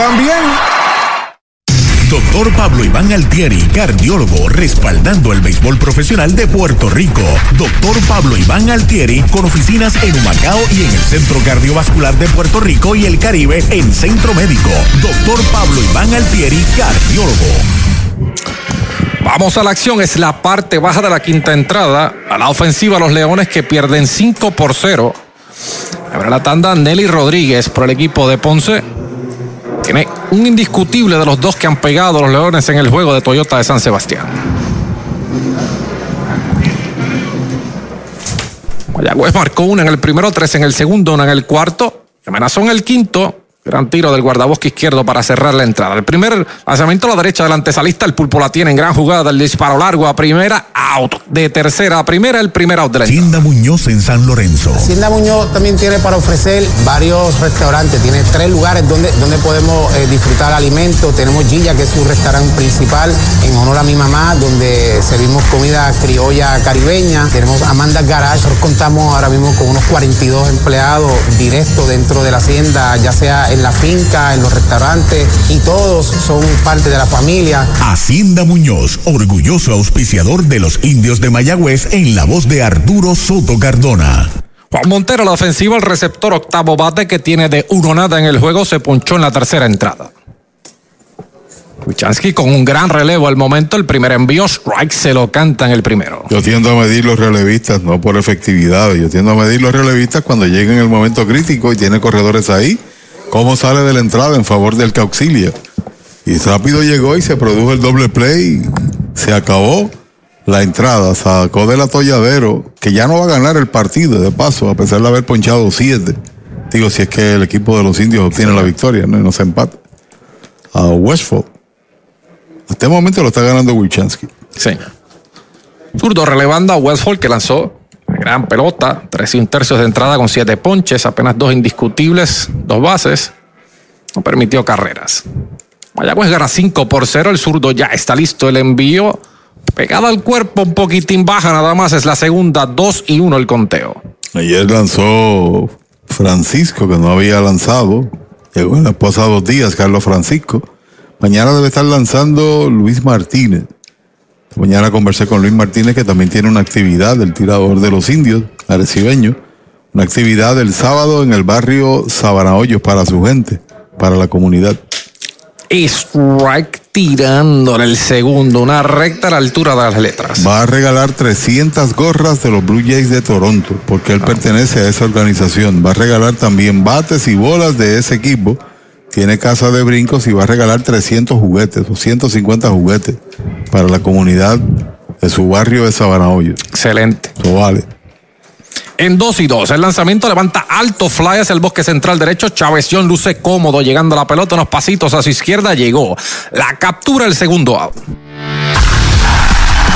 también. Doctor Pablo Iván Altieri, cardiólogo, respaldando el béisbol profesional de Puerto Rico. Doctor Pablo Iván Altieri, con oficinas en Humacao y en el Centro Cardiovascular de Puerto Rico y el Caribe en Centro Médico. Doctor Pablo Iván Altieri, cardiólogo. Vamos a la acción, es la parte baja de la quinta entrada. A la ofensiva los Leones que pierden 5 por 0. Habrá la tanda Nelly Rodríguez por el equipo de Ponce. Tiene un indiscutible de los dos que han pegado los Leones en el juego de Toyota de San Sebastián. Mayagüez marcó una en el primero, tres en el segundo, una en el cuarto. Amenazó en el quinto. Gran tiro del guardabosque izquierdo para cerrar la entrada. El primer lanzamiento a la derecha del antesalista. El pulpo la tiene en gran jugada. El disparo largo a primera. Out. De tercera a primera. El primer out de la Hacienda Muñoz en San Lorenzo. Hacienda Muñoz también tiene para ofrecer varios restaurantes. Tiene tres lugares donde, donde podemos eh, disfrutar alimentos. Tenemos Gilla, que es su restaurante principal en honor a mi mamá, donde servimos comida criolla caribeña. Tenemos Amanda Garage. Nosotros contamos ahora mismo con unos 42 empleados directos dentro de la hacienda, ya sea en la finca, en los restaurantes, y todos son parte de la familia. Hacienda Muñoz, orgulloso auspiciador de los indios de Mayagüez en la voz de Arturo Soto Cardona. Juan Montero, la ofensiva, el receptor octavo bate que tiene de uno nada en el juego, se ponchó en la tercera entrada. Wichansky con un gran relevo al momento, el primer envío, strike se lo canta en el primero. Yo tiendo a medir los relevistas, no por efectividad, yo tiendo a medir los relevistas cuando lleguen el momento crítico y tiene corredores ahí, cómo sale de la entrada en favor del que auxilia. Y rápido llegó y se produjo el doble play, se acabó la entrada, sacó del atolladero, que ya no va a ganar el partido de paso, a pesar de haber ponchado siete. Digo, si es que el equipo de los indios obtiene la victoria, ¿no? Y no se empata. A Westford. Hasta el momento lo está ganando Wilchansky. Sí. Zurdo relevando a Westford que lanzó gran pelota, tres y un tercio de entrada con siete ponches, apenas dos indiscutibles, dos bases. No permitió carreras. Mayagüez gana 5 por 0. El zurdo ya está listo. El envío pegado al cuerpo, un poquitín baja, nada más. Es la segunda, 2 y 1 el conteo. Ayer lanzó Francisco, que no había lanzado. Llegó en los pasados días, Carlos Francisco. Mañana debe estar lanzando Luis Martínez. Mañana conversé con Luis Martínez, que también tiene una actividad del tirador de los indios, arecibeño. Una actividad el sábado en el barrio Sabanahoyos para su gente, para la comunidad. Strike tirando en el segundo, una recta a la altura de las letras. Va a regalar 300 gorras de los Blue Jays de Toronto, porque él pertenece a esa organización. Va a regalar también bates y bolas de ese equipo. Tiene casa de brincos y va a regalar 300 juguetes, 250 juguetes para la comunidad de su barrio de Sabanahoyo. Excelente. Eso vale. En 2 y 2, el lanzamiento levanta alto fly hacia el bosque central derecho. Chávez John luce cómodo llegando a la pelota, unos pasitos a su izquierda. Llegó. La captura el segundo out.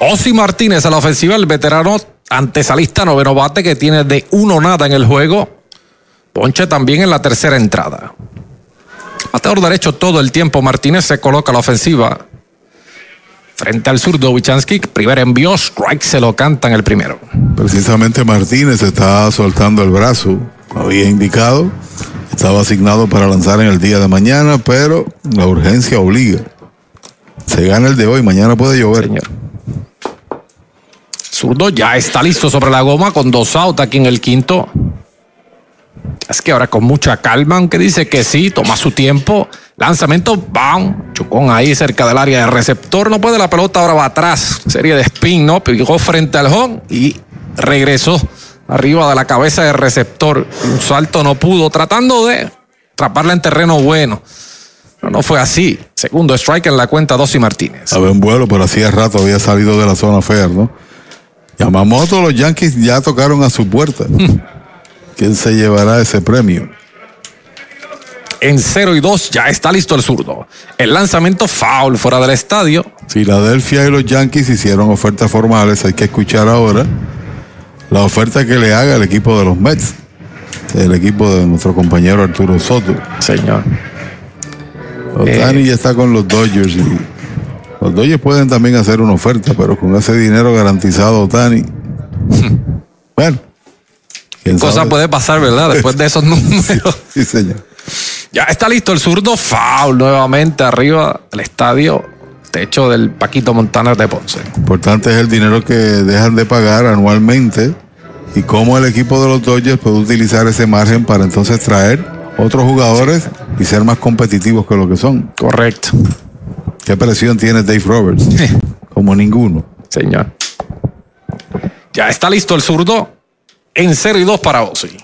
Osi Martínez a la ofensiva, el veterano antesalista noveno bate que tiene de uno nada en el juego. Ponche también en la tercera entrada. Bateador derecho todo el tiempo. Martínez se coloca a la ofensiva. Frente al zurdo Wichansky, primer envío, strike se lo canta en el primero. Precisamente Martínez está soltando el brazo. Había indicado, estaba asignado para lanzar en el día de mañana, pero la urgencia obliga. Se gana el de hoy, mañana puede llover. Señor. Zurdo ya está listo sobre la goma con dos outs aquí en el quinto. Es que ahora con mucha calma, aunque dice que sí, toma su tiempo. Lanzamiento, ¡bam! Chocón ahí cerca del área de receptor. No puede la pelota, ahora va atrás. Serie de spin, ¿no? Pegó frente al home y regresó arriba de la cabeza del receptor. Un salto no pudo, tratando de atraparla en terreno bueno. Pero no fue así. Segundo strike en la cuenta, Dossi Martínez. Había un vuelo, pero hacía rato había salido de la zona fair, ¿no? Yamamoto, los Yankees ya tocaron a su puerta. ¿Quién se llevará ese premio? En 0 y 2 ya está listo el zurdo. El lanzamiento foul fuera del estadio. Filadelfia y los Yankees hicieron ofertas formales. Hay que escuchar ahora la oferta que le haga el equipo de los Mets. El equipo de nuestro compañero Arturo Soto. Señor. Otani ya está con los Dodgers. Y los Dodgers pueden también hacer una oferta, pero con ese dinero garantizado, Otani. bueno. ¿quién Cosa sabe? puede pasar, ¿verdad? Después de esos números. Sí, señor. Ya está listo el zurdo. Foul nuevamente arriba del estadio. Techo del Paquito Montaner de Ponce. Importante es el dinero que dejan de pagar anualmente y cómo el equipo de los Dodgers puede utilizar ese margen para entonces traer otros jugadores y ser más competitivos que lo que son. Correcto. ¿Qué presión tiene Dave Roberts? Como ninguno. Señor. Ya está listo el zurdo en 0 y 2 para Ozzy.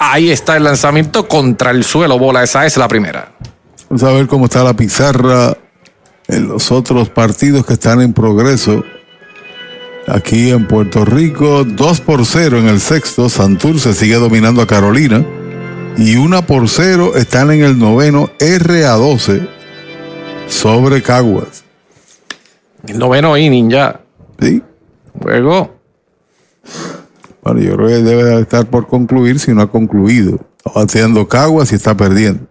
Ahí está el lanzamiento contra el suelo. Bola, esa es la primera. Vamos a ver cómo está la pizarra en los otros partidos que están en progreso. Aquí en Puerto Rico, 2 por 0 en el sexto. Santurce sigue dominando a Carolina. Y 1 por 0 están en el noveno R a 12 sobre Caguas. El noveno inning ya. Sí. Luego. Bueno, yo creo que debe estar por concluir si no ha concluido. Está haciendo Caguas y está perdiendo.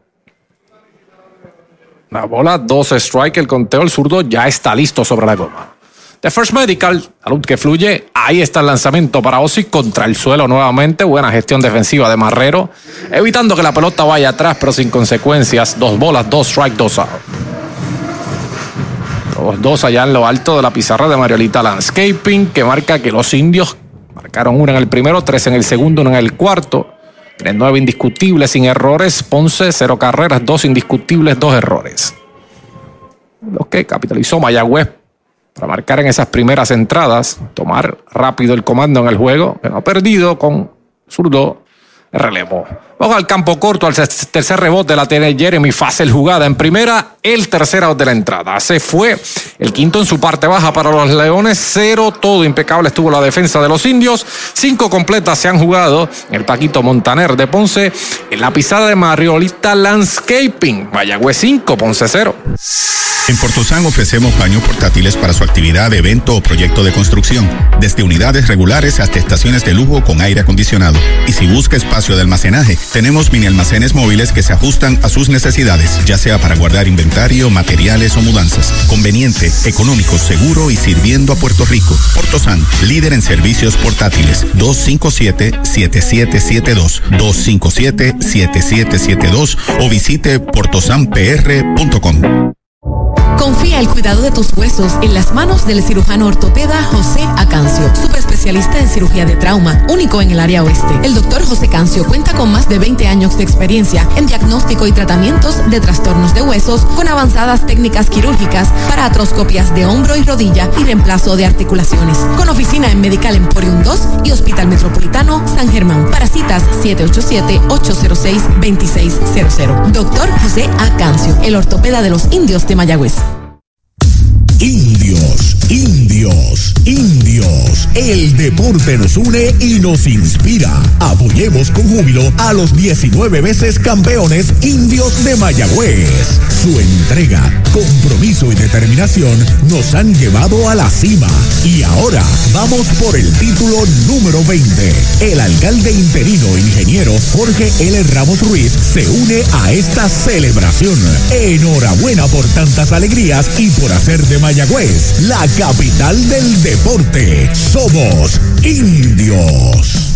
La bola, 12 strike, el conteo, el zurdo ya está listo sobre la goma. The First Medical, salud que fluye. Ahí está el lanzamiento para Ozzy contra el suelo nuevamente. Buena gestión defensiva de Marrero, evitando que la pelota vaya atrás, pero sin consecuencias. Dos bolas, dos strike, dos out. Los dos allá en lo alto de la pizarra de Mariolita Landscaping, que marca que los indios marcaron una en el primero, tres en el segundo, una en el cuarto. Tienen nueve indiscutibles sin errores. Ponce, cero carreras, dos indiscutibles, dos errores. Lo que capitalizó Mayagüez para marcar en esas primeras entradas, tomar rápido el comando en el juego, pero ha perdido con zurdo relevo. Vamos al campo corto, al tercer rebote la tiene Jeremy. Fácil jugada en primera, el tercer out de la entrada. Se fue el quinto en su parte baja para los Leones. Cero, todo impecable estuvo la defensa de los indios. Cinco completas se han jugado el Paquito Montaner de Ponce. En la pisada de Mariolita Landscaping. Mayagüez 5, Ponce 0. En Portosan ofrecemos baños portátiles para su actividad, evento o proyecto de construcción, desde unidades regulares hasta estaciones de lujo con aire acondicionado. Y si busca espacio de almacenaje, tenemos mini almacenes móviles que se ajustan a sus necesidades, ya sea para guardar inventario, materiales o mudanzas. Conveniente, económico, seguro y sirviendo a Puerto Rico. Portosan, líder en servicios portátiles. 257-7772. 257-7772 o visite portosanpr.com. Confía el cuidado de tus huesos en las manos del cirujano ortopeda José Acancio, subespecialista en cirugía de trauma, único en el área oeste. El doctor José Cancio cuenta con más de 20 años de experiencia en diagnóstico y tratamientos de trastornos de huesos con avanzadas técnicas quirúrgicas para atroscopias de hombro y rodilla y reemplazo de articulaciones. Con oficina en Medical Emporium 2 y Hospital Metropolitano San Germán. Para citas 787-806-2600. Doctor José Acancio, el ortopeda de los indios de Mayagüez. Indios, indios, indios. El deporte nos une y nos inspira. Apoyemos con júbilo a los 19 veces campeones indios de Mayagüez. Su entrega, compromiso y determinación nos han llevado a la cima. Y ahora vamos por el título número 20. El alcalde interino ingeniero Jorge L. Ramos Ruiz se une a esta celebración. Enhorabuena por tantas alegrías y por hacer de Mayagüez, la capital del deporte. Somos indios.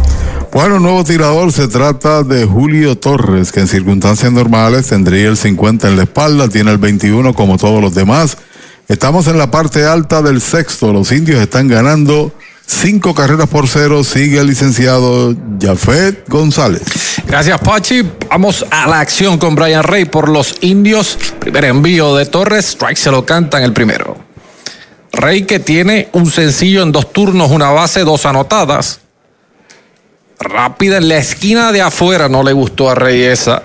Bueno, nuevo tirador se trata de Julio Torres, que en circunstancias normales tendría el 50 en la espalda, tiene el 21 como todos los demás. Estamos en la parte alta del sexto, los indios están ganando cinco carreras por cero, sigue el licenciado Jafet González. Gracias, Pachi. Vamos a la acción con Brian Rey por los indios. Primer envío de Torres, strike se lo canta en el primero. Rey que tiene un sencillo en dos turnos, una base, dos anotadas rápida en la esquina de afuera, no le gustó a Rey esa.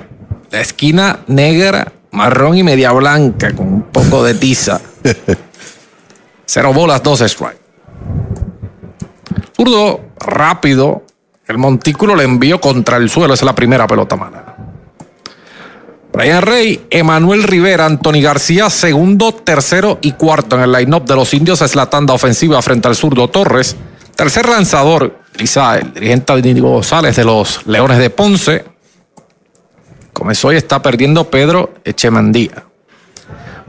La esquina negra, marrón y media blanca con un poco de tiza. Cero bolas, dos strike. Zurdo, rápido. El montículo le envió contra el suelo. Esa es la primera pelota mala. Brian Rey, Emanuel Rivera, Anthony García, segundo, tercero y cuarto en el line-up de los indios. Es la tanda ofensiva frente al zurdo Torres. Tercer lanzador, Lisa, el dirigente Diego González de los Leones de Ponce. Comenzó y está perdiendo Pedro Echemandía.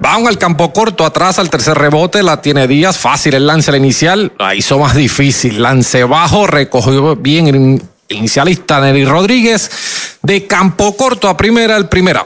Va al campo corto, atrás al tercer rebote, la tiene Díaz, fácil el lance la inicial, la hizo más difícil, lance bajo, recogió bien el inicialista Nelly Rodríguez, de campo corto a primera, el primera.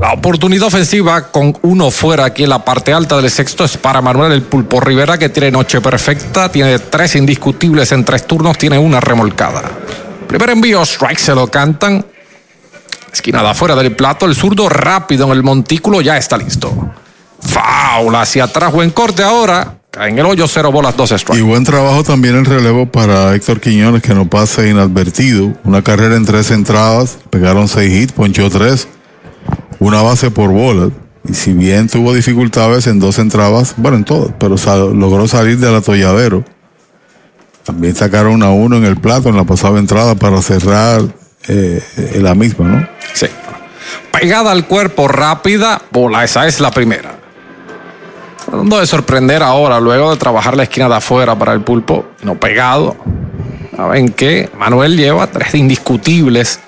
La oportunidad ofensiva con uno fuera aquí en la parte alta del sexto es para Manuel el Pulpo Rivera que tiene noche perfecta, tiene tres indiscutibles en tres turnos, tiene una remolcada. Primer envío, strike se lo cantan. Esquinada fuera del plato, el zurdo rápido en el montículo ya está listo. Foul hacia atrás, buen corte ahora. En el hoyo, cero bolas, dos strikes. Y buen trabajo también en relevo para Héctor Quiñones, que no pase inadvertido. Una carrera en tres entradas, pegaron seis hits, ponchó tres una base por bola. Y si bien tuvo dificultades en dos entradas, bueno, en todas, pero logró salir del atolladero. También sacaron a uno en el plato en la pasada entrada para cerrar eh, la misma, ¿no? Sí. Pegada al cuerpo, rápida, bola, esa es la primera. Tratando de sorprender ahora, luego de trabajar la esquina de afuera para el pulpo, no pegado. ¿Saben qué? Manuel lleva tres indiscutibles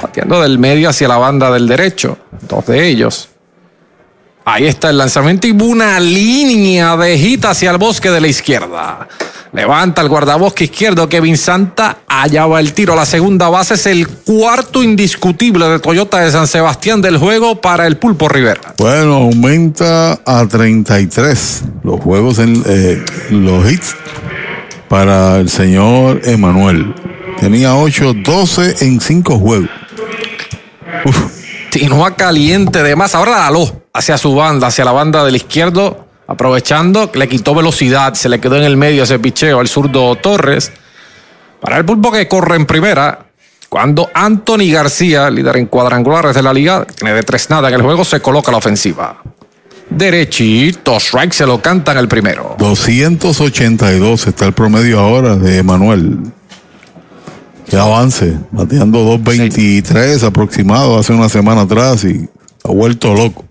pateando del medio hacia la banda del derecho, dos de ellos. Ahí está el lanzamiento y una línea de hit hacia el bosque de la izquierda. Levanta el guardabosque izquierdo Kevin Santa. Allá va el tiro. La segunda base es el cuarto indiscutible de Toyota de San Sebastián del juego para el Pulpo Rivera. Bueno, aumenta a 33 los juegos en eh, los hits para el señor Emanuel. Tenía 8, 12 en 5 juegos. Continúa caliente de más. Ahora la aló hacia su banda, hacia la banda del izquierdo, aprovechando que le quitó velocidad, se le quedó en el medio ese picheo al zurdo Torres. Para el pulpo que corre en primera, cuando Anthony García, líder en cuadrangulares de la liga, tiene de tres nada en el juego, se coloca la ofensiva. Derechito, strike se lo cantan el primero. 282 está el promedio ahora de Manuel. Qué avance, bateando 2.23 aproximado hace una semana atrás y ha vuelto loco.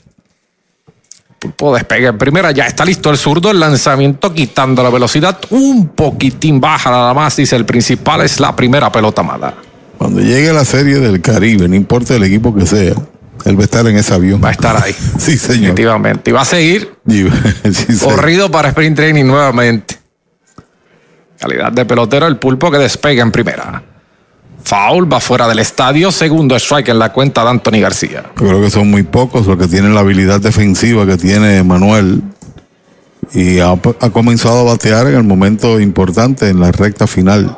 Pulpo despegue en primera, ya está listo el zurdo, el lanzamiento quitando la velocidad un poquitín baja nada más, dice el principal, es la primera pelota mala. Cuando llegue la serie del Caribe, no importa el equipo que sea, él va a estar en ese avión. Va a estar ahí. sí, señor. Definitivamente. Y va a seguir corrido para sprint training nuevamente. Calidad de pelotero, el pulpo que despega en primera. Foul va fuera del estadio. Segundo strike en la cuenta de Anthony García. Yo creo que son muy pocos los que tienen la habilidad defensiva que tiene Manuel. Y ha, comenzado a batear en el momento importante, en la recta final.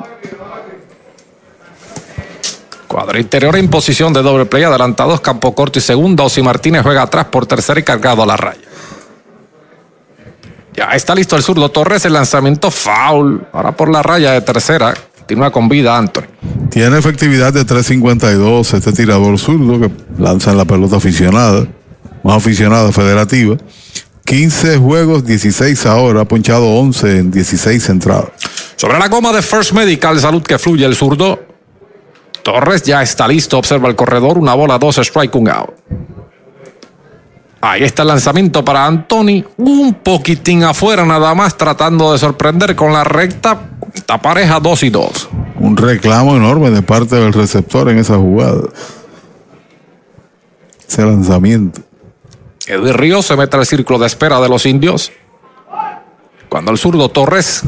Cuadro interior en posición de doble play, adelantados, campo corto y segundo. Osi Martínez juega atrás por tercera y cargado a la raya. Ya está listo el zurdo Torres, el lanzamiento foul. Ahora por la raya de tercera. Continúa con vida Anthony. Tiene efectividad de 3.52 este tirador zurdo que lanza en la pelota aficionada, más aficionada federativa. 15 juegos, 16 ahora, ha ponchado 11 en 16 entradas. Sobre la goma de First Medical, salud que fluye el zurdo. Torres ya está listo, observa el corredor, una bola, dos strike, un out. Ahí está el lanzamiento para Anthony, un poquitín afuera nada más, tratando de sorprender con la recta esta pareja 2 y 2. Un reclamo enorme de parte del receptor en esa jugada. Ese lanzamiento. Edwin Ríos se mete al círculo de espera de los indios. Cuando el zurdo Torres,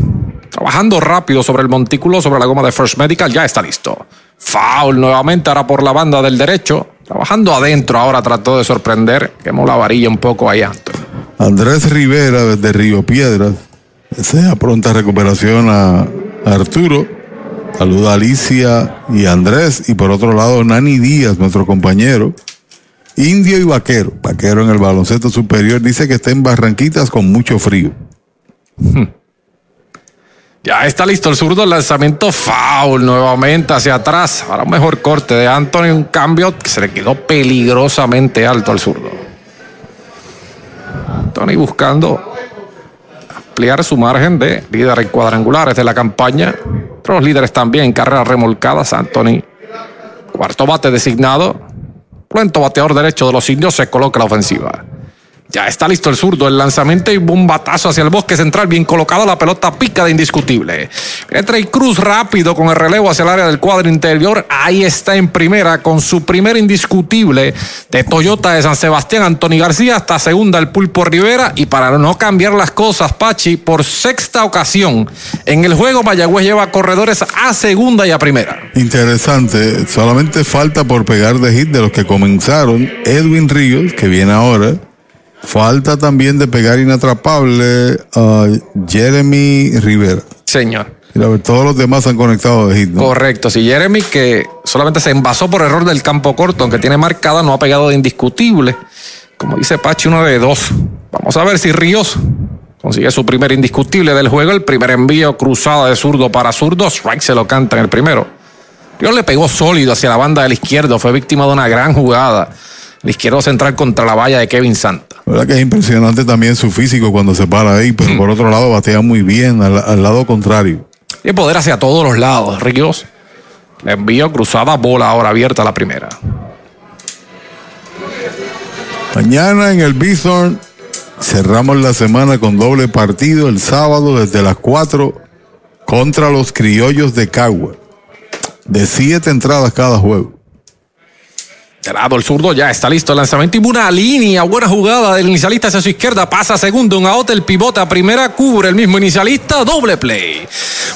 trabajando rápido sobre el montículo, sobre la goma de First Medical, ya está listo. Foul nuevamente ahora por la banda del derecho. Trabajando adentro ahora trató de sorprender. Quemó la varilla un poco ahí. Andrés Rivera desde Río Piedras Desea pronta recuperación a, Arturo. Saluda a Alicia y Andrés. Y por otro lado, Nani Díaz, nuestro compañero. Indio y vaquero. Vaquero en el baloncesto superior. Dice que está en Barranquitas con mucho frío. Ya está listo el zurdo, lanzamiento foul nuevamente hacia atrás. Ahora un mejor corte de Anthony, un cambio que se le quedó peligrosamente alto al zurdo. Anthony buscando ampliar su margen de líderes cuadrangulares de la campaña. Otros líderes también, carreras remolcadas. Anthony, cuarto bate designado. Lento bateador derecho de los indios se coloca la ofensiva. Ya está listo el zurdo, el lanzamiento y un batazo hacia el bosque central, bien colocado, la pelota pica de indiscutible. Entra y Cruz rápido con el relevo hacia el área del cuadro interior. Ahí está en primera con su primer indiscutible de Toyota de San Sebastián, Anthony García, hasta segunda el Pulpo Rivera. Y para no cambiar las cosas, Pachi, por sexta ocasión en el juego, Mayagüez lleva corredores a segunda y a primera. Interesante, solamente falta por pegar de hit de los que comenzaron Edwin Ríos, que viene ahora Falta también de pegar inatrapable a Jeremy Rivera. Señor. Y todos los demás han conectado de hit. ¿no? Correcto. Si Jeremy, que solamente se envasó por error del campo corto, aunque tiene marcada, no ha pegado de indiscutible. Como dice Pachi, uno de dos. Vamos a ver si Ríos consigue su primer indiscutible del juego. El primer envío cruzada de zurdo para zurdo. Strike se lo canta en el primero. Ríos le pegó sólido hacia la banda del izquierdo. Fue víctima de una gran jugada. El izquierdo central contra la valla de Kevin Santa. La verdad que es impresionante también su físico cuando se para ahí, pero por otro lado batea muy bien al, al lado contrario. Y poder hacia todos los lados. Ríos le envío cruzada, bola ahora abierta la primera. Mañana en el Bison cerramos la semana con doble partido el sábado desde las 4 contra los criollos de Cagua. De siete entradas cada juego. De lado el zurdo ya está listo el lanzamiento y una línea, buena jugada del inicialista hacia su izquierda, pasa segundo, un out, el pivote a primera, cubre el mismo inicialista, doble play.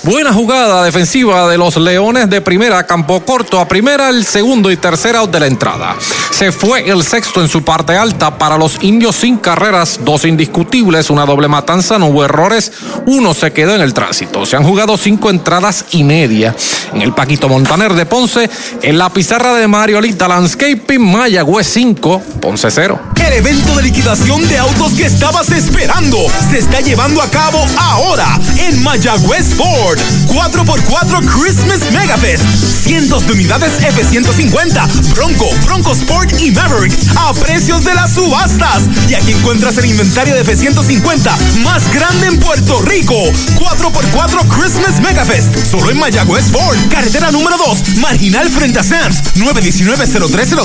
Buena jugada defensiva de los Leones de primera, campo corto a primera, el segundo y tercer out de la entrada. Se fue el sexto en su parte alta para los indios sin carreras, dos indiscutibles, una doble matanza, no hubo errores, uno se quedó en el tránsito. Se han jugado cinco entradas y media en el Paquito Montaner de Ponce, en la pizarra de Mariolita Landscape Mayagüez 5, Ponce 0. El evento de liquidación de autos que estabas esperando se está llevando a cabo ahora en Mayagüez Ford. 4x4 Christmas Megafest. Cientos de unidades F-150, Bronco, Bronco Sport y Maverick a precios de las subastas. Y aquí encuentras el inventario de F-150 más grande en Puerto Rico. 4x4 Christmas Megafest. Solo en Mayagüez Ford. Carretera número 2, marginal frente a Sams. 919-0303.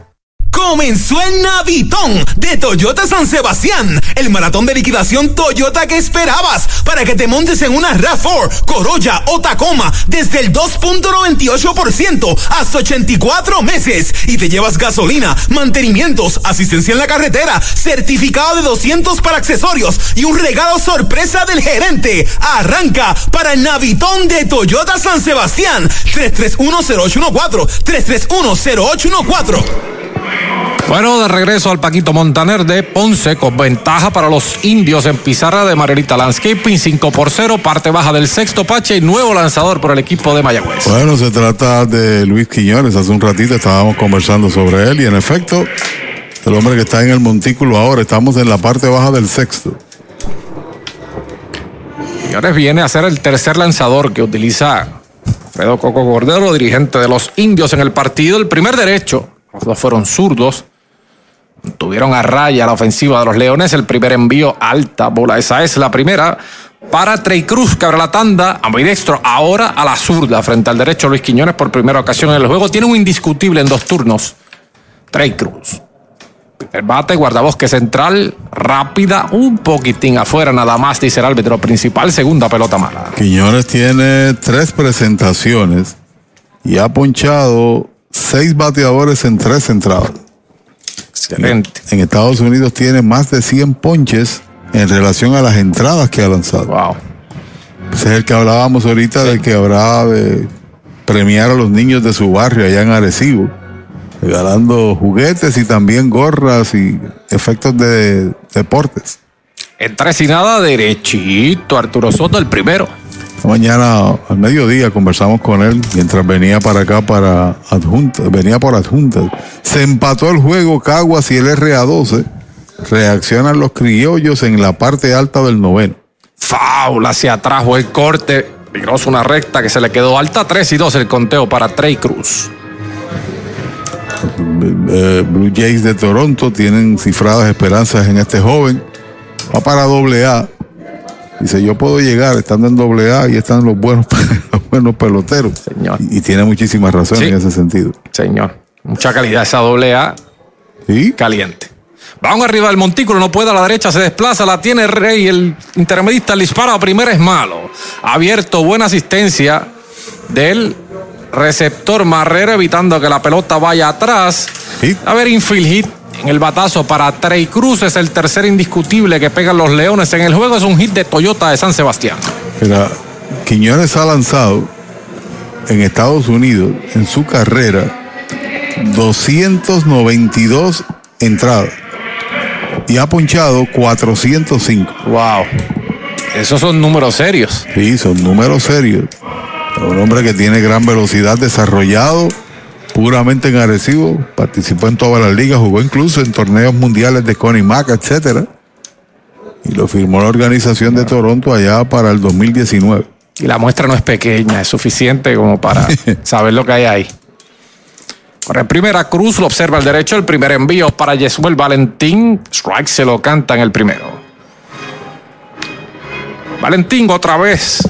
Comenzó el Navitón de Toyota San Sebastián, el maratón de liquidación Toyota que esperabas para que te montes en una RAV4, Corolla o Tacoma desde el 2.98% hasta 84 meses y te llevas gasolina, mantenimientos, asistencia en la carretera, certificado de 200 para accesorios y un regalo sorpresa del gerente. Arranca para el Navitón de Toyota San Sebastián 3310814 3310814 Bueno, de regreso al Paquito Montaner de Ponce con ventaja para los indios en pizarra de Margarita Landscaping 5 por 0, parte baja del sexto Pache y nuevo lanzador por el equipo de Mayagüez. Bueno, se trata de Luis Quiñones. Hace un ratito estábamos conversando sobre él y en efecto, el hombre que está en el montículo ahora, estamos en la parte baja del sexto. Quiñones viene a ser el tercer lanzador que utiliza Fredo Coco Cordero, dirigente de los indios en el partido. El primer derecho, los dos fueron zurdos. Tuvieron a raya la ofensiva de los Leones. El primer envío, alta bola. Esa es la primera para Trey Cruz, que abre la tanda, ambidextro, ahora a la zurda, frente al derecho Luis Quiñones por primera ocasión en el juego. Tiene un indiscutible en dos turnos. Trey Cruz. El bate, guardabosque central, rápida, un poquitín afuera, nada más, dice el árbitro principal, segunda pelota mala. Quiñones tiene tres presentaciones y ha ponchado seis bateadores en tres entradas. Excelente. En Estados Unidos tiene más de 100 ponches en relación a las entradas que ha lanzado. Wow. Ese es el que hablábamos ahorita de que habrá de premiar a los niños de su barrio allá en Arecibo, regalando juguetes y también gorras y efectos de deportes. En tres y nada, derechito, Arturo Soto, el primero. Mañana al mediodía conversamos con él mientras venía para acá para adjunta, venía por adjunta. Se empató el juego Caguas y el RA12. Reaccionan los criollos en la parte alta del noveno. Faula hacia atrás, el corte. Peligroso una recta que se le quedó alta. 3 y 2 el conteo para Trey Cruz. Eh, Blue Jays de Toronto tienen cifradas esperanzas en este joven. Va para doble A. Dice, yo puedo llegar estando en doble A y están los buenos, los buenos peloteros. Señor. Y, y tiene muchísima razón Sí. en ese sentido. Señor. Mucha calidad esa doble A. ¿Sí? Caliente. Vamos arriba del montículo, no puede a la derecha, se desplaza, la tiene Rey, el intermedista, el disparo a primera es malo. Abierto, buena asistencia del receptor Marrero, evitando que la pelota vaya atrás. A ver, infield hit en el batazo para Trey Cruz, es el tercer indiscutible que pegan los Leones en el juego, es un hit de Toyota de San Sebastián. Mira, Quiñones ha lanzado en Estados Unidos en su carrera 292 entradas y ha ponchado 405. Wow. Esos son números serios. Sí, son números serios. Un hombre que tiene gran velocidad desarrollado, puramente en Arecibo, participó en todas las ligas, jugó incluso en torneos mundiales de Connie Mack, etcétera. Y lo firmó la organización de Toronto allá para el 2019. Y la muestra no es pequeña, es suficiente como para saber lo que hay ahí. Corre primera Cruz, lo observa al derecho, el primer envío para Yesuel Valentín. Strike se lo canta en el primero. Valentín otra vez.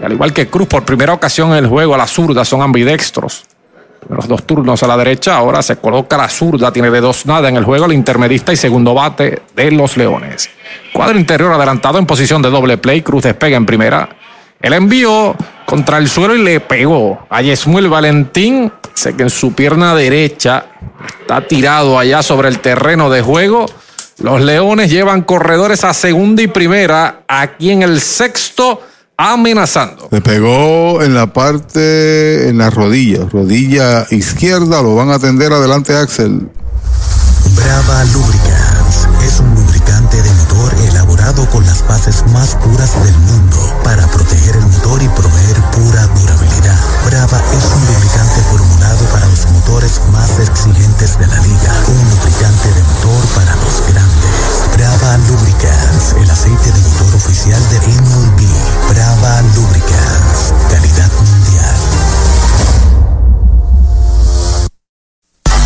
Y al igual que Cruz por primera ocasión en el juego a la zurda, son ambidextros. Los dos turnos a la derecha, ahora se coloca la zurda, tiene de dos nada en el juego el intermedista y segundo bate de los Leones. Cuadro interior adelantado en posición de doble play, Cruz despega en primera. El envío contra el suelo y le pegó a Yesmuel Valentín. Sé que en su pierna derecha está tirado allá sobre el terreno de juego. Los Leones llevan corredores a segunda y primera. Aquí en el sexto, amenazando. Le pegó en la parte, en la rodilla, rodilla izquierda, lo van a atender adelante Axel. Brava Lubricants es un lubricante de motor elaborado con las bases más puras del mundo para proteger el motor y proveer pura durabilidad. Brava es un lubricante formulado para los motores más exigentes de la liga. Un lubricante de motor para los grandes. Brava Lubricants, el aceite de motor oficial de MLB. Brava Lubricants,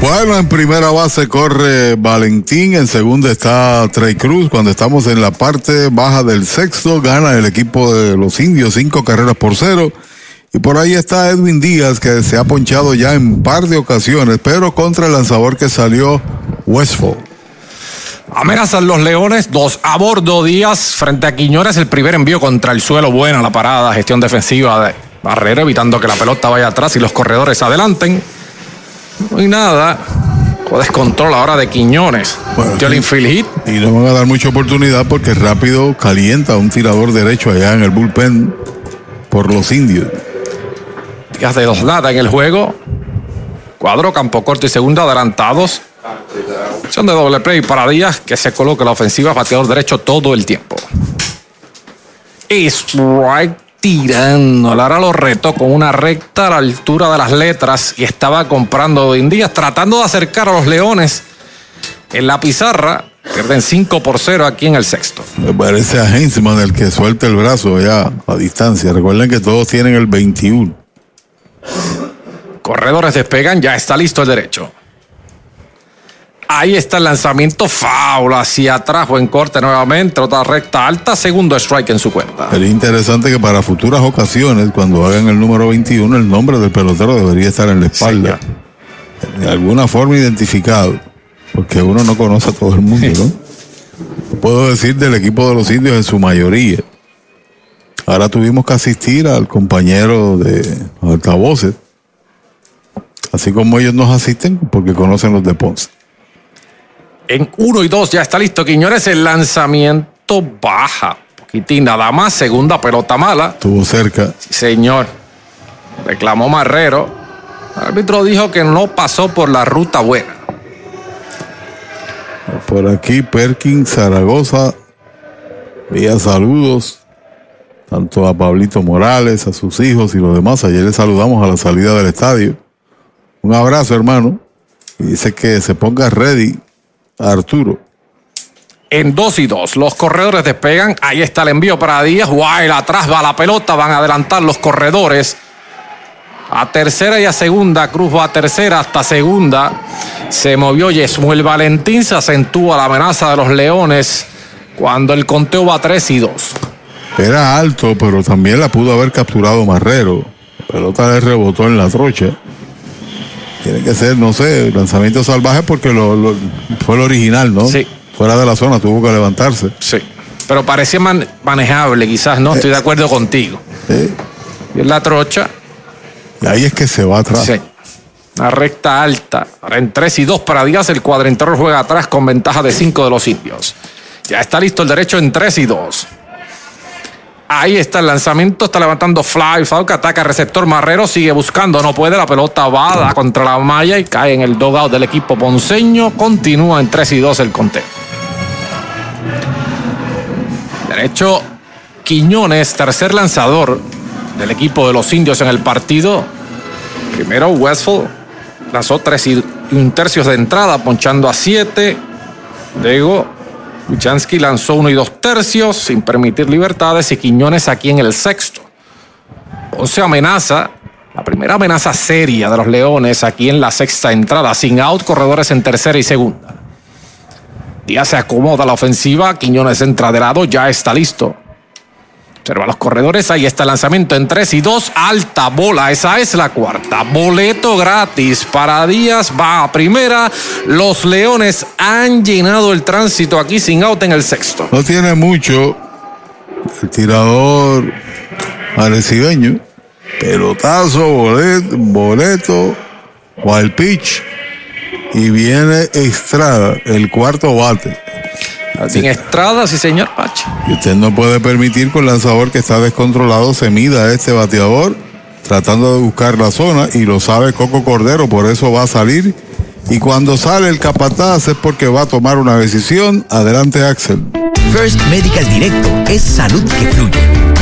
Bueno, en primera base corre Valentín, en segunda está Trey Cruz. Cuando estamos en la parte baja del sexto, gana el equipo de los indios cinco carreras por cero. Y por ahí está Edwin Díaz, que se ha ponchado ya en par de ocasiones, pero contra el lanzador que salió Westfall. Amenazan los Leones, dos a bordo Díaz frente a Quiñones, el primer envío contra el suelo, buena la parada, gestión defensiva de Barrera, evitando que la pelota vaya atrás y los corredores adelanten. No hay nada, o descontrol ahora de Quiñones. Infield hit. Y no van a dar mucha oportunidad porque rápido calienta un tirador derecho allá en el bullpen por los indios. De dos nada en el juego. Cuadro, campo corto y segunda adelantados. Son de doble play para Díaz que se coloca la ofensiva bateador derecho todo el tiempo. Strike tirando. Lara lo retó con una recta a la altura de las letras y estaba comprando Edwin Díaz, tratando de acercar a los Leones en la pizarra. Pierden 5 por 0 aquí en el sexto. Me parece a Hensman el que suelta el brazo ya a distancia. Recuerden que todos tienen el 21. Corredores despegan, ya está listo el derecho. Ahí está el lanzamiento foul hacia atrás, buen corte nuevamente, otra recta alta, segundo strike en su cuenta. Sería interesante que para futuras ocasiones, cuando hagan el número 21, el nombre del pelotero debería estar en la espalda. De alguna forma identificado, porque uno no conoce a todo el mundo, ¿no? Puedo decir del equipo de los indios en su mayoría. Ahora tuvimos que asistir al compañero de altavoces, así como ellos nos asisten, porque conocen los de Ponce. En uno y dos ya está listo Quiñones. El lanzamiento baja. Poquitín nada más. Segunda pelota mala. Estuvo cerca. Sí, señor. Reclamó Marrero. El árbitro dijo que no pasó por la ruta buena. Por aquí Perkins Zaragoza. Vía saludos. Tanto a Pablito Morales, a sus hijos y los demás. Ayer le saludamos a la salida del estadio. Un abrazo, hermano. Y dice que se ponga ready Arturo. En dos y dos, los corredores despegan. Ahí está el envío para Díaz. Wild atrás va la pelota. Van a adelantar los corredores. A tercera y a segunda. Cruz va a tercera hasta segunda. Se movió Yesmuel Valentín. Se acentúa la amenaza de los Leones cuando el conteo va a tres y dos. Era alto, pero también la pudo haber capturado Marrero. La pelota le rebotó en la trocha. Tiene que ser, no sé, lanzamiento salvaje porque lo, lo, fue el original, ¿no? Sí. Fuera de la zona, tuvo que levantarse. Sí. Pero parecía man, manejable, quizás, ¿no? Estoy de acuerdo contigo. Sí. Y en la trocha. Y ahí es que se va atrás. Sí. Una recta alta. Ahora en 3 y 2 para Díaz, el cuadrenterro juega atrás con ventaja de 5 de los indios. Ya está listo el derecho en 3 y 2. Ahí está el lanzamiento, está levantando Fly, Falca ataca receptor Marrero, sigue buscando, no puede, la pelota va contra la malla y cae en el dogout del equipo ponceño. Continúa en 3 y 2 el conteo. Derecho Quiñones, tercer lanzador del equipo de los indios en el partido. Primero Westfall lanzó 3 y un tercios de entrada, ponchando a 7. Luego Wichansky lanzó uno y dos tercios sin permitir libertades y Quiñones aquí en el sexto. Ponce amenaza, la primera amenaza seria de los Leones aquí en la sexta entrada, sin out, corredores en tercera y segunda. Díaz se acomoda la ofensiva, Quiñones entra de lado, ya está listo. Observa los corredores, ahí está el lanzamiento en 3 y 2, alta bola, esa es la cuarta. Boleto gratis para Díaz, va a primera. Los Leones han llenado el tránsito aquí sin out en el sexto. No tiene mucho el tirador arecibeño. Pelotazo, boleto, boleto, wild pitch. Y viene Estrada, el cuarto bate. Sin Estrada, sí señor Pache. Y usted no puede permitir que un lanzador que está descontrolado se mida a este bateador tratando de buscar la zona y lo sabe Coco Cordero, por eso va a salir. Y cuando sale el capataz es porque va a tomar una decisión. Adelante Axel. First Medical Directo es salud que fluye.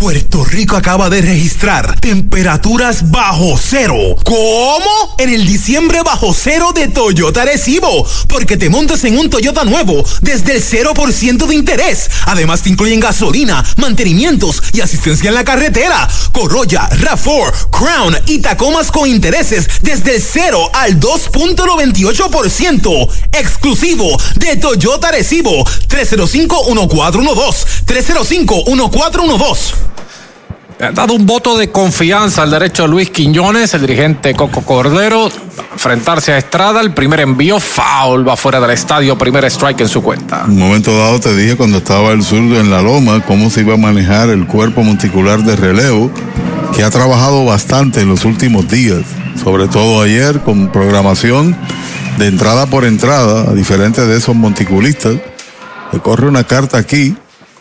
Puerto Rico acaba de registrar temperaturas bajo cero. ¿Cómo? En el diciembre bajo cero de Toyota Recibo. Porque te montas en un Toyota nuevo desde el 0% de interés. Además te incluyen gasolina, mantenimientos y asistencia en la carretera. Corolla, RAV4, Crown y Tacomas con intereses desde el 0 al 2.98%. Exclusivo de Toyota Recibo. 305-1412. 305-1412. Ha dado un voto de confianza al derecho Luis Quiñones, el dirigente Coco Cordero, enfrentarse a Estrada. El primer envío, foul, va fuera del estadio, primer strike en su cuenta. En un momento dado te dije cuando estaba el zurdo en la loma cómo se iba a manejar el cuerpo monticular de relevo, que ha trabajado bastante en los últimos días, sobre todo ayer con programación de entrada por entrada, a diferente de esos monticulistas. Le corre una carta aquí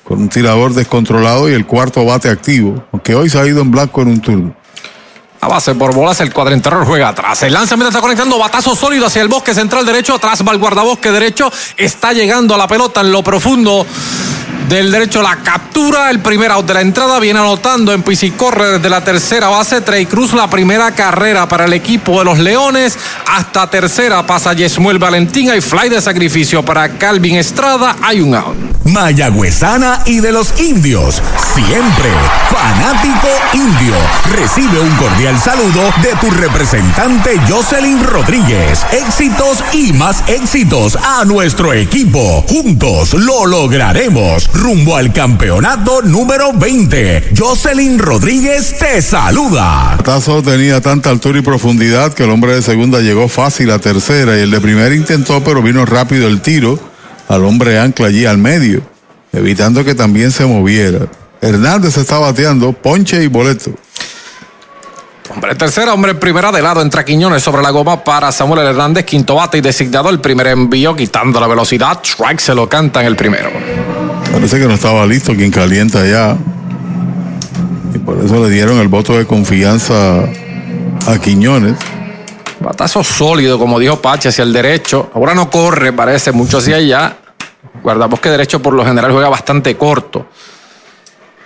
con un tirador descontrolado y el cuarto bate activo, aunque hoy se ha ido en blanco en un turno. A base por bolas, el cuadrenterror juega atrás. El lanzamiento está conectando batazo sólido hacia el bosque central derecho. Atrás va el guardabosque derecho. Está llegando a la pelota en lo profundo del derecho la captura, el primer out de la entrada, viene anotando en corre desde la tercera base, Trey Cruz la primera carrera para el equipo de los Leones, hasta tercera pasa Yesmuel Valentín, hay fly de sacrificio para Calvin Estrada, hay un out. Mayagüezana y de los indios, siempre fanático indio, recibe un cordial saludo de tu representante Jocelyn Rodríguez, éxitos y más éxitos a nuestro equipo, juntos lo lograremos rumbo al campeonato número 20. Jocelyn Rodríguez te saluda. El tazo tenía tanta altura y profundidad que el hombre de segunda llegó fácil a tercera y el de primera intentó, pero vino rápido el tiro al hombre ancla allí al medio, evitando que también se moviera. Hernández está bateando, ponche y boleto. Hombre tercera, hombre primera de lado, entra Quiñones sobre la goma para Samuel Hernández, quinto bate y designado el primer envío, quitando la velocidad. Strike se lo canta en el primero. Parece que no estaba listo quien calienta ya. Y por eso le dieron el voto de confianza a Quiñones. Batazo sólido, como dijo Pache, hacia el derecho. Ahora no corre, parece, mucho hacia allá. Guardamos que derecho por lo general juega bastante corto.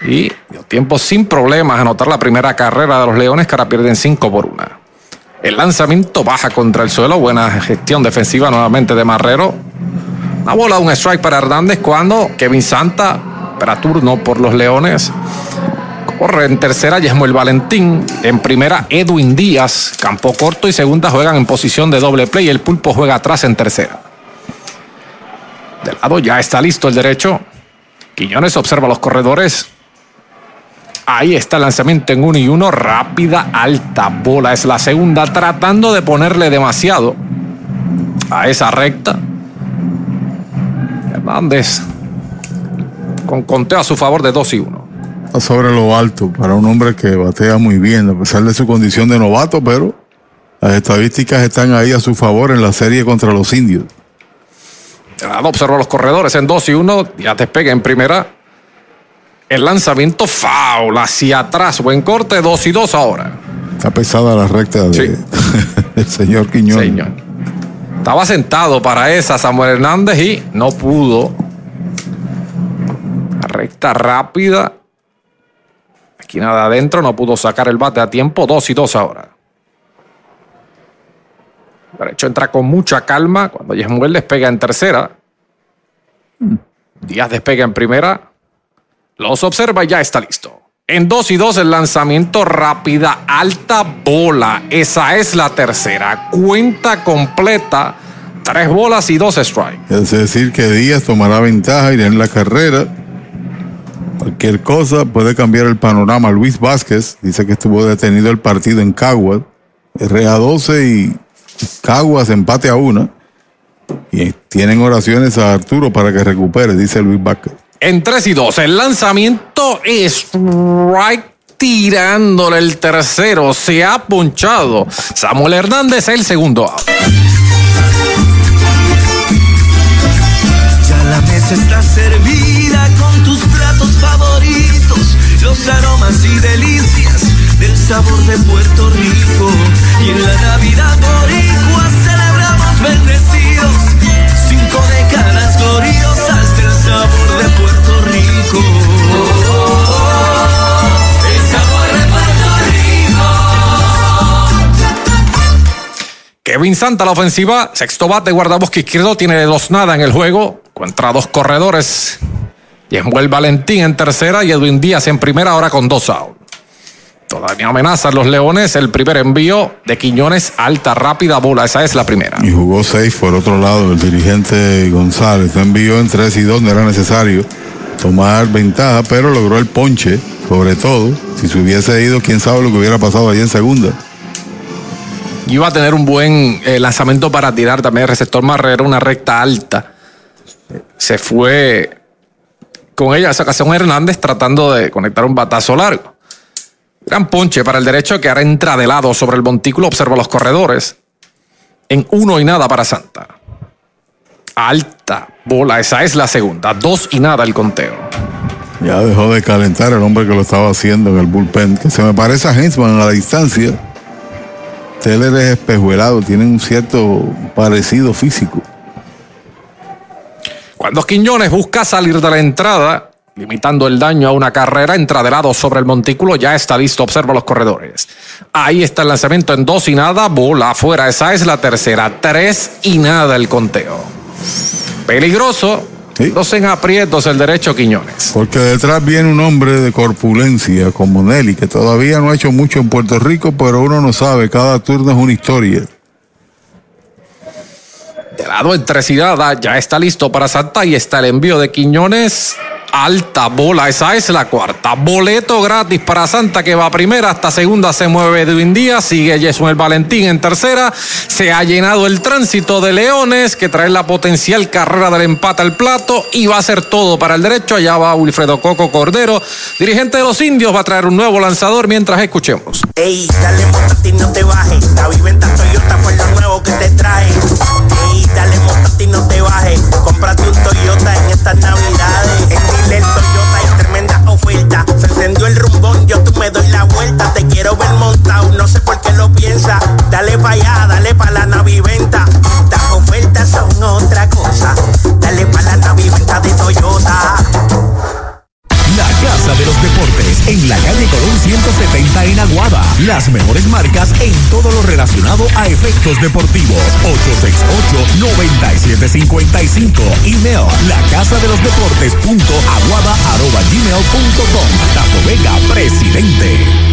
Y dio tiempo sin problemas anotar la primera carrera de los Leones, que ahora pierden 5 por 1. El lanzamiento baja contra el suelo. Buena gestión defensiva nuevamente de Marrero. Una bola, un strike para Hernández cuando Kevin Santa, para turno por los Leones. Corre en tercera Yesmuel Valentín. En primera Edwin Díaz. Campo corto y segunda juegan en posición de doble play. El pulpo juega atrás en tercera. Del lado ya está listo el derecho. Quiñones observa los corredores. Ahí está el lanzamiento en uno y uno. Rápida, alta bola. Es la segunda tratando de ponerle demasiado a esa recta. Hernández con conteo a su favor de 2 y 1. Sobre lo alto para un hombre que batea muy bien, a pesar de su condición de novato, pero las estadísticas están ahí a su favor en la serie contra los indios. Observa los corredores en 2 y 1, ya despega en primera. El lanzamiento foul hacia atrás, buen corte, 2 y 2 ahora. Está pesada la recta del señor Quiñones. Señor. Estaba sentado para esa Samuel Hernández y no pudo. recta rápida. Aquí nada adentro, no pudo sacar el bate a tiempo. Dos y dos ahora. Derecho entra con mucha calma. Cuando Yesmuel despega en tercera. Díaz despega en primera. Los observa y ya está listo. En 2 y 2 el lanzamiento rápida, alta bola. Esa es la tercera. Cuenta completa. Tres bolas y dos strikes. Es decir, que Díaz tomará ventaja, irá en la carrera. Cualquier cosa puede cambiar el panorama. Luis Vázquez dice que estuvo detenido el partido en Caguas. RA12 y Caguas empate a una. Y tienen oraciones a Arturo para que recupere, dice Luis Vázquez en 3 y 2. El lanzamiento es right tirándole el tercero. Se ha ponchado. Samuel Hernández el segundo. Ya la mesa está servida con tus platos favoritos, los aromas y delicias del sabor de Puerto Rico. Y en la Navidad boricua celebramos bendecidos cinco décadas gloriosas del sabor de Puerto Rico. Kevin Santa, la ofensiva, sexto bate, guardabosque izquierdo, tiene dos nada en el juego, contra dos corredores. Y el Valentín en tercera y Edwin Díaz en primera, ahora con dos outs. Todavía amenazan los Leones. El primer envío de Quiñones, alta, rápida bola. Esa es la primera. Y jugó seis por otro lado el dirigente González. Envió en tres y dos, no era necesario tomar ventaja, pero logró el ponche, sobre todo. Si se hubiese ido, quién sabe lo que hubiera pasado ahí en segunda. Iba a tener un buen eh, lanzamiento para tirar también el receptor Marrero, una recta alta. Se fue con ella, esa ocasión Hernández, tratando de conectar un batazo largo. Gran ponche para el derecho que ahora entra de lado sobre el montículo, observa los corredores. En uno y nada para Santa. Alta bola, esa es la segunda. Dos y nada el conteo. Ya dejó de calentar el hombre que lo estaba haciendo en el bullpen, que se me parece a Hensman a la distancia. Teller es espejuelado, tiene un cierto parecido físico. Cuando Quiñones busca salir de la entrada, limitando el daño a una carrera, entra de lado sobre el montículo, ya está listo, observa los corredores. Ahí está el lanzamiento en dos y nada, bola afuera, esa es la tercera, tres y nada el conteo. Peligroso, Dos en aprietos el derecho Quiñones. Porque detrás viene un hombre de corpulencia como Nelly, que todavía no ha hecho mucho en Puerto Rico, pero uno no sabe, cada turno es una historia. De lado en ya está listo para Santa y está el envío de Quiñones alta bola. Esa es la cuarta. Boleto gratis para Santa que va primera. Hasta segunda se mueve Edwin Díaz. Sigue el Valentín en tercera. Se ha llenado el tránsito de Leones que trae la potencial carrera del empate al plato y va a ser todo para el derecho. Allá va Wilfredo Coco Cordero, dirigente de los indios. Va a traer un nuevo lanzador mientras escuchemos. Ey, dale no te. Ey, dale un Toyota en estas navidades el Toyota hay tremenda oferta. Se encendió el rumbón, a efectos deportivos. 868-9755. Email, la casa de los deportes punto aguada arroba gmail punto com. Tato Vega, presidente.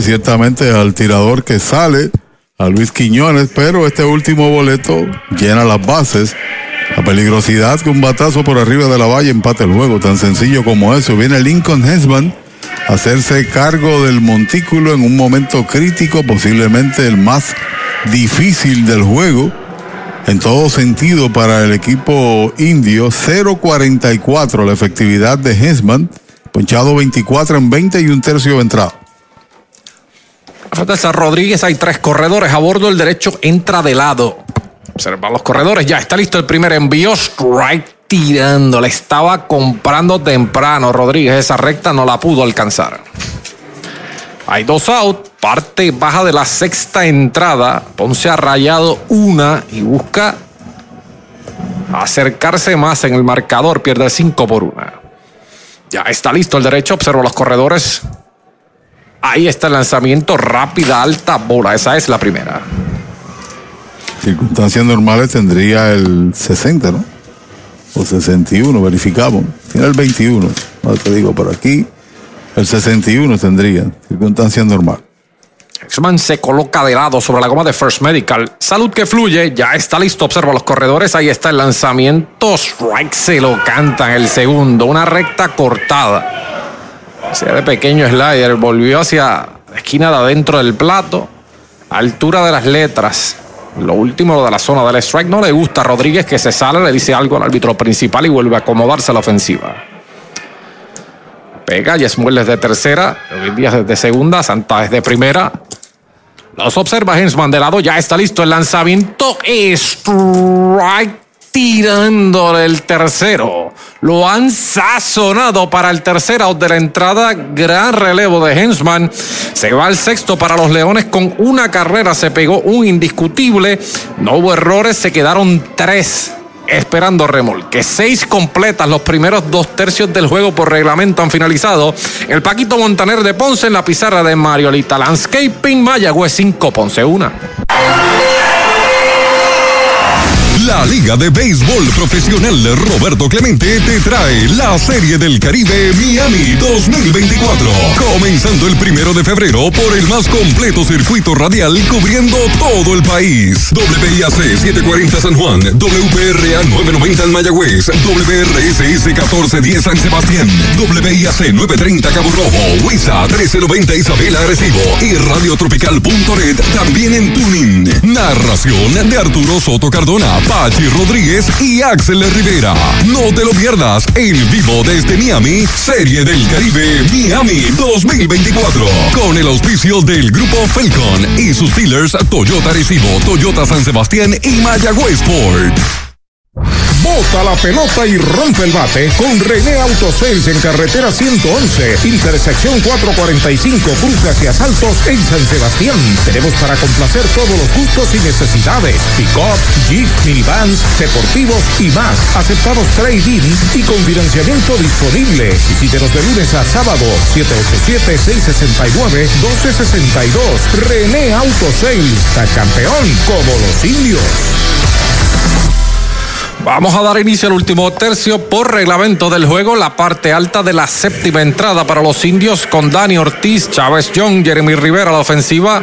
ciertamente al tirador que sale, a Luis Quiñones, pero este último boleto llena las bases. La peligrosidad que un batazo por arriba de la valla empate el juego, tan sencillo como eso. Viene Lincoln Hesman a hacerse cargo del montículo en un momento crítico, posiblemente el más difícil del juego. En todo sentido para el equipo indio, 0.44 la efectividad de Hesman Ponchado 24 en 20 y un tercio de San Rodríguez hay tres corredores a bordo. El derecho entra de lado. Observa los corredores. Ya está listo el primer envío. Strike tirando. Le estaba comprando temprano. Rodríguez esa recta no la pudo alcanzar. Hay dos out. Parte baja de la sexta entrada. Ponce ha rayado una y busca acercarse más en el marcador. Pierde 5 por una. Ya está listo el derecho, observo los corredores. Ahí está el lanzamiento, rápida, alta bola. Esa es la primera. Circunstancias normales tendría el 60, ¿no? O 61, verificamos. Tiene el 21, no te digo por aquí. El 61 tendría, circunstancias normales. Exman se coloca de lado sobre la goma de First Medical. Salud que fluye, ya está listo. Observa los corredores. Ahí está el lanzamiento. Strike se lo canta en el segundo. Una recta cortada. Sea de pequeño slider. Volvió hacia la esquina de adentro del plato. Altura de las letras. Lo último de la zona del strike no le gusta a Rodríguez que se sale, le dice algo al árbitro principal y vuelve a acomodarse a la ofensiva. Pega, Yesmuel desde tercera, David Díaz desde segunda, Santa desde primera. Los observa Hensman de lado, ya está listo el lanzamiento. Strike tirando el tercero. Lo han sazonado para el tercer out de la entrada. Gran relevo de Hensman. Se va al sexto para los Leones con una carrera. Se pegó un indiscutible. No hubo errores, se quedaron tres esperando remolque. Seis completas, los primeros dos tercios del juego por reglamento han finalizado. El Paquito Montaner de Ponce en la pizarra de Mariolita Landscaping, Mayagüez 5, Ponce 1. La Liga de Béisbol Profesional Roberto Clemente te trae la Serie del Caribe Miami 2024. Comenzando el primero de febrero por el más completo circuito radial cubriendo todo el país. WIAC 740 San Juan, WPRA 990 en Mayagüez, WRSS 1410 San Sebastián, WIAC 930 Cabo Rojo, WISA 1390 Isabela Arecibo y Radiotropical.net también en Tuning. Narración de Arturo Soto Cardona. Pachi Rodríguez y Axel Rivera. No te lo pierdas en vivo desde Miami, Serie del Caribe Miami 2024. Con el auspicio del Grupo Falcon y sus dealers Toyota Recibo, Toyota San Sebastián y Mayagüez Ford. Bota la pelota y rompe el bate con René Autosales en carretera 111, intersección 445, cruce hacia Saltos en San Sebastián. Tenemos para complacer todos los gustos y necesidades. Pick-up, Jeep, minivans, deportivos y más. Aceptados trading y con financiamiento disponible. Visítenos de lunes a sábado, 787-669-1262. René Autosales, está campeón como los indios. Vamos a dar inicio al último tercio por reglamento del juego, la parte alta de la séptima entrada para los indios con Dani Ortiz, Chávez Young, Jeremy Rivera a la ofensiva,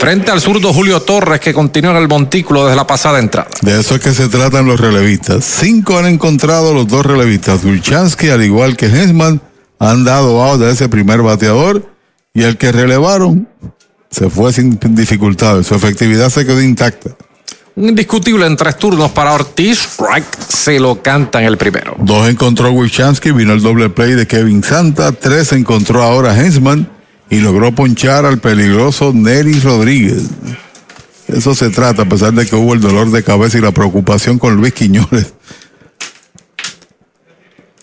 frente al zurdo Julio Torres que continúa en el montículo desde la pasada entrada. De eso es que se tratan los relevistas. Cinco han encontrado los dos relevistas. Dulchansky, al igual que Hensman, han dado out de ese primer bateador y el que relevaron se fue sin dificultades. Su efectividad se quedó intacta. Indiscutible en tres turnos para Ortiz. Strike se lo canta en el primero. Dos encontró Wilchansky, vino el doble play de Kevin Santa. Tres encontró ahora Hensman y logró ponchar al peligroso Nery Rodríguez. Eso se trata, a pesar de que hubo el dolor de cabeza y la preocupación con Luis Quiñones.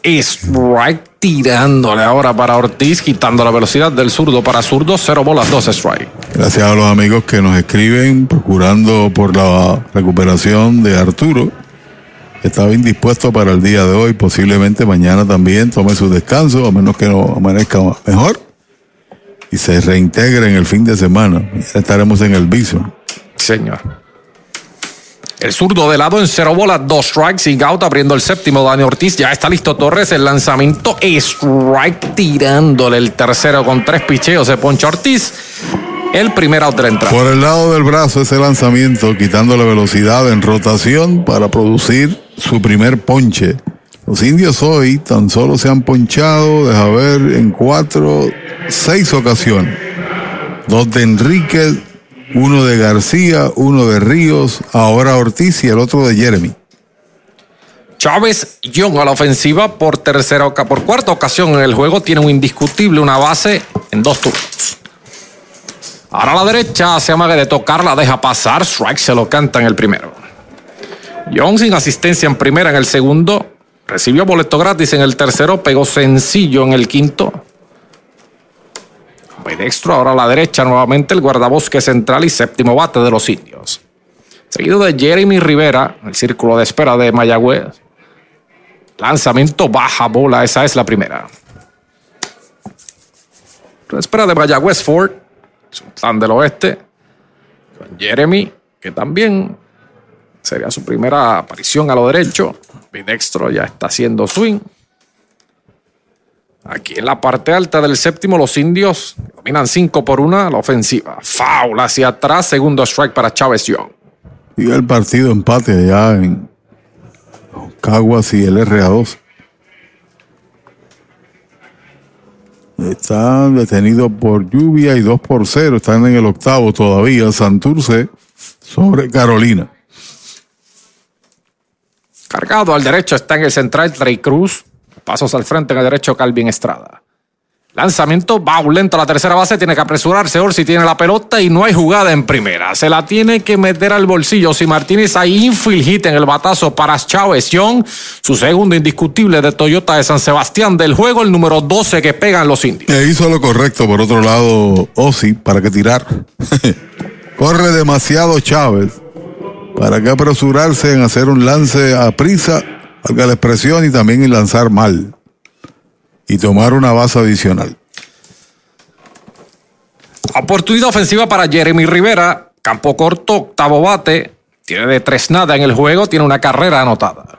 Strike tirándole ahora para Ortiz, quitando la velocidad del zurdo para zurdo. Cero bolas, dos strike. Gracias a los amigos que nos escriben, procurando por la recuperación de Arturo. Estaba indispuesto para el día de hoy, posiblemente mañana también tome su descanso, a menos que no amanezca mejor. Y se reintegre en el fin de semana. Estaremos en el viso. Señor. El zurdo de lado en cero bolas, dos strikes sin out, abriendo el séptimo. Dani Ortiz ya está listo Torres. El lanzamiento strike tirándole el tercero con tres picheos de Poncho Ortiz. El primer out de entrada. Por el lado del brazo, ese lanzamiento, quitando la velocidad en rotación para producir su primer ponche. Los indios hoy tan solo se han ponchado, deja ver, en cuatro, seis ocasiones. Dos de Enríquez, uno de García, uno de Ríos, ahora Ortiz y el otro de Jeremy. Chávez Young a la ofensiva por tercera por cuarta ocasión en el juego tiene un indiscutible, una base en dos turnos. Ahora a la derecha se amaga de tocar, la deja pasar, strike se lo canta en el primero. Young sin asistencia en primera en el segundo, recibió boleto gratis en el tercero, pegó sencillo en el quinto. Dextro, ahora a la derecha nuevamente el guardabosque central y séptimo bate de los indios. Seguido de Jeremy Rivera, el círculo de espera de Mayagüez. Lanzamiento baja bola, esa es la primera. La espera de Mayagüez Ford, Sultán del Oeste, Jeremy, que también sería su primera aparición a lo derecho. Bidextro ya está haciendo swing. Aquí en la parte alta del séptimo, los indios dominan 5 por 1 a la ofensiva. Foul hacia atrás, segundo strike para Chávez Young. Y el partido empate allá en Caguas y el RA2. Están detenidos por lluvia y 2 por 0. Están en el octavo todavía. Santurce sobre Carolina. Cargado al derecho está en el central Trey Cruz. Pasos al frente en el derecho Calvin Estrada. Lanzamiento, va lento a la tercera base, tiene que apresurarse. Orsi tiene la pelota y no hay jugada en primera. Se la tiene que meter al bolsillo. Si Martínez hay infield hit en el batazo para Chávez Young, su segundo indiscutible de Toyota de San Sebastián del juego, el número 12 que pegan los indios. Hizo lo correcto, por otro lado, Osi, para que tirar. Corre demasiado Chávez. ¿Para que apresurarse en hacer un lance a prisa, valga la expresión, y también en lanzar mal? y tomar una base adicional. Oportunidad ofensiva para Jeremy Rivera. Campo corto, octavo bate. Tiene de tres nada en el juego. Tiene una carrera anotada.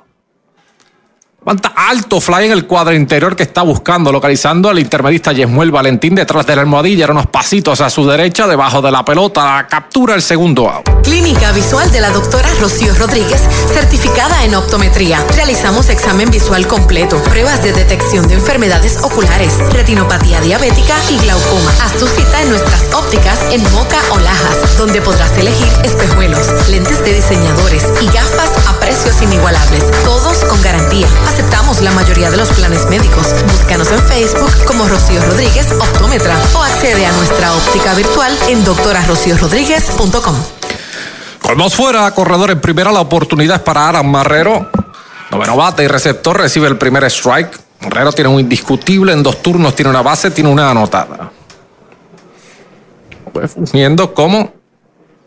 Levanta alto fly en el cuadro interior que está buscando, localizando al intermedista Yesmuel Valentín detrás de la almohadilla, unos pasitos a su derecha, debajo de la pelota, captura el segundo out. Clínica Visual de la doctora Rocío Rodríguez, certificada en optometría. Realizamos examen visual completo, pruebas de detección de enfermedades oculares, retinopatía diabética y glaucoma. Haz tu cita en nuestras ópticas en Moca o Lajas, donde podrás elegir espejuelos, lentes de diseñadores y gafas a precios inigualables, todos con garantía aceptamos la mayoría de los planes médicos. Búscanos en Facebook como Rocío Rodríguez Optómetra o accede a nuestra óptica virtual en doctorarociorodríguez.com. Colmos fuera, corredor en primera, la oportunidad es para Alan Marrero. Noveno bate y receptor recibe el primer strike. Marrero tiene un indiscutible, en dos turnos tiene una base, tiene una anotada. Pues fungiendo como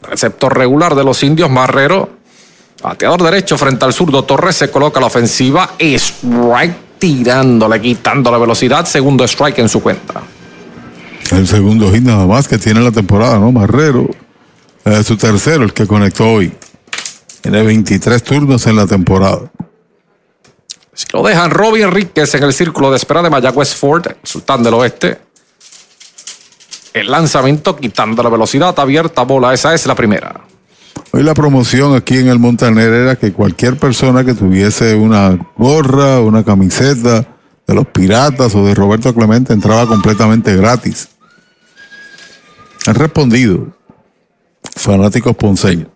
receptor regular de los indios, Marrero Bateador derecho frente al zurdo. Torres se coloca la ofensiva. Strike tirándole, quitando la velocidad. Segundo strike en su cuenta. El segundo hit nada más que tiene la temporada, ¿no? Marrero. Es su tercero, el que conectó hoy. Tiene 23 turnos en la temporada. Si lo dejan Robbie Enríquez en el círculo de espera de Mayagüez Ford, Sultán del Oeste. El lanzamiento quitando la velocidad abierta bola. Esa es la primera. Hoy la promoción aquí en el Montaner era que cualquier persona que tuviese una gorra, una camiseta de los Piratas o de Roberto Clemente entraba completamente gratis. Han respondido fanáticos ponceños.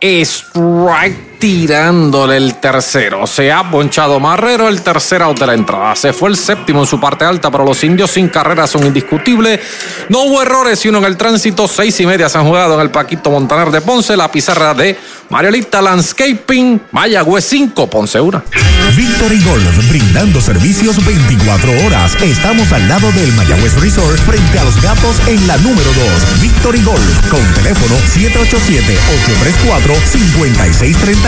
Strike tirándole el tercero. Se ha ponchado Marrero el tercer de la entrada. Se fue el séptimo en su parte alta, pero los indios sin carrera son indiscutibles. No hubo errores y uno en el tránsito. Seis y media se han jugado en el Paquito Montaner de Ponce. La pizarra de Mariolita Landscaping. Mayagüez 5, Ponce 1. Victory Golf, brindando servicios 24 horas. Estamos al lado del Mayagüez Resort, frente a los gatos en la número 2. Victory Golf, con teléfono 787-834-5630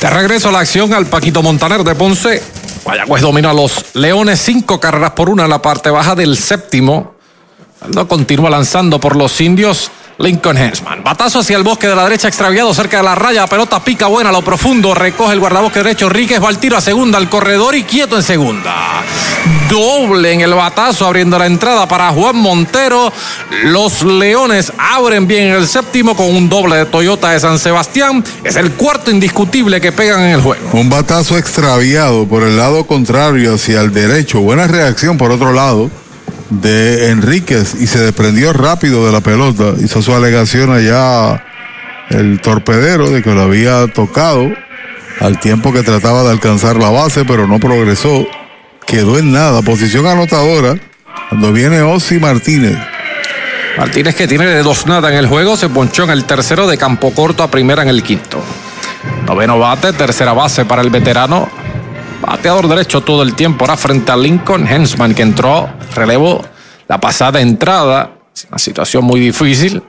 De regreso a la acción al Paquito Montaner de Ponce. Mayagüez domina a los Leones cinco carreras por una en la parte baja del séptimo. No continúa lanzando por los indios. Lincoln Hensman. Batazo hacia el bosque de la derecha extraviado cerca de la raya. Pelota pica buena a lo profundo. Recoge el guardabosque derecho. Ríquez va al tiro a segunda al corredor y quieto en segunda. Doble en el batazo abriendo la entrada para Juan Montero. Los Leones abren bien en el séptimo con un doble de Toyota de San Sebastián. Es el cuarto indiscutible que pegan en el juego. Un batazo extraviado por el lado contrario hacia el derecho. Buena reacción por otro lado de Enríquez y se desprendió rápido de la pelota. Hizo su alegación allá el torpedero de que lo había tocado al tiempo que trataba de alcanzar la base, pero no progresó. Quedó en nada. Posición anotadora cuando viene Ossi Martínez. Martínez que tiene de dos nada en el juego, se ponchó en el tercero de campo corto a primera en el quinto. Noveno bate, tercera base para el veterano. Bateador derecho todo el tiempo ahora frente a Lincoln Hensman que entró, relevo la pasada entrada. Una situación muy difícil.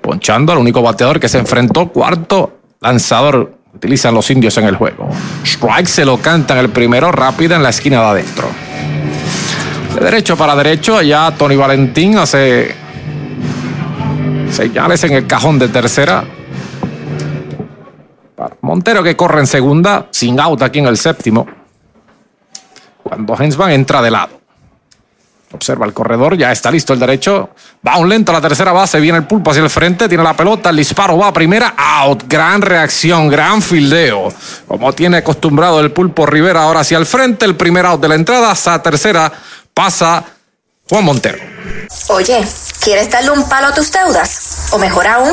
Ponchando al único bateador que se enfrentó, cuarto lanzador. Utilizan los indios en el juego. Strike se lo canta en el primero, rápida en la esquina de adentro. De derecho para derecho, allá Tony Valentín hace señales en el cajón de tercera. Montero que corre en segunda, sin out aquí en el séptimo. Cuando Hensman entra de lado. Observa el corredor, ya está listo el derecho. Va un lento a la tercera base, viene el pulpo hacia el frente, tiene la pelota, el disparo va a primera, out. Gran reacción, gran fildeo. Como tiene acostumbrado el pulpo Rivera ahora hacia el frente, el primer out de la entrada, a tercera pasa Juan Montero. Oye, ¿quieres darle un palo a tus deudas? O mejor aún,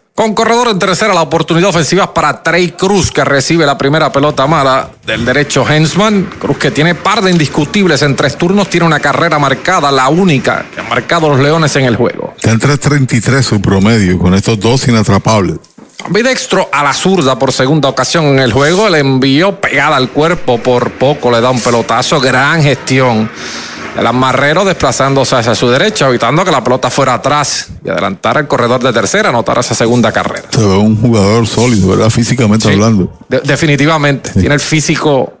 Con corredor en tercera, la oportunidad ofensiva para Trey Cruz, que recibe la primera pelota mala del derecho Hensman. Cruz, que tiene par de indiscutibles en tres turnos, tiene una carrera marcada, la única que han marcado los Leones en el juego. Está en 3.33 su promedio, con estos dos inatrapables. Bidextro a la zurda por segunda ocasión en el juego, le envió pegada al cuerpo, por poco le da un pelotazo, gran gestión el amarrero desplazándose hacia su derecha, evitando que la pelota fuera atrás y adelantara el corredor de tercera, anotar esa segunda carrera. Se ve un jugador sólido, ¿verdad? Físicamente hablando. definitivamente. Tiene el físico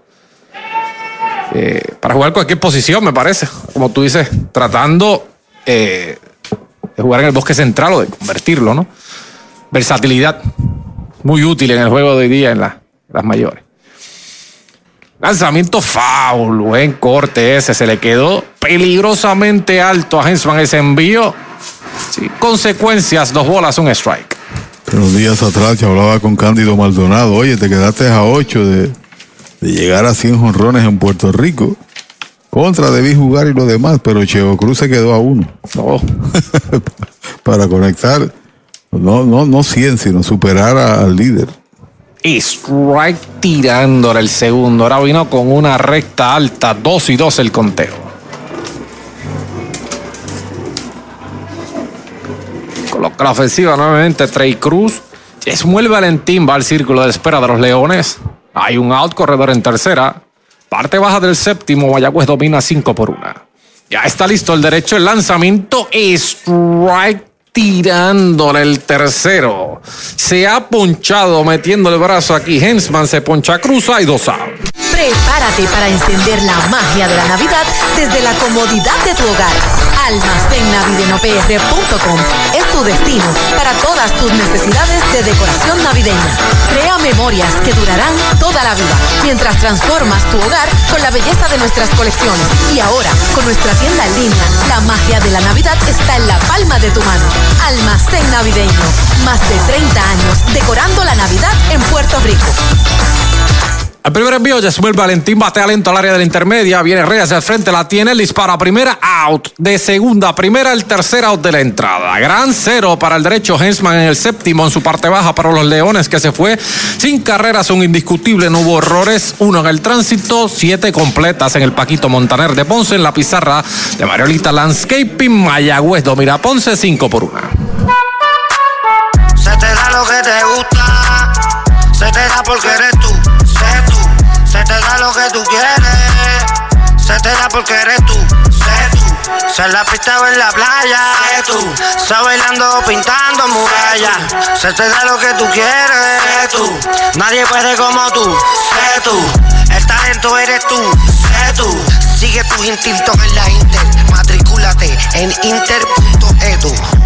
eh, para jugar cualquier posición, me parece. Como tú dices, tratando eh, de jugar en el bosque central o de convertirlo, ¿no? Versatilidad. Muy útil en el juego de hoy día en las mayores. Lanzamiento foul, buen corte ese, se le quedó peligrosamente alto a Hensman ese envío. Sí, consecuencias, dos bolas, un strike. Pero días atrás yo hablaba con Cándido Maldonado, oye, te quedaste a ocho de, llegar a 100 jonrones en Puerto Rico. Contra debí jugar y lo demás, pero Chevo Cruz se quedó a uno. No. Para conectar, no, no, no 100, sino superar al líder. Strike tirándole el segundo. Ahora vino con una recta alta, 2 y 2 el conteo. Coloca la ofensiva nuevamente Trey Cruz. Esmuel Valentín va al círculo de espera de los Leones. Hay un out corredor en tercera. Parte baja del séptimo. Mayagüez domina 5 por 1. Ya está listo el derecho, el lanzamiento. Strike tirándole el tercero. Se ha ponchado metiendo el brazo aquí. Hensman se poncha, cruza y dos out. Prepárate para encender la magia de la Navidad desde la comodidad de tu hogar. Almacennavidenopr.com es tu destino para todas tus necesidades de decoración navideña. Crea memorias que durarán toda la vida mientras transformas tu hogar con la belleza de nuestras colecciones. Y ahora, con nuestra tienda en línea, la magia de la Navidad está en la palma de tu mano. Almacén navideño. Más de 30 años decorando la Navidad en Puerto Rico. Al primer envío, Yasmuel Valentín batea lento al área de la intermedia. Viene Reyes el frente, la tiene, el dispara primera, out. De segunda, primera, el tercer out de la entrada. Gran cero para el derecho Hensman en el séptimo, en su parte baja para los Leones, que se fue sin carreras, un indiscutible, no hubo errores. Uno en el tránsito, siete completas en el Paquito Montaner de Ponce, en la pizarra de Mariolita Landscaping, Mayagüez, Domira Ponce, cinco por una. Se te da lo que te gusta Se te da porque eres tú. Se te da lo que tú quieres. Se te da porque eres tú, sé tú. Se la pista o en la playa, sé tú. Se bailando pintando murallas. Se te da lo que tú quieres, sé tú. Nadie puede como tú, sé tú. El talento eres tú, sé tú. Sigue tus instintos en la Inter. Matricúlate en inter.edu.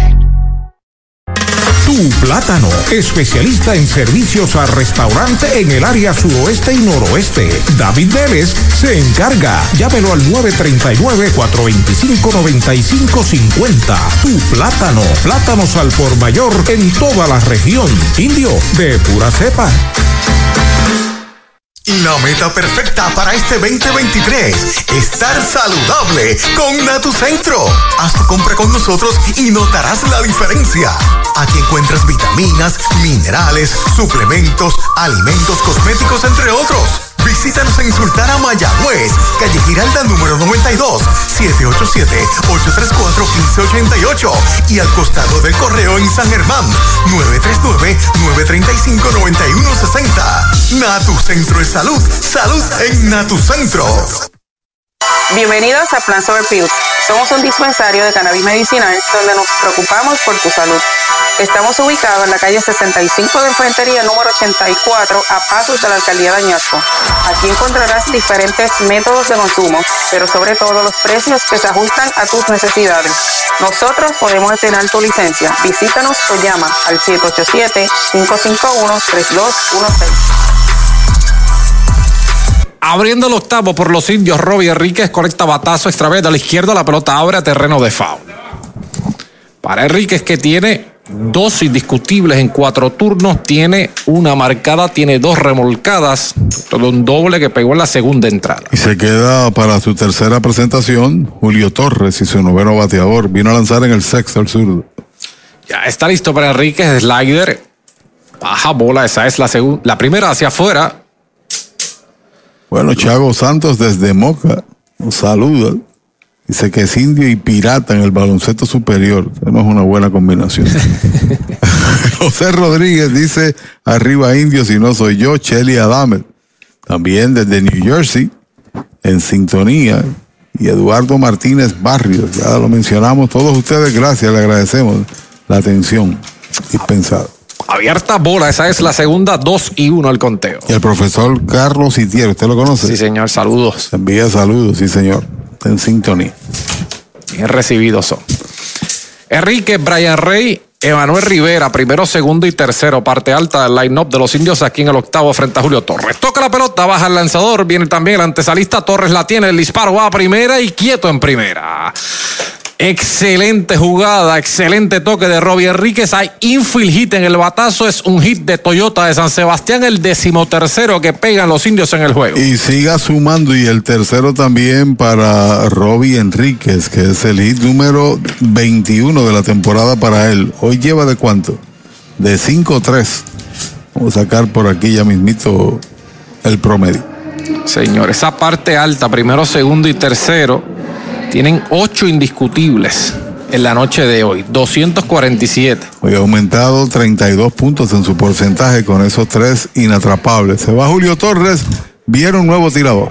Tu Plátano, especialista en servicios a restaurante en el área suroeste y noroeste. David Vélez se encarga. Llámelo al 939-425-9550. Tu Plátano, plátanos al por mayor en toda la región. Indio, de pura cepa. La meta perfecta para este 2023, estar saludable con Natucentro. Haz tu compra con nosotros y notarás la diferencia. Aquí encuentras vitaminas, minerales, suplementos, alimentos cosméticos, entre otros. Visítanos en Sultana Mayagüez, calle Giralda número 92, 787-834-1588 y al costado del correo en San Germán, 939-935-9160. Natu Centro de Salud, salud en Natu Centro. Bienvenidos a Plan Sober Pills. Somos un dispensario de cannabis medicinal donde nos preocupamos por tu salud. Estamos ubicados en la calle 65 de Infantería número 84 a pasos de la alcaldía de Añasco. Aquí encontrarás diferentes métodos de consumo, pero sobre todo los precios que se ajustan a tus necesidades. Nosotros podemos estrenar tu licencia. Visítanos o llama al 787-551-3216. Abriendo el octavo por los indios, Robbie Enríquez conecta batazo extra vez de la izquierda, la pelota abre a terreno de foul. Para Enríquez que tiene dos indiscutibles en cuatro turnos, tiene una marcada, tiene dos remolcadas, todo un doble que pegó en la segunda entrada. Y se queda para su tercera presentación Julio Torres y su noveno bateador. Vino a lanzar en el sexto al sur. Ya está listo para Enríquez, slider, baja bola, esa es la segunda, la primera hacia afuera, Bueno, Chago Santos desde Moca nos saluda. Dice que es indio y pirata en el baloncesto superior. No es una buena combinación. José Rodríguez dice, arriba indio si no soy yo, Chelly Adamet. También desde New Jersey, en sintonía. Y Eduardo Martínez Barrios, ya lo mencionamos todos ustedes, gracias, le agradecemos la atención dispensada. Abierta bola, esa es la segunda, dos y uno el conteo. Y el profesor Carlos Itier, ¿usted lo conoce? Sí, señor, saludos. Envía saludos, sí, señor. En sintonía. Bien recibidos son. Enrique, Brian Rey, Emanuel Rivera, primero, segundo y tercero, parte alta del line-up de los indios aquí en el octavo frente a Julio Torres. Toca la pelota, baja el lanzador, viene también el antesalista, Torres la tiene, el disparo va a primera y quieto en primera. Excelente jugada, excelente toque de Robbie Enríquez. Hay infield hit en el batazo. Es un hit de Toyota de San Sebastián, el decimotercero que pegan los indios en el juego. Y siga sumando, y el tercero también para Robbie Enríquez, que es el hit número 21 de la temporada para él. Hoy lleva de cuánto? De 5-3. Vamos a sacar por aquí ya mismito el promedio. Señor, esa parte alta, primero, segundo y tercero, tienen ocho indiscutibles en la noche de hoy. 247. Hoy ha aumentado 32 puntos en su porcentaje con esos tres inatrapables. Se va Julio Torres, vieron nuevo tirador.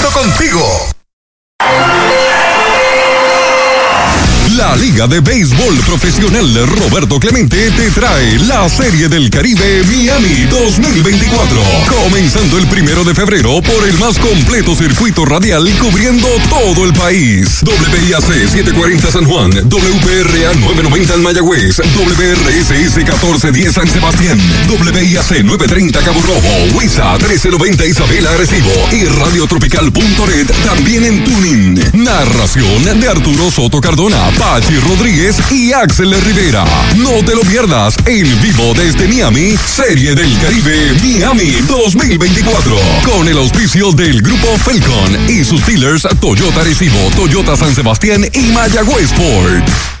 contigo. La Liga de Béisbol Profesional Roberto Clemente te trae la Serie del Caribe Miami 2024. Comenzando el primero de febrero por el más completo circuito radial cubriendo todo el país. WIAC 740 San Juan, WPRA 990 en Mayagüez, WRSS 1410 San Sebastián, WIAC 930 Cabo Rojo, WISA 1390 Isabela Arecibo y radiotropical.net también en Tuning. Narración de Arturo Soto Cardona Pachi Rodríguez y Axel Rivera. No te lo pierdas en vivo desde Miami, Serie del Caribe Miami 2024. Con el auspicio del Grupo Felcon y sus dealers Toyota Recibo, Toyota San Sebastián y Mayagüez Ford.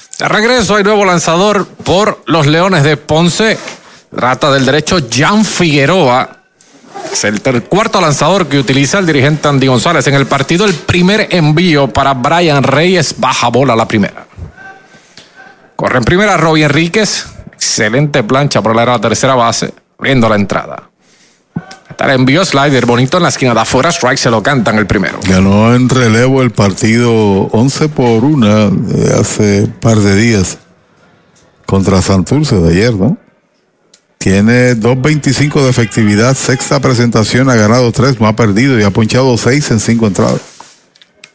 De regreso hay nuevo lanzador por los Leones de Ponce. Trata del derecho Jan Figueroa. Es el cuarto lanzador que utiliza el dirigente Andy González. En el partido, el primer envío para Brian Reyes. Baja bola la primera. Corre en primera Robbie Enríquez. Excelente plancha por la tercera base. Abriendo la entrada. El envío slider bonito en la esquina de afuera. Strike se lo cantan el primero. Ganó en relevo el partido 11 por 1 de hace par de días contra Santurce de ayer, ¿no? Tiene 2.25 de efectividad, sexta presentación, ha ganado 3, no ha perdido y ha ponchado 6 en 5 entradas.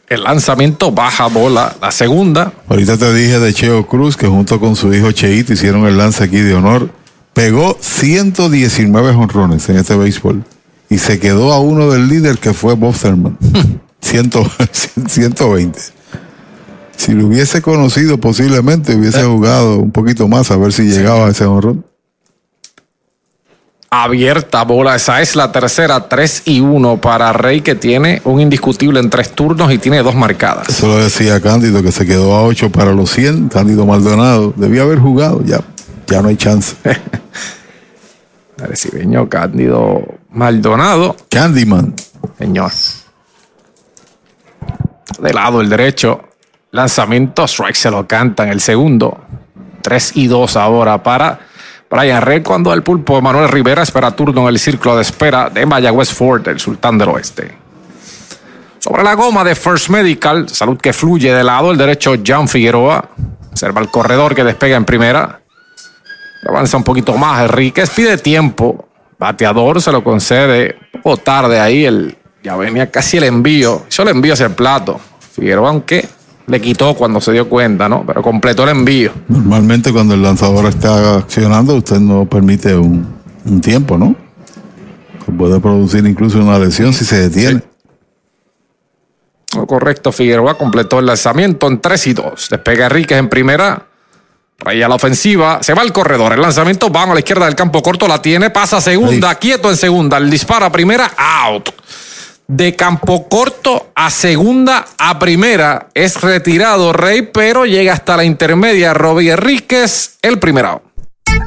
El lanzamiento baja bola. La segunda. Ahorita te dije de Cheo Cruz que junto con su hijo Cheito hicieron el lance aquí de honor. Pegó 119 jonrones en este béisbol y se quedó a uno del líder que fue Bob Thurman. 100 120. Si lo hubiese conocido posiblemente hubiese jugado un poquito más a ver si llegaba a ese honrón. abierta bola. Esa es la tercera, 3 y 1 para Rey, que tiene un indiscutible en tres turnos y tiene dos marcadas. Eso lo decía Cándido que se quedó a 8 para los 100. Cándido Maldonado debía haber jugado, ya, ya no hay chance. Arecibeño Cándido Maldonado. Candyman. Señor. De lado el derecho. Lanzamiento, strike se lo cantan el segundo. 3 y 2 ahora para Brian Rey cuando el pulpo Manuel Rivera espera turno en el círculo de espera de Mayagüez Ford, el sultán del oeste. Sobre la goma de First Medical, salud que fluye de lado, el derecho Jan Figueroa. Observa el corredor que despega en primera. Avanza un poquito más, Enríquez pide tiempo. Bateador se lo concede. Un poco tarde ahí, el, ya venía casi el envío. Hizo el envío hacia el plato. Figueroa, aunque le quitó cuando se dio cuenta, ¿no? Pero completó el envío. Normalmente cuando el lanzador está accionando, usted no permite un, un tiempo, ¿no? Que puede producir incluso una lesión si se detiene. Lo correcto, Figueroa completó el lanzamiento en 3 y 2. Despega Enríquez en primera. Rey a la ofensiva. Se va al corredor. El lanzamiento va a la izquierda del campo corto. La tiene. Pasa a segunda. Quieto en segunda. El disparo a primera. Out. De campo corto a segunda a primera. Es retirado Rey, pero llega hasta la intermedia. Robbie Enríquez, el primer out.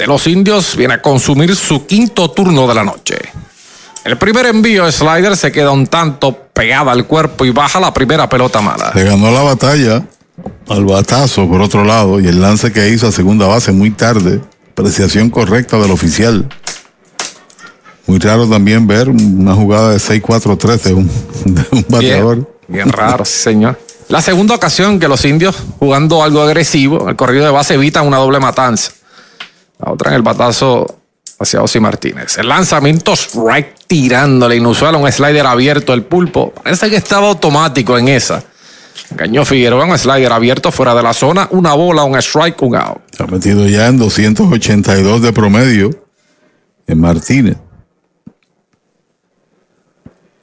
de los indios, viene a consumir su quinto turno de la noche. El primer envío de slider se queda un tanto pegada al cuerpo y baja la primera pelota mala. Le ganó la batalla al batazo por otro lado y el lance que hizo a segunda base muy tarde. Apreciación correcta del oficial. Muy raro también ver una jugada de 6-4-3 de un, de un bateador. Bien, bien raro, señor. La segunda ocasión que los indios, jugando algo agresivo, el corrido de base evitan una doble matanza. La otra en el batazo hacia Osi Martínez. El lanzamiento strike tirándole inusual, un slider abierto el pulpo. Parece que estaba automático en esa. Engañó Figueroa, un slider abierto fuera de la zona, una bola, un strike, un out. Se ha metido ya en 282 de promedio en Martínez.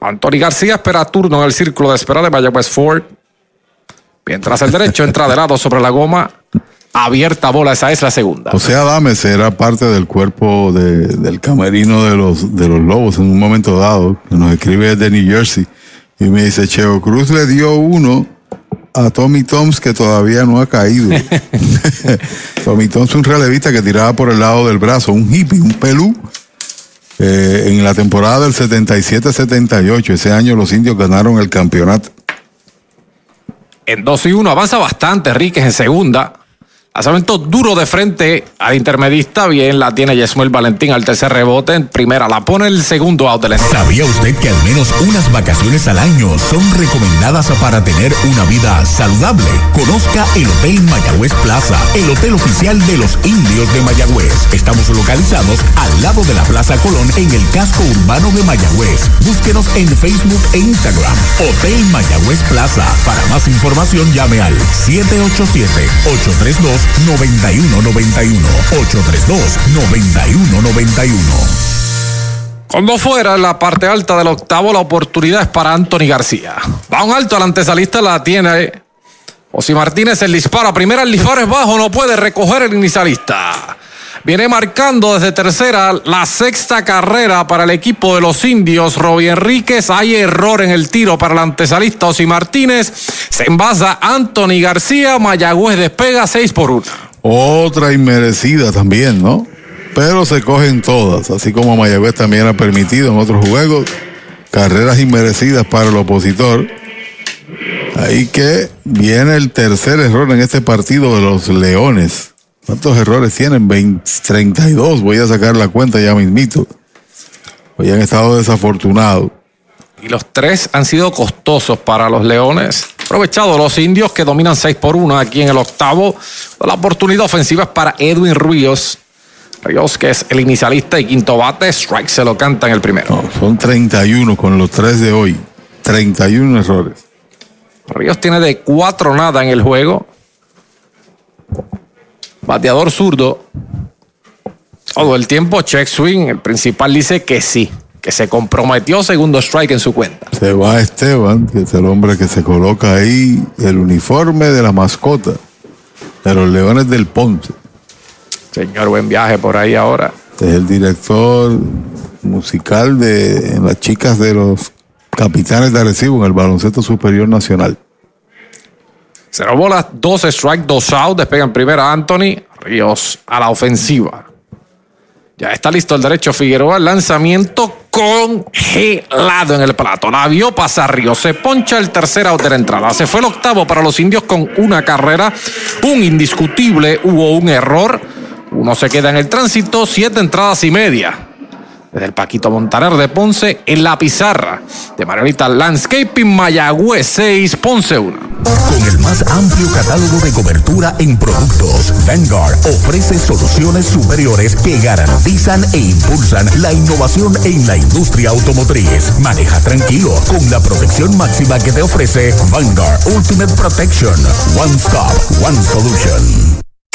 Anthony García espera turno en el círculo de espera de Mayagüez Ford. Mientras el derecho entra de lado sobre la goma, abierta bola, esa es la segunda. José Adames era parte del cuerpo de- del camerino de los, de los Lobos en un momento dado, que nos escribe desde New Jersey, y me dice, Cheo Cruz le dio uno a Tommy Toms que todavía no ha caído. Tommy Toms un relevista que tiraba por el lado del brazo, un hippie, un pelú. Eh, en la temporada del 77-78, ese año los indios ganaron el campeonato. En 2 y 1 avanza bastante Ríquez en segunda. Lanzamiento duro de frente al intermedista. Bien la tiene Yesmuel Valentín al tercer rebote. En primera la pone el segundo out del ¿Sabía usted que al menos unas vacaciones al año son recomendadas para tener una vida saludable? Conozca el Hotel Mayagüez Plaza, el hotel oficial de los indios de Mayagüez. Estamos localizados al lado de la Plaza Colón en el casco urbano de Mayagüez. Búsquenos en Facebook e Instagram. Hotel Mayagüez Plaza. Para más información llame al 787 832 9191 832 9191 Cuando fuera en la parte alta del octavo, la oportunidad es para Anthony García. Va un alto, el antesalista la tiene. Osi Martínez, el disparo. Primera, el disparo es bajo, no puede recoger el inicialista. Viene marcando desde tercera la sexta carrera para el equipo de los indios. Robbie Enríquez, hay error en el tiro para el antesalista Osi Martínez. Se envasa Anthony García. Mayagüez despega 6 por 1. Otra inmerecida también, ¿no? Pero se cogen todas, así como Mayagüez también ha permitido en otros juegos carreras inmerecidas para el opositor. Ahí que viene el tercer error en este partido de los Leones. ¿Cuántos errores tienen? 20, 32. Voy a sacar la cuenta ya mismito. Hoy han estado desafortunados. Y los tres han sido costosos para los Leones. Aprovechado los indios que dominan 6 por 1 aquí en el octavo. La oportunidad ofensiva es para Edwin Ríos. Ríos, que es el inicialista y quinto bate. Strike se lo canta en el primero. No, son 31 con los tres de hoy. 31 errores. Ríos tiene de 4 nada en el juego. Bateador zurdo. Todo el tiempo, check swing. El principal dice que sí, que se comprometió segundo strike en su cuenta. Se va Esteban, que es el hombre que se coloca ahí el uniforme de la mascota de los Leones del Ponce. Señor, buen viaje por ahí ahora. Es el director musical de en las chicas de los capitanes de Arecibo en el baloncesto superior nacional. Cero bolas, dos strike, dos out. Despegan primera Anthony Ríos a la ofensiva. Ya está listo el derecho Figueroa. Lanzamiento congelado en el plato. La vio pasar Ríos. Se poncha el tercer out de la entrada. Se fue el octavo para los indios con una carrera. Un indiscutible. Hubo un error. Uno se queda en el tránsito. Siete entradas y media. Desde el Paquito Montaner de Ponce en la pizarra de Margarita Landscaping Mayagüez 6, Ponce 1. Con el más amplio catálogo de cobertura en productos, Vanguard ofrece soluciones superiores que garantizan e impulsan la innovación en la industria automotriz. Maneja tranquilo con la protección máxima que te ofrece Vanguard Ultimate Protection. One Stop, One Solution.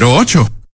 408-8808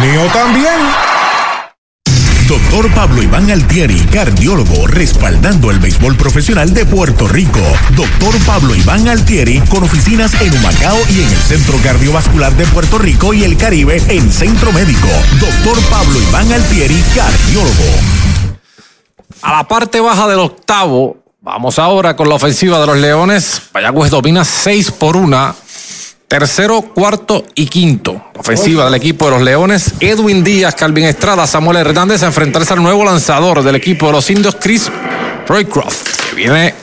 mío también. Doctor Pablo Iván Altieri, cardiólogo, respaldando el béisbol profesional de Puerto Rico. Doctor Pablo Iván Altieri, con oficinas en Humacao y en el Centro Cardiovascular de Puerto Rico y el Caribe en Centro Médico. Doctor Pablo Iván Altieri, cardiólogo. A la parte baja del octavo, vamos ahora con la ofensiva de los Leones. Mayagüez domina 6 por 1. Tercero, cuarto y quinto. Ofensiva del equipo de los Leones. Edwin Díaz, Calvin Estrada, Samuel Hernández a enfrentarse al nuevo lanzador del equipo de los indios, Chris Roycroft, que viene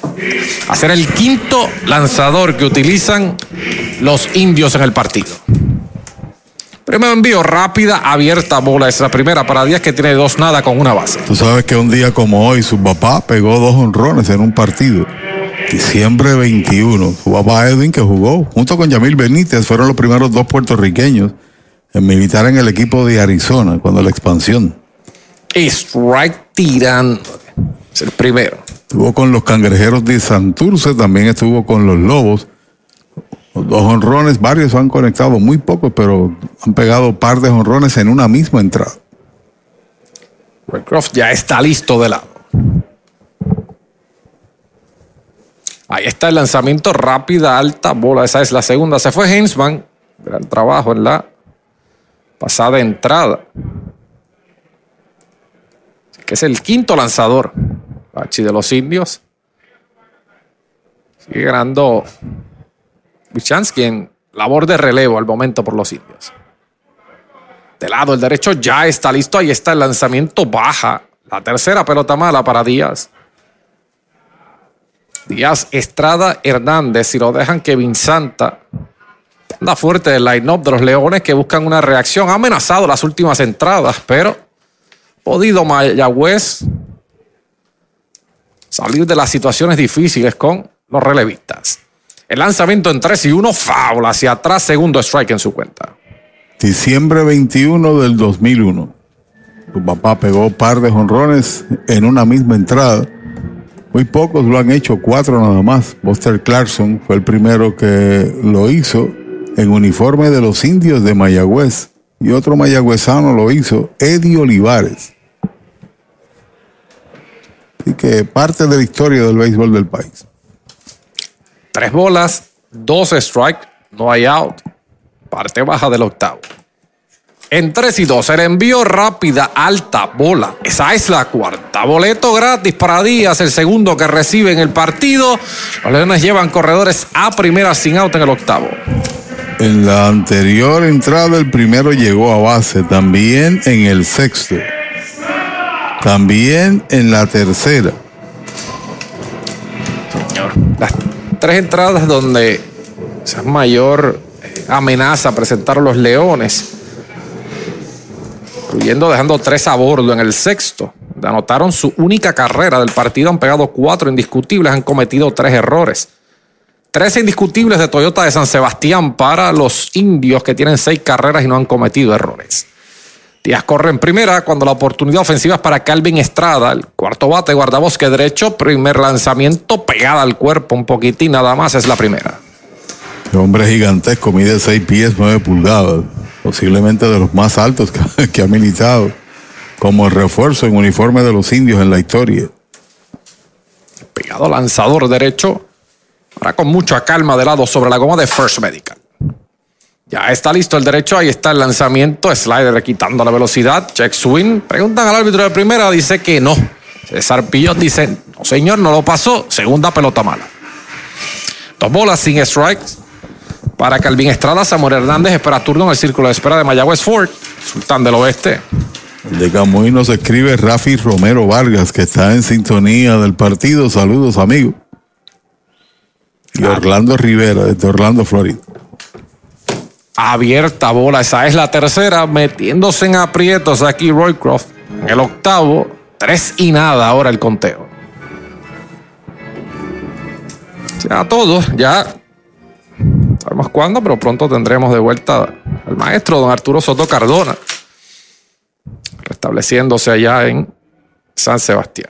a ser el quinto lanzador que utilizan los indios en el partido. Primero envío rápida, abierta bola. Es la primera para Díaz que tiene dos nada con una base. Tú sabes que un día como hoy su papá pegó dos honrones en un partido. Diciembre 21. Su papá Edwin que jugó junto con Yamil Benítez fueron los primeros dos puertorriqueños en militar en el equipo de Arizona cuando la expansión. Strike tirando. Es el primero. Estuvo con los cangrejeros de Santurce, también estuvo con los Lobos. Dos honrones, varios han conectado, muy pocos, pero han pegado par de honrones en una misma entrada. Roycroft ya está listo de lado. Ahí está el lanzamiento rápida, alta bola. Esa es la segunda. Se fue Hensman. Gran trabajo en la pasada entrada. Que es el quinto lanzador. Bachi de los indios. Sigue ganando Wichansky en labor de relevo al momento por los indios. De lado, el derecho ya está listo. Ahí está el lanzamiento baja. La tercera pelota mala para Díaz. Díaz, Estrada, Hernández. Si lo dejan, Kevin Santa. Anda fuerte el line-up de los Leones que buscan una reacción. Ha amenazado las últimas entradas, pero podido Mayagüez salir de las situaciones difíciles con los relevistas. El lanzamiento en 3 y 1, faula hacia atrás, segundo strike en su cuenta. Diciembre 21 del 2001. Tu papá pegó par de jonrones en una misma entrada. Muy pocos lo han hecho, cuatro nada más. Buster Clarkson fue el primero que lo hizo en uniforme de los indios de Mayagüez. Y otro mayagüezano lo hizo, Eddie Olivares. Así que parte de la historia del béisbol del país. Tres bolas, dos strike, no hay out. Parte baja del octavo. En 3 y 2, el envío rápida, alta, bola. Esa es la cuarta. Boleto gratis para Díaz, el segundo que recibe en el partido. Los Leones llevan corredores a primera sin out en el octavo. En la anterior entrada, el primero llegó a base, también en el sexto. También en la tercera. Las tres entradas donde esa mayor amenaza presentaron los Leones incluyendo dejando tres a bordo en el sexto. Anotaron su única carrera del partido, han pegado cuatro indiscutibles, han cometido tres errores. Tres indiscutibles de Toyota de San Sebastián para los indios que tienen seis carreras y no han cometido errores. Díaz corre en primera cuando la oportunidad ofensiva es para Calvin Estrada, el cuarto bate, guardabosque derecho, primer lanzamiento, pegada al cuerpo un poquitín, nada más es la primera. Hombre gigantesco, mide seis pies, nueve pulgadas posiblemente de los más altos que, ha militado como refuerzo en uniforme de los indios en la historia. Pegado lanzador derecho, ahora con mucha calma de lado sobre la goma de First Medical. Ya está listo el derecho, ahí está el lanzamiento, slider quitando la velocidad, check swing. Preguntan al árbitro de primera, dice que no. César Pillot dice, no señor, no lo pasó, segunda pelota mala. Dos bolas sin strikes para Calvin Estrada, Samuel Hernández espera turno en el círculo de espera de Mayagüez Ford, Sultán del Oeste. De Camuy nos escribe Rafi Romero Vargas, que está en sintonía del partido. Saludos, amigo. Y Orlando Rivera, desde Orlando, Florida. Abierta bola, esa es la tercera, metiéndose en aprietos aquí Roycroft. En el octavo, tres y nada ahora el conteo. Ya todos, ya sabemos cuándo, pero pronto tendremos de vuelta al maestro don Arturo Soto Cardona, restableciéndose allá en San Sebastián.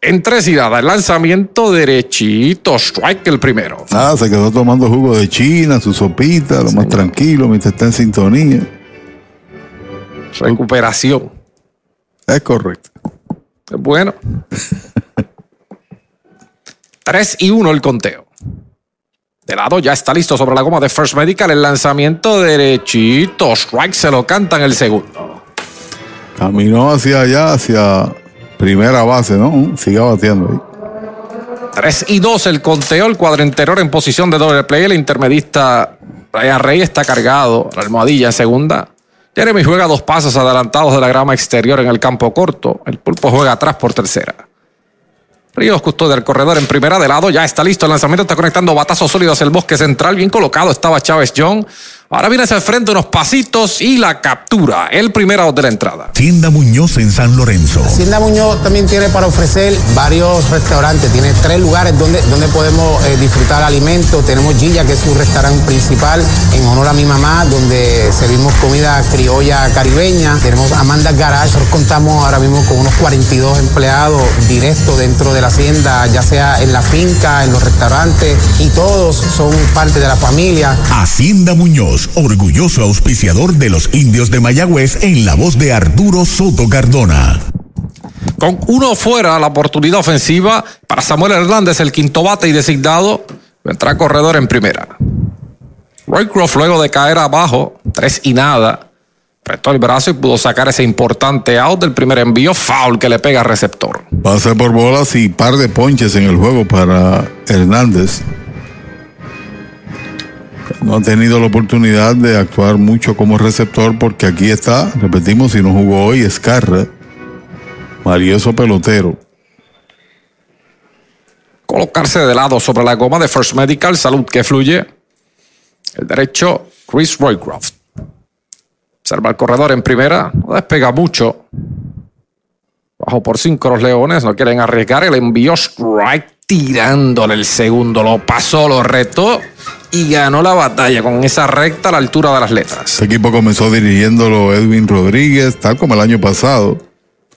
En tres y el lanzamiento derechito, strike el primero. Ah, se quedó tomando jugo de China, su sopita, lo más tranquilo mientras está en sintonía. Recuperación. Es correcto. Es bueno. 3 y 1 el conteo. De lado ya está listo sobre la goma de First Medical. El lanzamiento derechito. Strike se lo canta en el segundo. Caminó hacia allá, hacia primera base, ¿no? Siga bateando ahí. 3 y 2 el conteo, el cuadro en posición de doble play. El intermedista Brian Rey está cargado, la almohadilla en segunda. Jeremy juega dos pasos adelantados de la grama exterior en el campo corto. El pulpo juega atrás por tercera. Ríos custodia del corredor en primera de lado. Ya está listo el lanzamiento. Está conectando batazos sólidos el bosque central. Bien colocado estaba Chávez John. Ahora viene hacia el frente unos pasitos y la captura. El primero de la entrada. Tienda Muñoz en San Lorenzo. Tienda Muñoz también tiene para ofrecer varios restaurantes. Tiene tres lugares donde, donde podemos eh, disfrutar alimentos. Tenemos Gilla, que es su restaurante principal en honor a mi mamá, donde servimos comida criolla caribeña. Tenemos Amanda Garage. Nosotros contamos ahora mismo con unos 42 empleados directos dentro de la hacienda, ya sea en la finca, en los restaurantes, y todos son parte de la familia. Hacienda Muñoz orgulloso auspiciador de los indios de Mayagüez en la voz de Arturo Soto Cardona. Con uno fuera, la oportunidad ofensiva para Samuel Hernández, el quinto bate y designado, entra corredor en primera. Roycroft, luego de caer abajo, tres y nada, prestó el brazo y pudo sacar ese importante out del primer envío, foul que le pega al receptor. Pase por bolas y par de ponches en el juego para Hernández no ha tenido la oportunidad de actuar mucho como receptor porque aquí está, repetimos, si no jugó hoy, Escarra, marioso pelotero. Colocarse de lado sobre la goma de First Medical, salud que fluye. El derecho, Chris Roycroft. Observa el corredor en primera, no despega mucho. Bajo por cinco los Leones, no quieren arriesgar. El envío strike tirándole el segundo. Lo pasó, lo retó y ganó la batalla con esa recta a la altura de las letras. Este equipo comenzó dirigiéndolo Edwin Rodríguez, tal como el año pasado.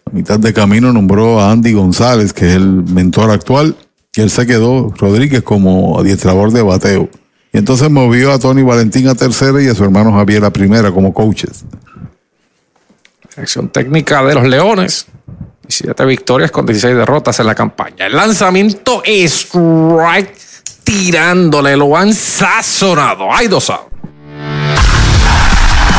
A mitad de camino nombró a Andy González, que es el mentor actual, y él se quedó, Rodríguez, como adiestrador de bateo. Y entonces movió a Tony Valentín a tercera y a su hermano Javier a primera como coaches. Dirección técnica de los Leones. 17 victorias con 16 derrotas en la campaña. El lanzamiento es right tirándole, lo han sazonado. Hay dos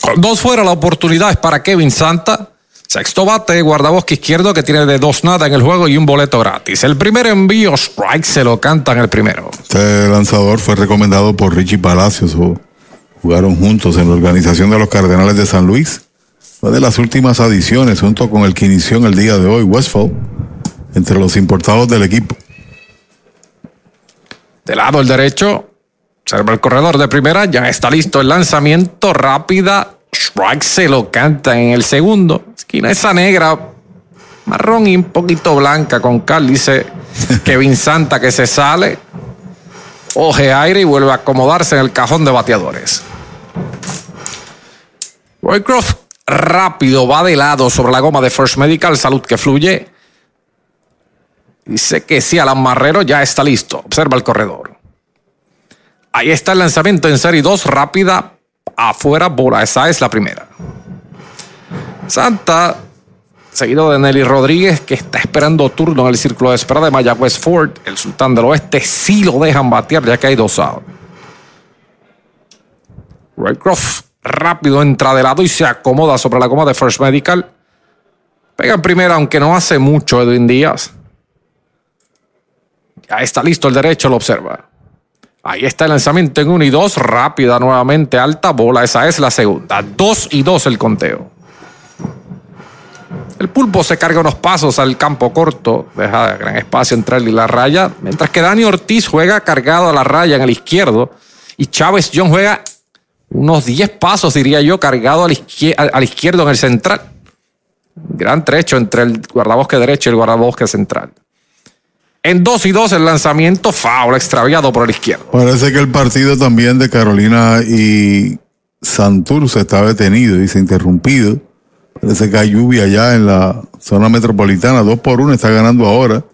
Con dos fuera, la oportunidad es para Kevin Santa. Sexto bate, guardabosque izquierdo que tiene de dos nada en el juego y un boleto gratis. El primer envío, strike, se lo canta en el primero. Este lanzador fue recomendado por Richie Palacios. jugaron juntos en la organización de los Cardenales de San Luis. Fue de las últimas adiciones, junto con el que inició en el día de hoy, Westfall, entre los importados del equipo. De lado el derecho, Observa el corredor de primera, ya está listo el lanzamiento rápida. Strike se lo canta en el segundo. Esquina esa negra, marrón y un poquito blanca con Carl. Dice Kevin Santa que se sale. Oje aire y vuelve a acomodarse en el cajón de bateadores. Roycroft rápido va de lado sobre la goma de First Medical. Salud que fluye. Dice que sí, Alan Marrero ya está listo. Observa el corredor. Ahí está el lanzamiento en serie 2, rápida, afuera, bola. Esa es la primera. Santa, seguido de Nelly Rodríguez, que está esperando turno en el círculo de espera de Mayagüez Ford. El sultán del oeste sí lo dejan batear, ya que hay dos outs. Roycroft rápido entra de lado y se acomoda sobre la goma de First Medical. Pega en primera, aunque no hace mucho Edwin Díaz. Ya está listo el derecho, lo observa. Ahí está el lanzamiento en 1 y 2. Rápida nuevamente, alta bola. Esa es la segunda. 2 y 2 el conteo. El pulpo se carga unos pasos al campo corto, deja gran espacio entre él y la raya, mientras que Dani Ortiz juega cargado a la raya en el izquierdo y Chávez John juega unos 10 pasos, diría yo, cargado al, izquierdo en el central. Gran trecho entre el guardabosque derecho y el guardabosque central. En 2 y 2 el lanzamiento foul extraviado por el izquierdo. Parece que el partido también de Carolina y Santurce está detenido y se ha interrumpido. Parece que hay lluvia allá en la zona metropolitana. 2 por 1 está ganando ahora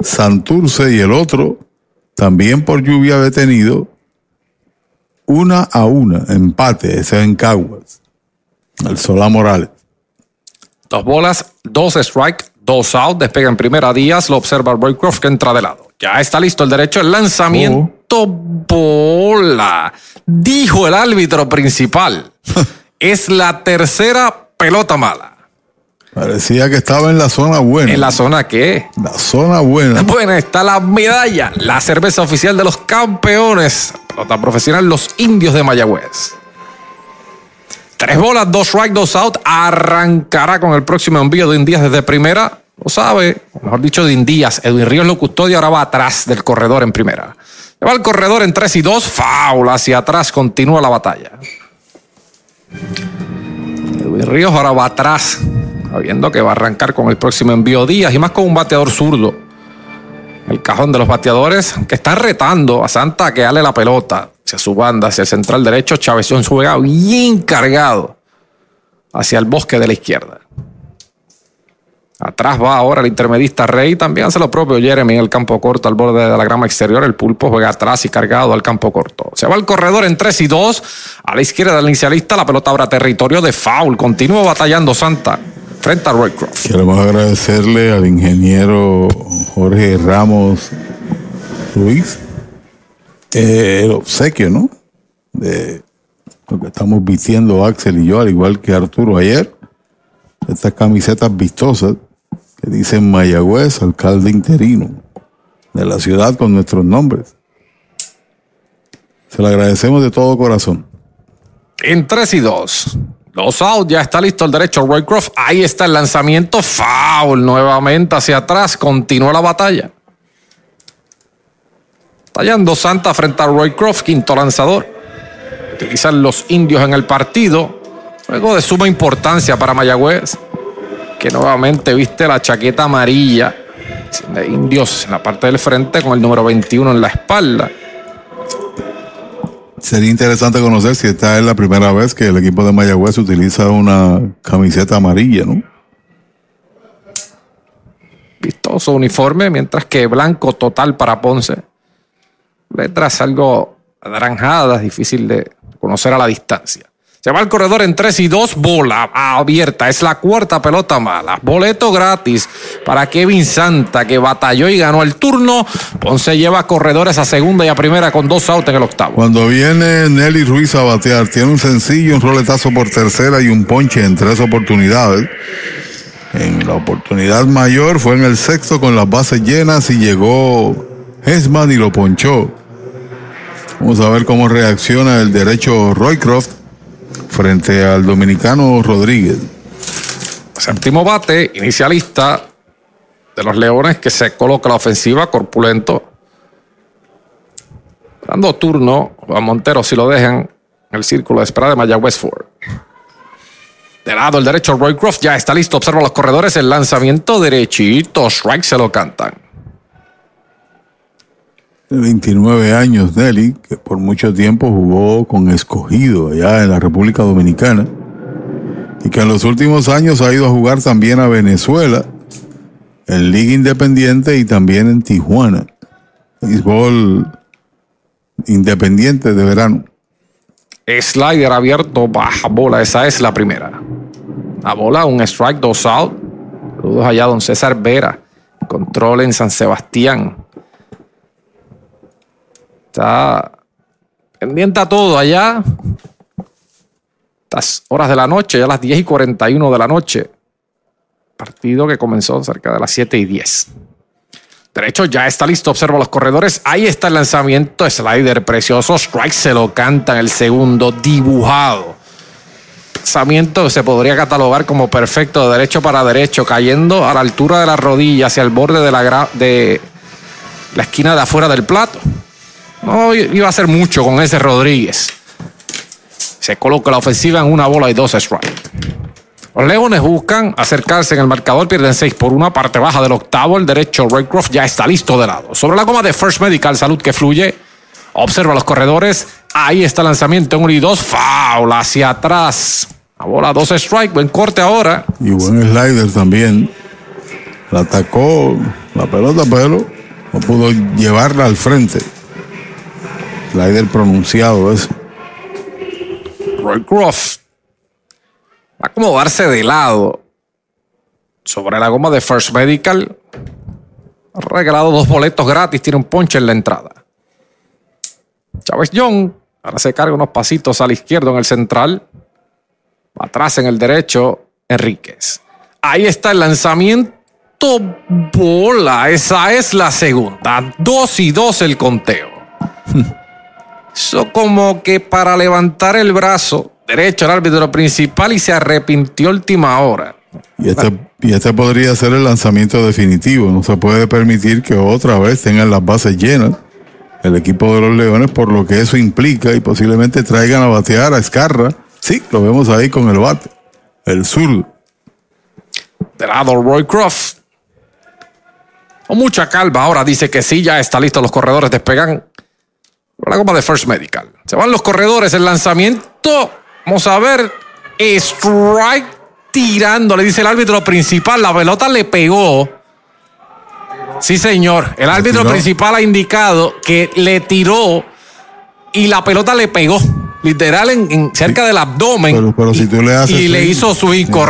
Santurce y el otro, también por lluvia detenido, una a una, empate, ese en Caguas. El Solá Morales. Dos bolas, dos strike, dos out. Despega en primera Díaz. Lo observa Roycroft que entra de lado. Ya está listo el derecho. El lanzamiento. Bola. Dijo el árbitro principal. es la tercera pelota mala. Parecía que estaba en la zona buena. ¿En la zona qué? La zona buena. Buena está la medalla, la cerveza oficial de los campeones. Pelota profesional, los indios de Mayagüez. Tres bolas, dos strike, dos out. Arrancará con el próximo envío de Indías desde primera. Lo sabe, mejor dicho, de Indías. Edwin Ríos lo custodia, ahora va atrás del corredor en primera. Va el corredor en tres y dos. Foul hacia atrás, continúa la batalla. Edwin Ríos ahora va atrás, sabiendo que va a arrancar con el próximo envío Díaz y más con un bateador zurdo. El cajón de los bateadores que están retando a Santa que dale la pelota hacia su banda, hacia el central derecho. Chávez juega bien cargado hacia el bosque de la izquierda. Atrás va ahora el intermedista Rey. También hace lo propio Jeremy en el campo corto al borde de la grama exterior. El pulpo juega atrás y cargado al campo corto. Se va el corredor en 3 y 2. A la izquierda del inicialista la pelota habrá territorio de foul. Continúa batallando Santa frente a Roycroft. Queremos agradecerle al ingeniero Jorge Ramos Ruiz eh, el obsequio, ¿no? De lo que estamos vistiendo Axel y yo, al igual que Arturo ayer. Estas camisetas vistosas que dicen Mayagüez, alcalde interino de la ciudad con nuestros nombres. Se lo agradecemos de todo corazón. En 3 y 2. Dos out, ya está listo el derecho Roycroft. Ahí está el lanzamiento. Foul nuevamente hacia atrás. Continúa la batalla. Tallando Santa frente a Roycroft, quinto lanzador. Utilizan los indios en el partido. Juego de suma importancia para Mayagüez, que nuevamente viste la chaqueta amarilla de indios en la parte del frente con el número 21 en la espalda. Sería interesante conocer si esta es la primera vez que el equipo de Mayagüez utiliza una camiseta amarilla, ¿no? Vistoso uniforme, mientras que blanco total para Ponce. Letras algo anaranjadas, difícil de conocer a la distancia. Se va el corredor en 3 y 2, bola abierta. Es la cuarta pelota mala. Boleto gratis para Kevin Santa, que batalló y ganó el turno. Ponce lleva corredores a segunda y a primera con dos outs en el octavo. Cuando viene Nelly Ruiz a batear, tiene un sencillo, un roletazo por tercera y un ponche en tres oportunidades. En la oportunidad mayor fue en el sexto con las bases llenas y llegó Hesman y lo ponchó. Vamos a ver cómo reacciona el derecho Roycroft frente al dominicano Rodríguez. Séptimo bate, inicialista de los Leones que se coloca la ofensiva, corpulento. Dando turno a Montero si lo dejan en el círculo de espera de Mayagüez Ford. De lado el derecho, Roycroft ya está listo. Observa los corredores. El lanzamiento derechito. Strike se lo cantan. De 29 años, Nelly, que por mucho tiempo jugó con escogido allá en la República Dominicana y que en los últimos años ha ido a jugar también a Venezuela, en Liga Independiente y también en Tijuana. Béisbol independiente de verano. Slider abierto, baja bola. Esa es la primera. La bola, un strike, dos out. Saludos allá, don César Vera. Control en San Sebastián. Está pendiente a todo allá. Estas horas de la noche, ya las 10 y 41 de la noche. Partido que comenzó cerca de las 7 y 10. Derecho ya está listo, observa los corredores. Ahí está el lanzamiento, slider precioso. Strike se lo canta en el segundo, dibujado. Lanzamiento que se podría catalogar como perfecto, de derecho para derecho, cayendo a la altura de la rodilla, hacia el borde de la, de la esquina de afuera del plato. No iba a hacer mucho con ese Rodríguez. Se coloca la ofensiva en una bola y dos strikes. Los Leones buscan acercarse en el marcador, pierden 6 por 1, parte baja del octavo. El derecho, Raycroft ya está listo de lado. Sobre la goma de First Medical, salud que fluye. Observa los corredores. Ahí está el lanzamiento en 1 y 2. Foul hacia atrás. La bola, dos strike. Buen corte ahora. Y buen slider también. La atacó la pelota, pero no pudo llevarla al frente. Slider pronunciado ese. Roy Croft va a acomodarse de lado sobre la goma de First Medical. Ha regalado dos boletos gratis, tiene un ponche en la entrada. Chávez Young ahora se carga unos pasitos a la izquierda en el central. Atrás en el derecho, Enríquez. Ahí está el lanzamiento. Bola. Esa es la segunda. Dos y dos el conteo. Eso como que para levantar el brazo derecho al árbitro principal y se arrepintió última hora. Y este, y este podría ser el lanzamiento definitivo. No se puede permitir que otra vez tengan las bases llenas el equipo de los Leones, por lo que eso implica y posiblemente traigan a batear a Escarra. Sí, lo vemos ahí con el bate. El zurdo. De lado Roy Croft. Con mucha calma. Ahora dice que sí, ya está listo. Los corredores despegan la goma de First Medical. Se van los corredores. El lanzamiento. Vamos a ver. Strike tirando. Le dice el árbitro principal. La pelota le pegó. Sí, señor. El árbitro principal ha indicado que le tiró y la pelota le pegó. Literal en, en cerca del abdomen. Pero, pero si tú le haces. y le swing, hizo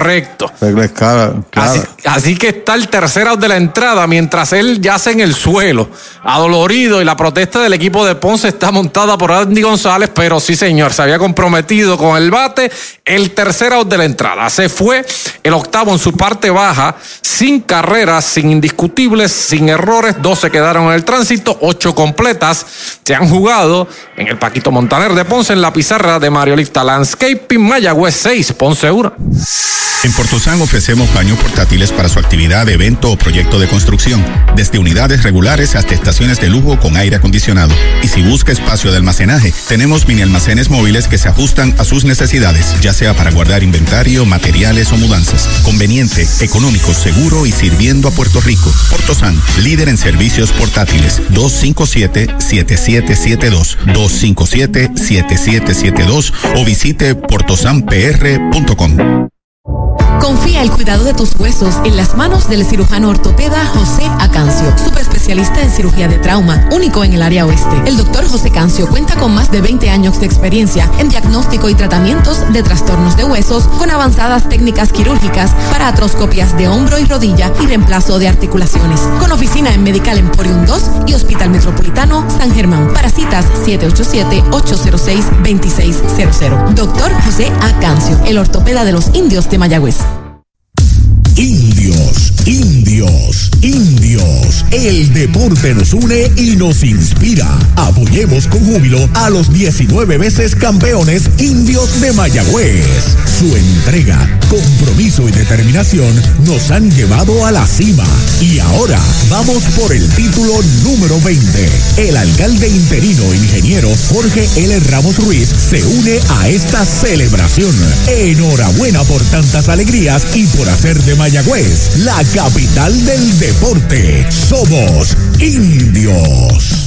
regla cara, clara. Así, así que está el tercer out de la entrada mientras él yace en el suelo, adolorido, y la protesta del equipo de Ponce está montada por Andy González, pero sí, señor, se había comprometido con el bate. El tercer out de la entrada. Se fue el octavo en su parte baja, sin carreras, sin indiscutibles, sin errores. Dos se quedaron en el tránsito, ocho completas se han jugado en el Paquito Montaner de Ponce en la pizarra de Mario Lista Landscaping Mayagüez 6, Ponce 1. En Portosan ofrecemos baños portátiles para su actividad, evento o proyecto de construcción, desde unidades regulares hasta estaciones de lujo con aire acondicionado. Y si busca espacio de almacenaje, tenemos mini almacenes móviles que se ajustan a sus necesidades, ya sea para guardar inventario, materiales o mudanzas. Conveniente, económico, seguro y sirviendo a Puerto Rico. Portosan, líder en servicios portátiles. 257-7772. 257-7772 o visite portosanpr.com. Confía el cuidado de tus huesos en las manos del cirujano ortopeda José Acancio, superespecialista en cirugía de trauma, único en el área oeste. El doctor José Cancio cuenta con más de 20 años de experiencia en diagnóstico y tratamientos de trastornos de huesos con avanzadas técnicas quirúrgicas para atroscopias de hombro y rodilla y reemplazo de articulaciones. Con oficina en Medical Emporium 2 y Hospital Metropolitano San Germán. Para citas 787-806-2600. Doctor José Acancio, el ortopeda de los indios de Mayagüez. Indios, indios, indios. El deporte nos une y nos inspira. Apoyemos con júbilo a los 19 veces campeones indios de Mayagüez. Su entrega, compromiso y determinación nos han llevado a la cima. Y ahora vamos por el título número 20. El alcalde interino ingeniero Jorge L. Ramos Ruiz se une a esta celebración. Enhorabuena por tantas alegrías y por hacer de Mayagüez la capital del deporte. Somos indios.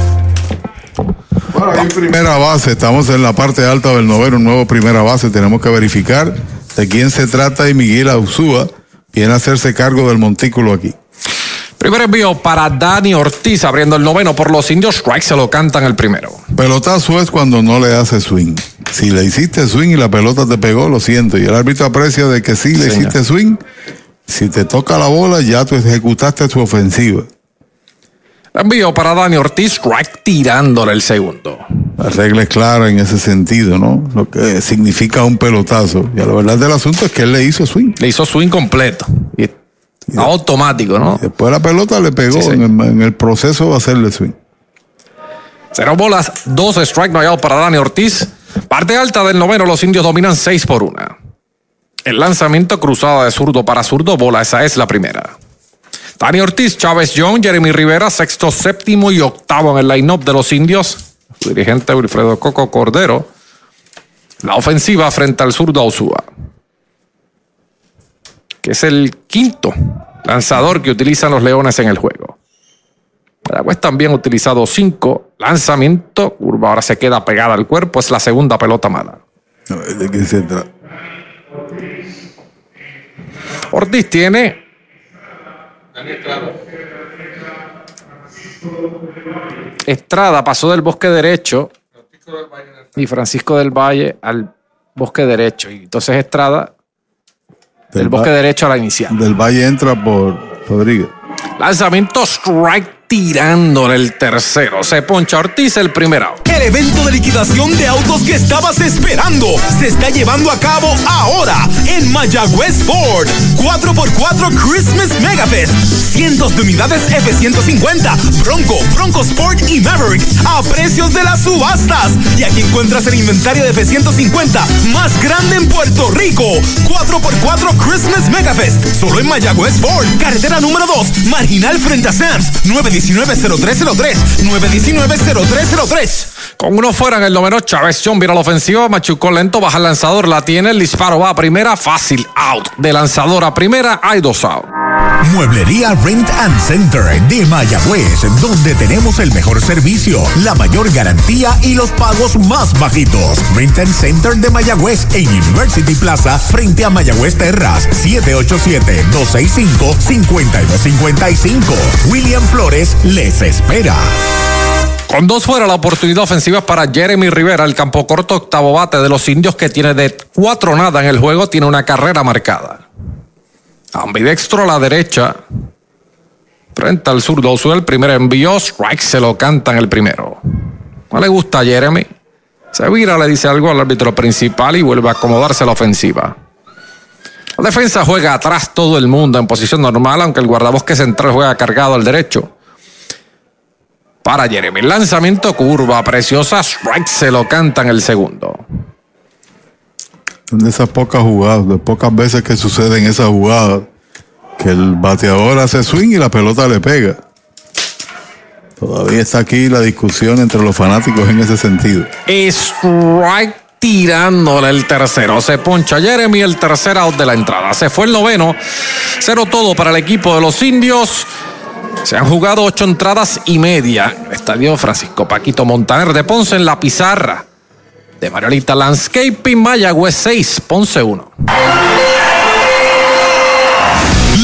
Bueno, ahí primera base, estamos en la parte alta del noveno, un nuevo primera base, tenemos que verificar de quién se trata y Miguel Ausúa viene a hacerse cargo del montículo aquí. Primer envío para Dani Ortiz abriendo el noveno por los indios. Strike se lo cantan el primero. Pelotazo es cuando no le hace swing. Si le hiciste swing y la pelota te pegó, lo siento. Y el árbitro aprecia de que sí le Señor. hiciste swing, Si te toca la bola, ya tú ejecutaste tu ofensiva. Envío para Dani Ortiz, strike tirándole el segundo. La regla es clara en ese sentido, ¿no? Lo que significa un pelotazo. Y la verdad del asunto es que él le hizo swing. Le hizo swing completo. Y automático, ¿no? Después la pelota le pegó En, el, en, el, proceso de hacerle swing. Cero bolas, dos strike no para Dani Ortiz. Parte alta del noveno, los indios dominan seis por una. El lanzamiento cruzado de zurdo para zurdo, bola, esa es la primera. Dani Ortiz, Chávez John, Jeremy Rivera, sexto, séptimo y octavo en el line-up de los indios. Su dirigente Wilfredo Coco Cordero. La ofensiva frente al zurdo Ausúa. Que es el quinto lanzador que utilizan los Leones en el juego. Mayagüez también ha utilizado cinco. Lanzamiento, curva ahora se queda pegada al cuerpo, es la segunda pelota mala. ¿De se trata? Ortiz tiene. Estrada pasó del bosque derecho y Francisco del Valle al bosque derecho. Y entonces Estrada del, bosque derecho a la inicial. Del Valle entra por Rodríguez. Lanzamiento strike tirándole el tercero. Se poncha Ortiz el primero. El evento de liquidación de autos que estabas esperando se está llevando a cabo ahora en Mayagüez Ford. 4x4 Christmas Megafest. Cientos de unidades F-150, Bronco, Bronco Sport y Maverick a precios de las subastas. Y aquí encuentras el inventario de F-150 más grande en Puerto Rico. 4x4 Christmas Megafest. Solo en Mayagüez Ford. Carretera número 2, marginal frente a Sams. 919-0303. 919-0303. Con uno fuera en el noveno, Chávez John vira la ofensiva, machucó lento, baja el lanzador, la tiene, el disparo va a primera, fácil, out. De lanzador a primera, hay dos out. Mueblería Rent and Center de Mayagüez, donde tenemos el mejor servicio, la mayor garantía y los pagos más bajitos. Rent and Center de Mayagüez en University Plaza, frente a Mayagüez Terras, 787-265-5255. William Flores les espera. Con dos fuera, la oportunidad ofensiva para Jeremy Rivera, el campo corto octavo bate de los indios que tiene de cuatro nada en el juego, tiene una carrera marcada. Ambidextro a la derecha, frente al zurdo, sube el primer envío, strike se lo cantan el primero. No le gusta a Jeremy. Se vira, le dice algo al árbitro principal y vuelve a acomodarse la ofensiva. La defensa juega atrás todo el mundo en posición normal, aunque el guardabosque central juega cargado al derecho para Jeremy. Lanzamiento curva, preciosa, strike, se lo cantan el segundo. Son de esas pocas jugadas, de pocas veces que suceden esas jugadas, que el bateador hace swing y la pelota le pega. Todavía está aquí la discusión entre los fanáticos en ese sentido. Strike tirándole el tercero. Se poncha Jeremy el tercer out de la entrada. Se fue el noveno. Cero todo para el equipo de los indios. Se han jugado ocho entradas y media. Estadio Francisco Paquito Montaner de Ponce en la pizarra. De Mariolita Landscaping Mayagüez 6, Ponce 1.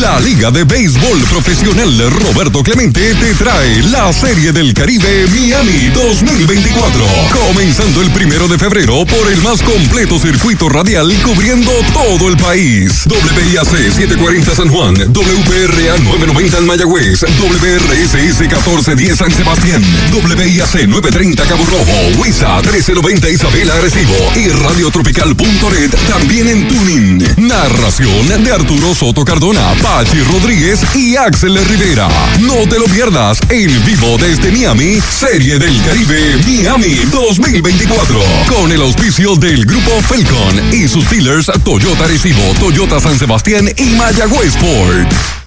La Liga de Béisbol Profesional Roberto Clemente te trae la Serie del Caribe Miami 2024. Comenzando el primero de febrero por el más completo circuito radial cubriendo todo el país. WIAC 740 San Juan, WPRA 990 en Mayagüez, WRSS 1410 San Sebastián, WIAC 930 Cabo Rojo, WISA 1390 Isabela Arecibo y Radiotropical.net también en Tuning. Narración de Arturo Soto Cardona. Pachi Rodríguez y Axel Rivera. No te lo pierdas en vivo desde Miami, Serie del Caribe Miami 2024. Con el auspicio del Grupo Felcon y sus dealers Toyota Recibo, Toyota San Sebastián y Mayagüez Ford.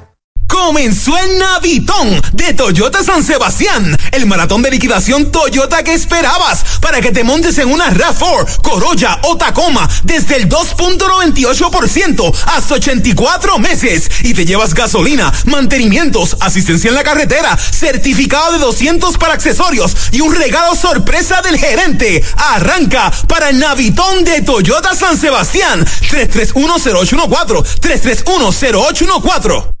Comenzó el Navitón de Toyota San Sebastián, el maratón de liquidación Toyota que esperabas para que te montes en una RAV4, Corolla o Tacoma desde el 2.98% hasta 84 meses y te llevas gasolina, mantenimientos, asistencia en la carretera, certificado de 200 para accesorios y un regalo sorpresa del gerente. Arranca para el Navitón de Toyota San Sebastián 3310814 3310814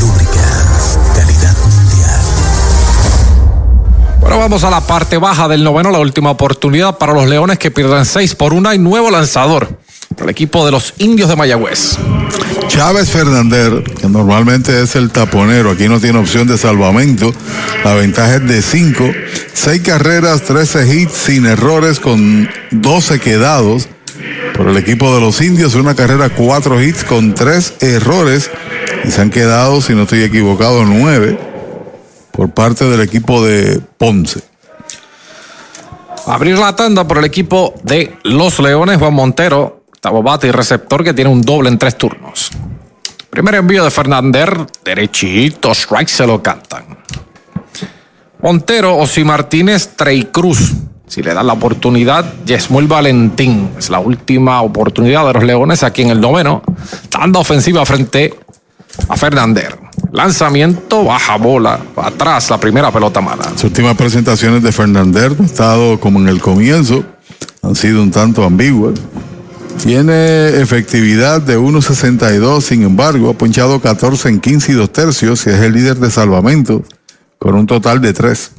Bueno, vamos a la parte baja del noveno, la última oportunidad para los Leones que pierden seis por una y nuevo lanzador para el equipo de los Indios de Mayagüez. Chávez Fernández, que normalmente es el taponero, aquí no tiene opción de salvamento. La ventaja es de 5, 6 carreras, 13 hits sin errores con 12 quedados. Por el equipo de los indios, una carrera, 4 hits con 3 errores. Y se han quedado, si no estoy equivocado, 9 por parte del equipo de Ponce. Abrir la tanda por el equipo de los Leones, Juan Montero, Tabobate y receptor que tiene un doble en tres turnos. Primer envío de Fernander, derechito, strike se lo cantan. Montero, Osi Martínez, Trey Cruz. Si le dan la oportunidad, Yesmuel Valentín. Es la última oportunidad de los Leones aquí en el noveno. Tanda ofensiva frente a Fernander. Lanzamiento, baja bola, atrás, la primera pelota mala. Las últimas presentaciones de Fernander han estado como en el comienzo, han sido un tanto ambiguas. Tiene efectividad de 1.62, sin embargo, ha ponchado 14 en 15 y 2 tercios y es el líder de salvamento con un total de 3.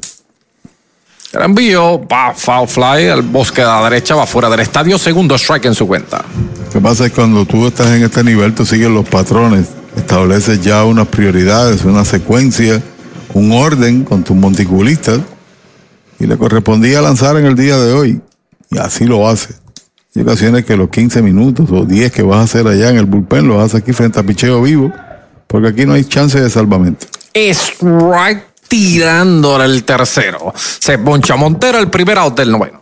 El envío va foul fly, el bosque de la derecha va fuera del estadio, segundo strike en su cuenta. Lo que pasa es que cuando tú estás en este nivel, tú sigues los patrones, estableces ya unas prioridades, una secuencia, un orden con tus monticulistas y le correspondía lanzar en el día de hoy y así lo hace. Hay ocasiones que los 15 minutos o 10 que vas a hacer allá en el bullpen lo haces aquí frente a picheo vivo, porque aquí no hay chance de salvamento. Strike tirándole el tercero. Se poncha Montero el primer out del noveno.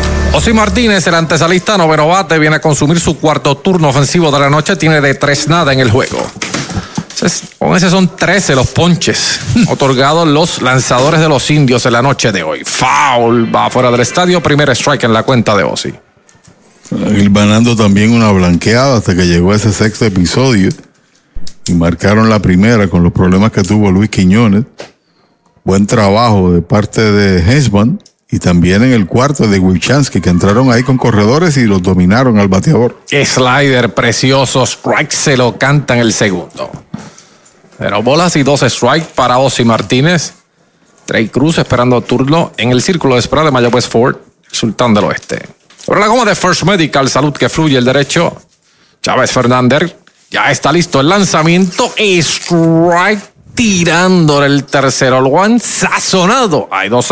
Osi Martínez, el antesalista noveno bate, viene a consumir su cuarto turno ofensivo de la noche. Tiene de tres nada en el juego. Con ese son 13 los ponches otorgados los lanzadores de los indios en la noche de hoy. Foul va fuera del estadio. Primer strike en la cuenta de Osi. ganando también una blanqueada hasta que llegó ese sexto episodio y marcaron la primera con los problemas que tuvo Luis Quiñones. Buen trabajo de parte de Hesman y también en el cuarto de Wilchansky, que entraron ahí con corredores y los dominaron al bateador. Slider precioso, strike se lo canta en el segundo. Pero bolas y dos strike para Osi Martínez. Trey Cruz esperando turno en el círculo de espera de Mayagüez Ford, Sultán del Oeste. Sobre la goma de First Medical, salud que fluye el derecho. Chávez Fernández, ya está listo el lanzamiento. Strike tirando el tercero. Lo han sazonado. Hay dos.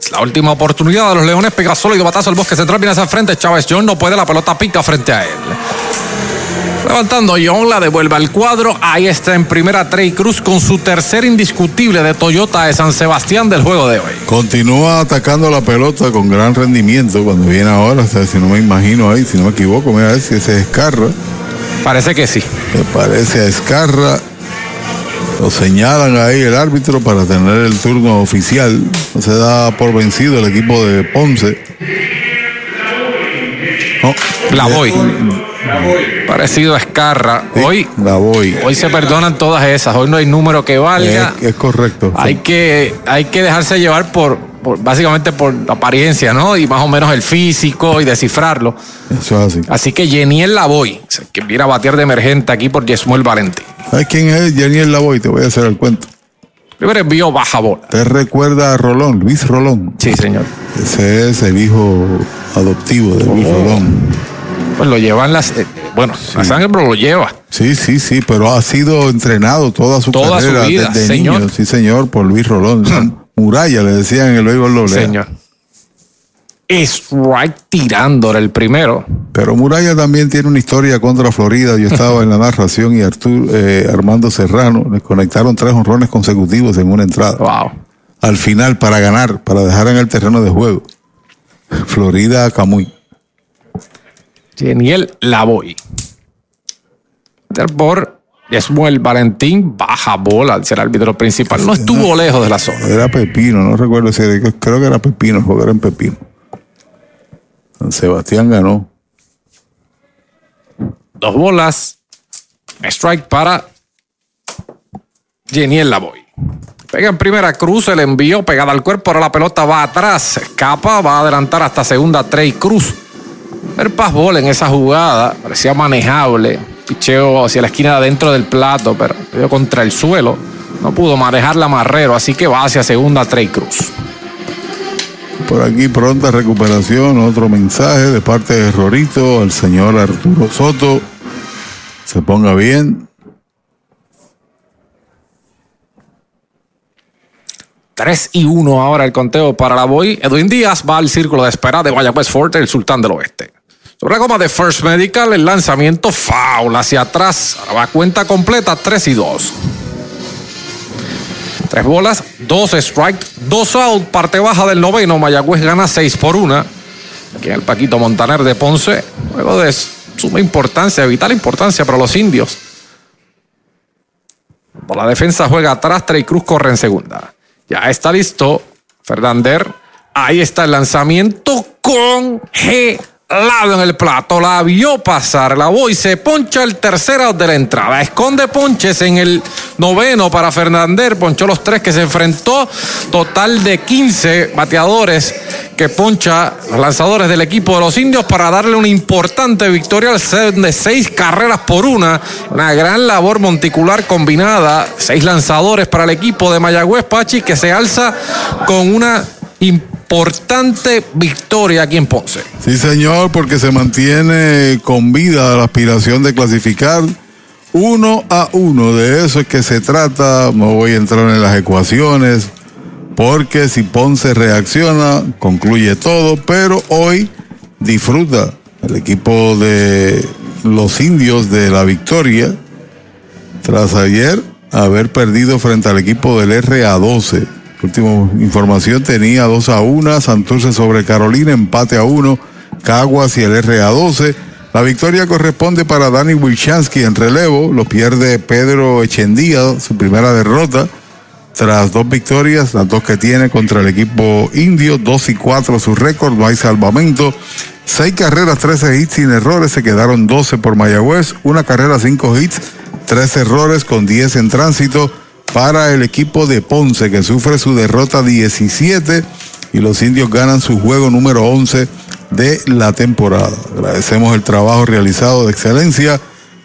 Es la última oportunidad de los Leones. Pega sólido batazo al bosque central. Viene hacia el frente. Chávez John no puede. La pelota pica frente a él. Levantando John, la devuelve al cuadro. Ahí está en primera Trey Cruz con su tercer indiscutible de Toyota de San Sebastián del juego de hoy. Continúa atacando la pelota con gran rendimiento cuando viene ahora. O sea, si no me imagino ahí, si no me equivoco, mira a ver si ese es Escarra. Parece que sí. Me parece a Escarra. Lo señalan ahí el árbitro para tener el turno oficial. No se da por vencido el equipo de Ponce. No, la voy. Parecido a Escarra. Hoy, la voy. hoy se perdonan todas esas. Hoy no hay número que valga. Es, es correcto. Hay que, hay que dejarse llevar por, por- básicamente por la apariencia, ¿no? Y más o menos el físico y descifrarlo. Eso es así. Así que Yeniel Lavoy, que viene a batear de emergente aquí por Yesmuel Valentín. ¿Sabes quién es Janiel Lavoy? Te voy a hacer el cuento. Primero envío baja bola. ¿Te recuerda a Rolón, Luis Rolón? Sí, señor. Ese es el hijo adoptivo de Luis Oh. Rolón. Pues lo llevan las. eh, bueno, la sangre pero lo lleva. Sí, sí, sí, pero ha sido entrenado toda su Toda su carrera vida, desde señor. niño. Sí, señor, por Luis Rolón. Muralla, le decían en el béisbol doble. Señor. Strike tirándole el primero. Pero Muralla también tiene una historia contra Florida. Yo estaba en la narración y Artur, eh, Armando Serrano le conectaron tres honrones consecutivos en una entrada. Wow. Al final, para ganar, para dejar en el terreno de juego. Florida a Camuy. Yeniel Lavoy. Por Yesmuel Valentín, baja bola, será el árbitro principal. No estuvo lejos de la zona. Era Pepino, no recuerdo si era, creo que era Pepino, el juego era en Pepino. San Sebastián ganó. Dos bolas. Strike para Yeniel Lavoy. Pega en primera cruz, el envío pegada al cuerpo, ahora la pelota va atrás, escapa, va a adelantar hasta segunda Trey Cruz. El passball en esa jugada parecía manejable. Picheo hacia la esquina de adentro del plato, pero contra el suelo. No pudo manejar la marrero, así que va hacia segunda Trey Cruz. Por aquí pronta recuperación, otro mensaje de parte de Rorito al señor Arturo Soto. Se ponga bien. 3 y 1 ahora el conteo para la Boy. Edwin Díaz va al círculo de espera de Guayabes Fort, el sultán del oeste. Sobre la goma de First Medical, el lanzamiento foul hacia atrás. Ahora va cuenta completa, 3 y 2. Tres bolas, dos strike, dos out, parte baja del noveno. Mayagüez gana 6 por 1. Aquí el Paquito Montaner de Ponce. Juego de suma importancia, vital importancia para los indios. Por la defensa juega atrás, Trey Cruz corre en segunda. Ya está listo. Fernander. Ahí está el lanzamiento congelado en el plato. La vio pasar. La voy. Se poncha el tercer out de la entrada. Esconde ponches en el noveno para Fernander. Ponchó los tres que se enfrentó. Total de 15 bateadores que poncha los lanzadores del equipo de los indios para darle una importante victoria al set de seis carreras por una. Una gran labor monticular combinada. Seis lanzadores para el equipo de Mayagüez Pachi que se alza con una importante victoria aquí en Ponce. Sí, señor, porque se mantiene con vida la aspiración de clasificar uno a uno. De eso es que se trata. No voy a entrar en las ecuaciones, porque si Ponce reacciona, concluye todo. Pero hoy disfruta el equipo de los indios de la victoria, tras ayer haber perdido frente al equipo del RA12. Última información tenía 2 a 1, Santurce sobre Carolina, empate a 1, Caguas y el RA12. La victoria corresponde para Dani Wilchansky en relevo, lo pierde Pedro Echendía, su primera derrota, tras dos victorias, las dos que tiene contra el equipo indio, 2 y 4 su récord, no hay salvamento. Seis carreras, 13 hits sin errores, se quedaron 12 por Mayagüez, una carrera, 5 hits, tres errores con 10 en tránsito para el equipo de Ponce que sufre su derrota 17 y los indios ganan su juego número 11 de la temporada. Agradecemos el trabajo realizado de excelencia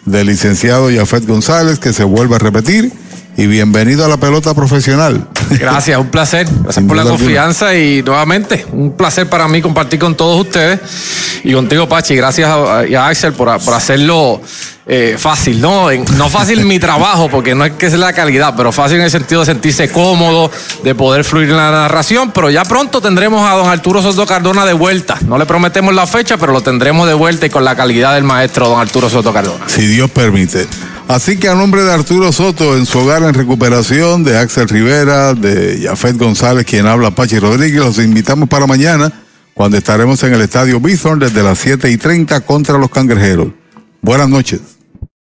del licenciado Yafet González que se vuelve a repetir y bienvenido a la pelota profesional. Gracias, un placer. Gracias por la alguna. confianza y nuevamente un placer para mí compartir con todos ustedes y contigo, Pachi. Gracias a, a Axel por, por hacerlo eh, fácil, ¿no? no fácil mi trabajo, porque no es que es la calidad, pero fácil en el sentido de sentirse cómodo, de poder fluir en la narración. Pero ya pronto tendremos a don Arturo Soto Cardona de vuelta. No le prometemos la fecha, pero lo tendremos de vuelta y con la calidad del maestro don Arturo Soto Cardona. Si Dios permite. Así que a nombre de Arturo Soto, en su hogar en recuperación, de Axel Rivera, de Jafet González, quien habla Pachi Rodríguez, los invitamos para mañana, cuando estaremos en el Estadio Bison desde las 7 y 30 contra los cangrejeros. Buenas noches.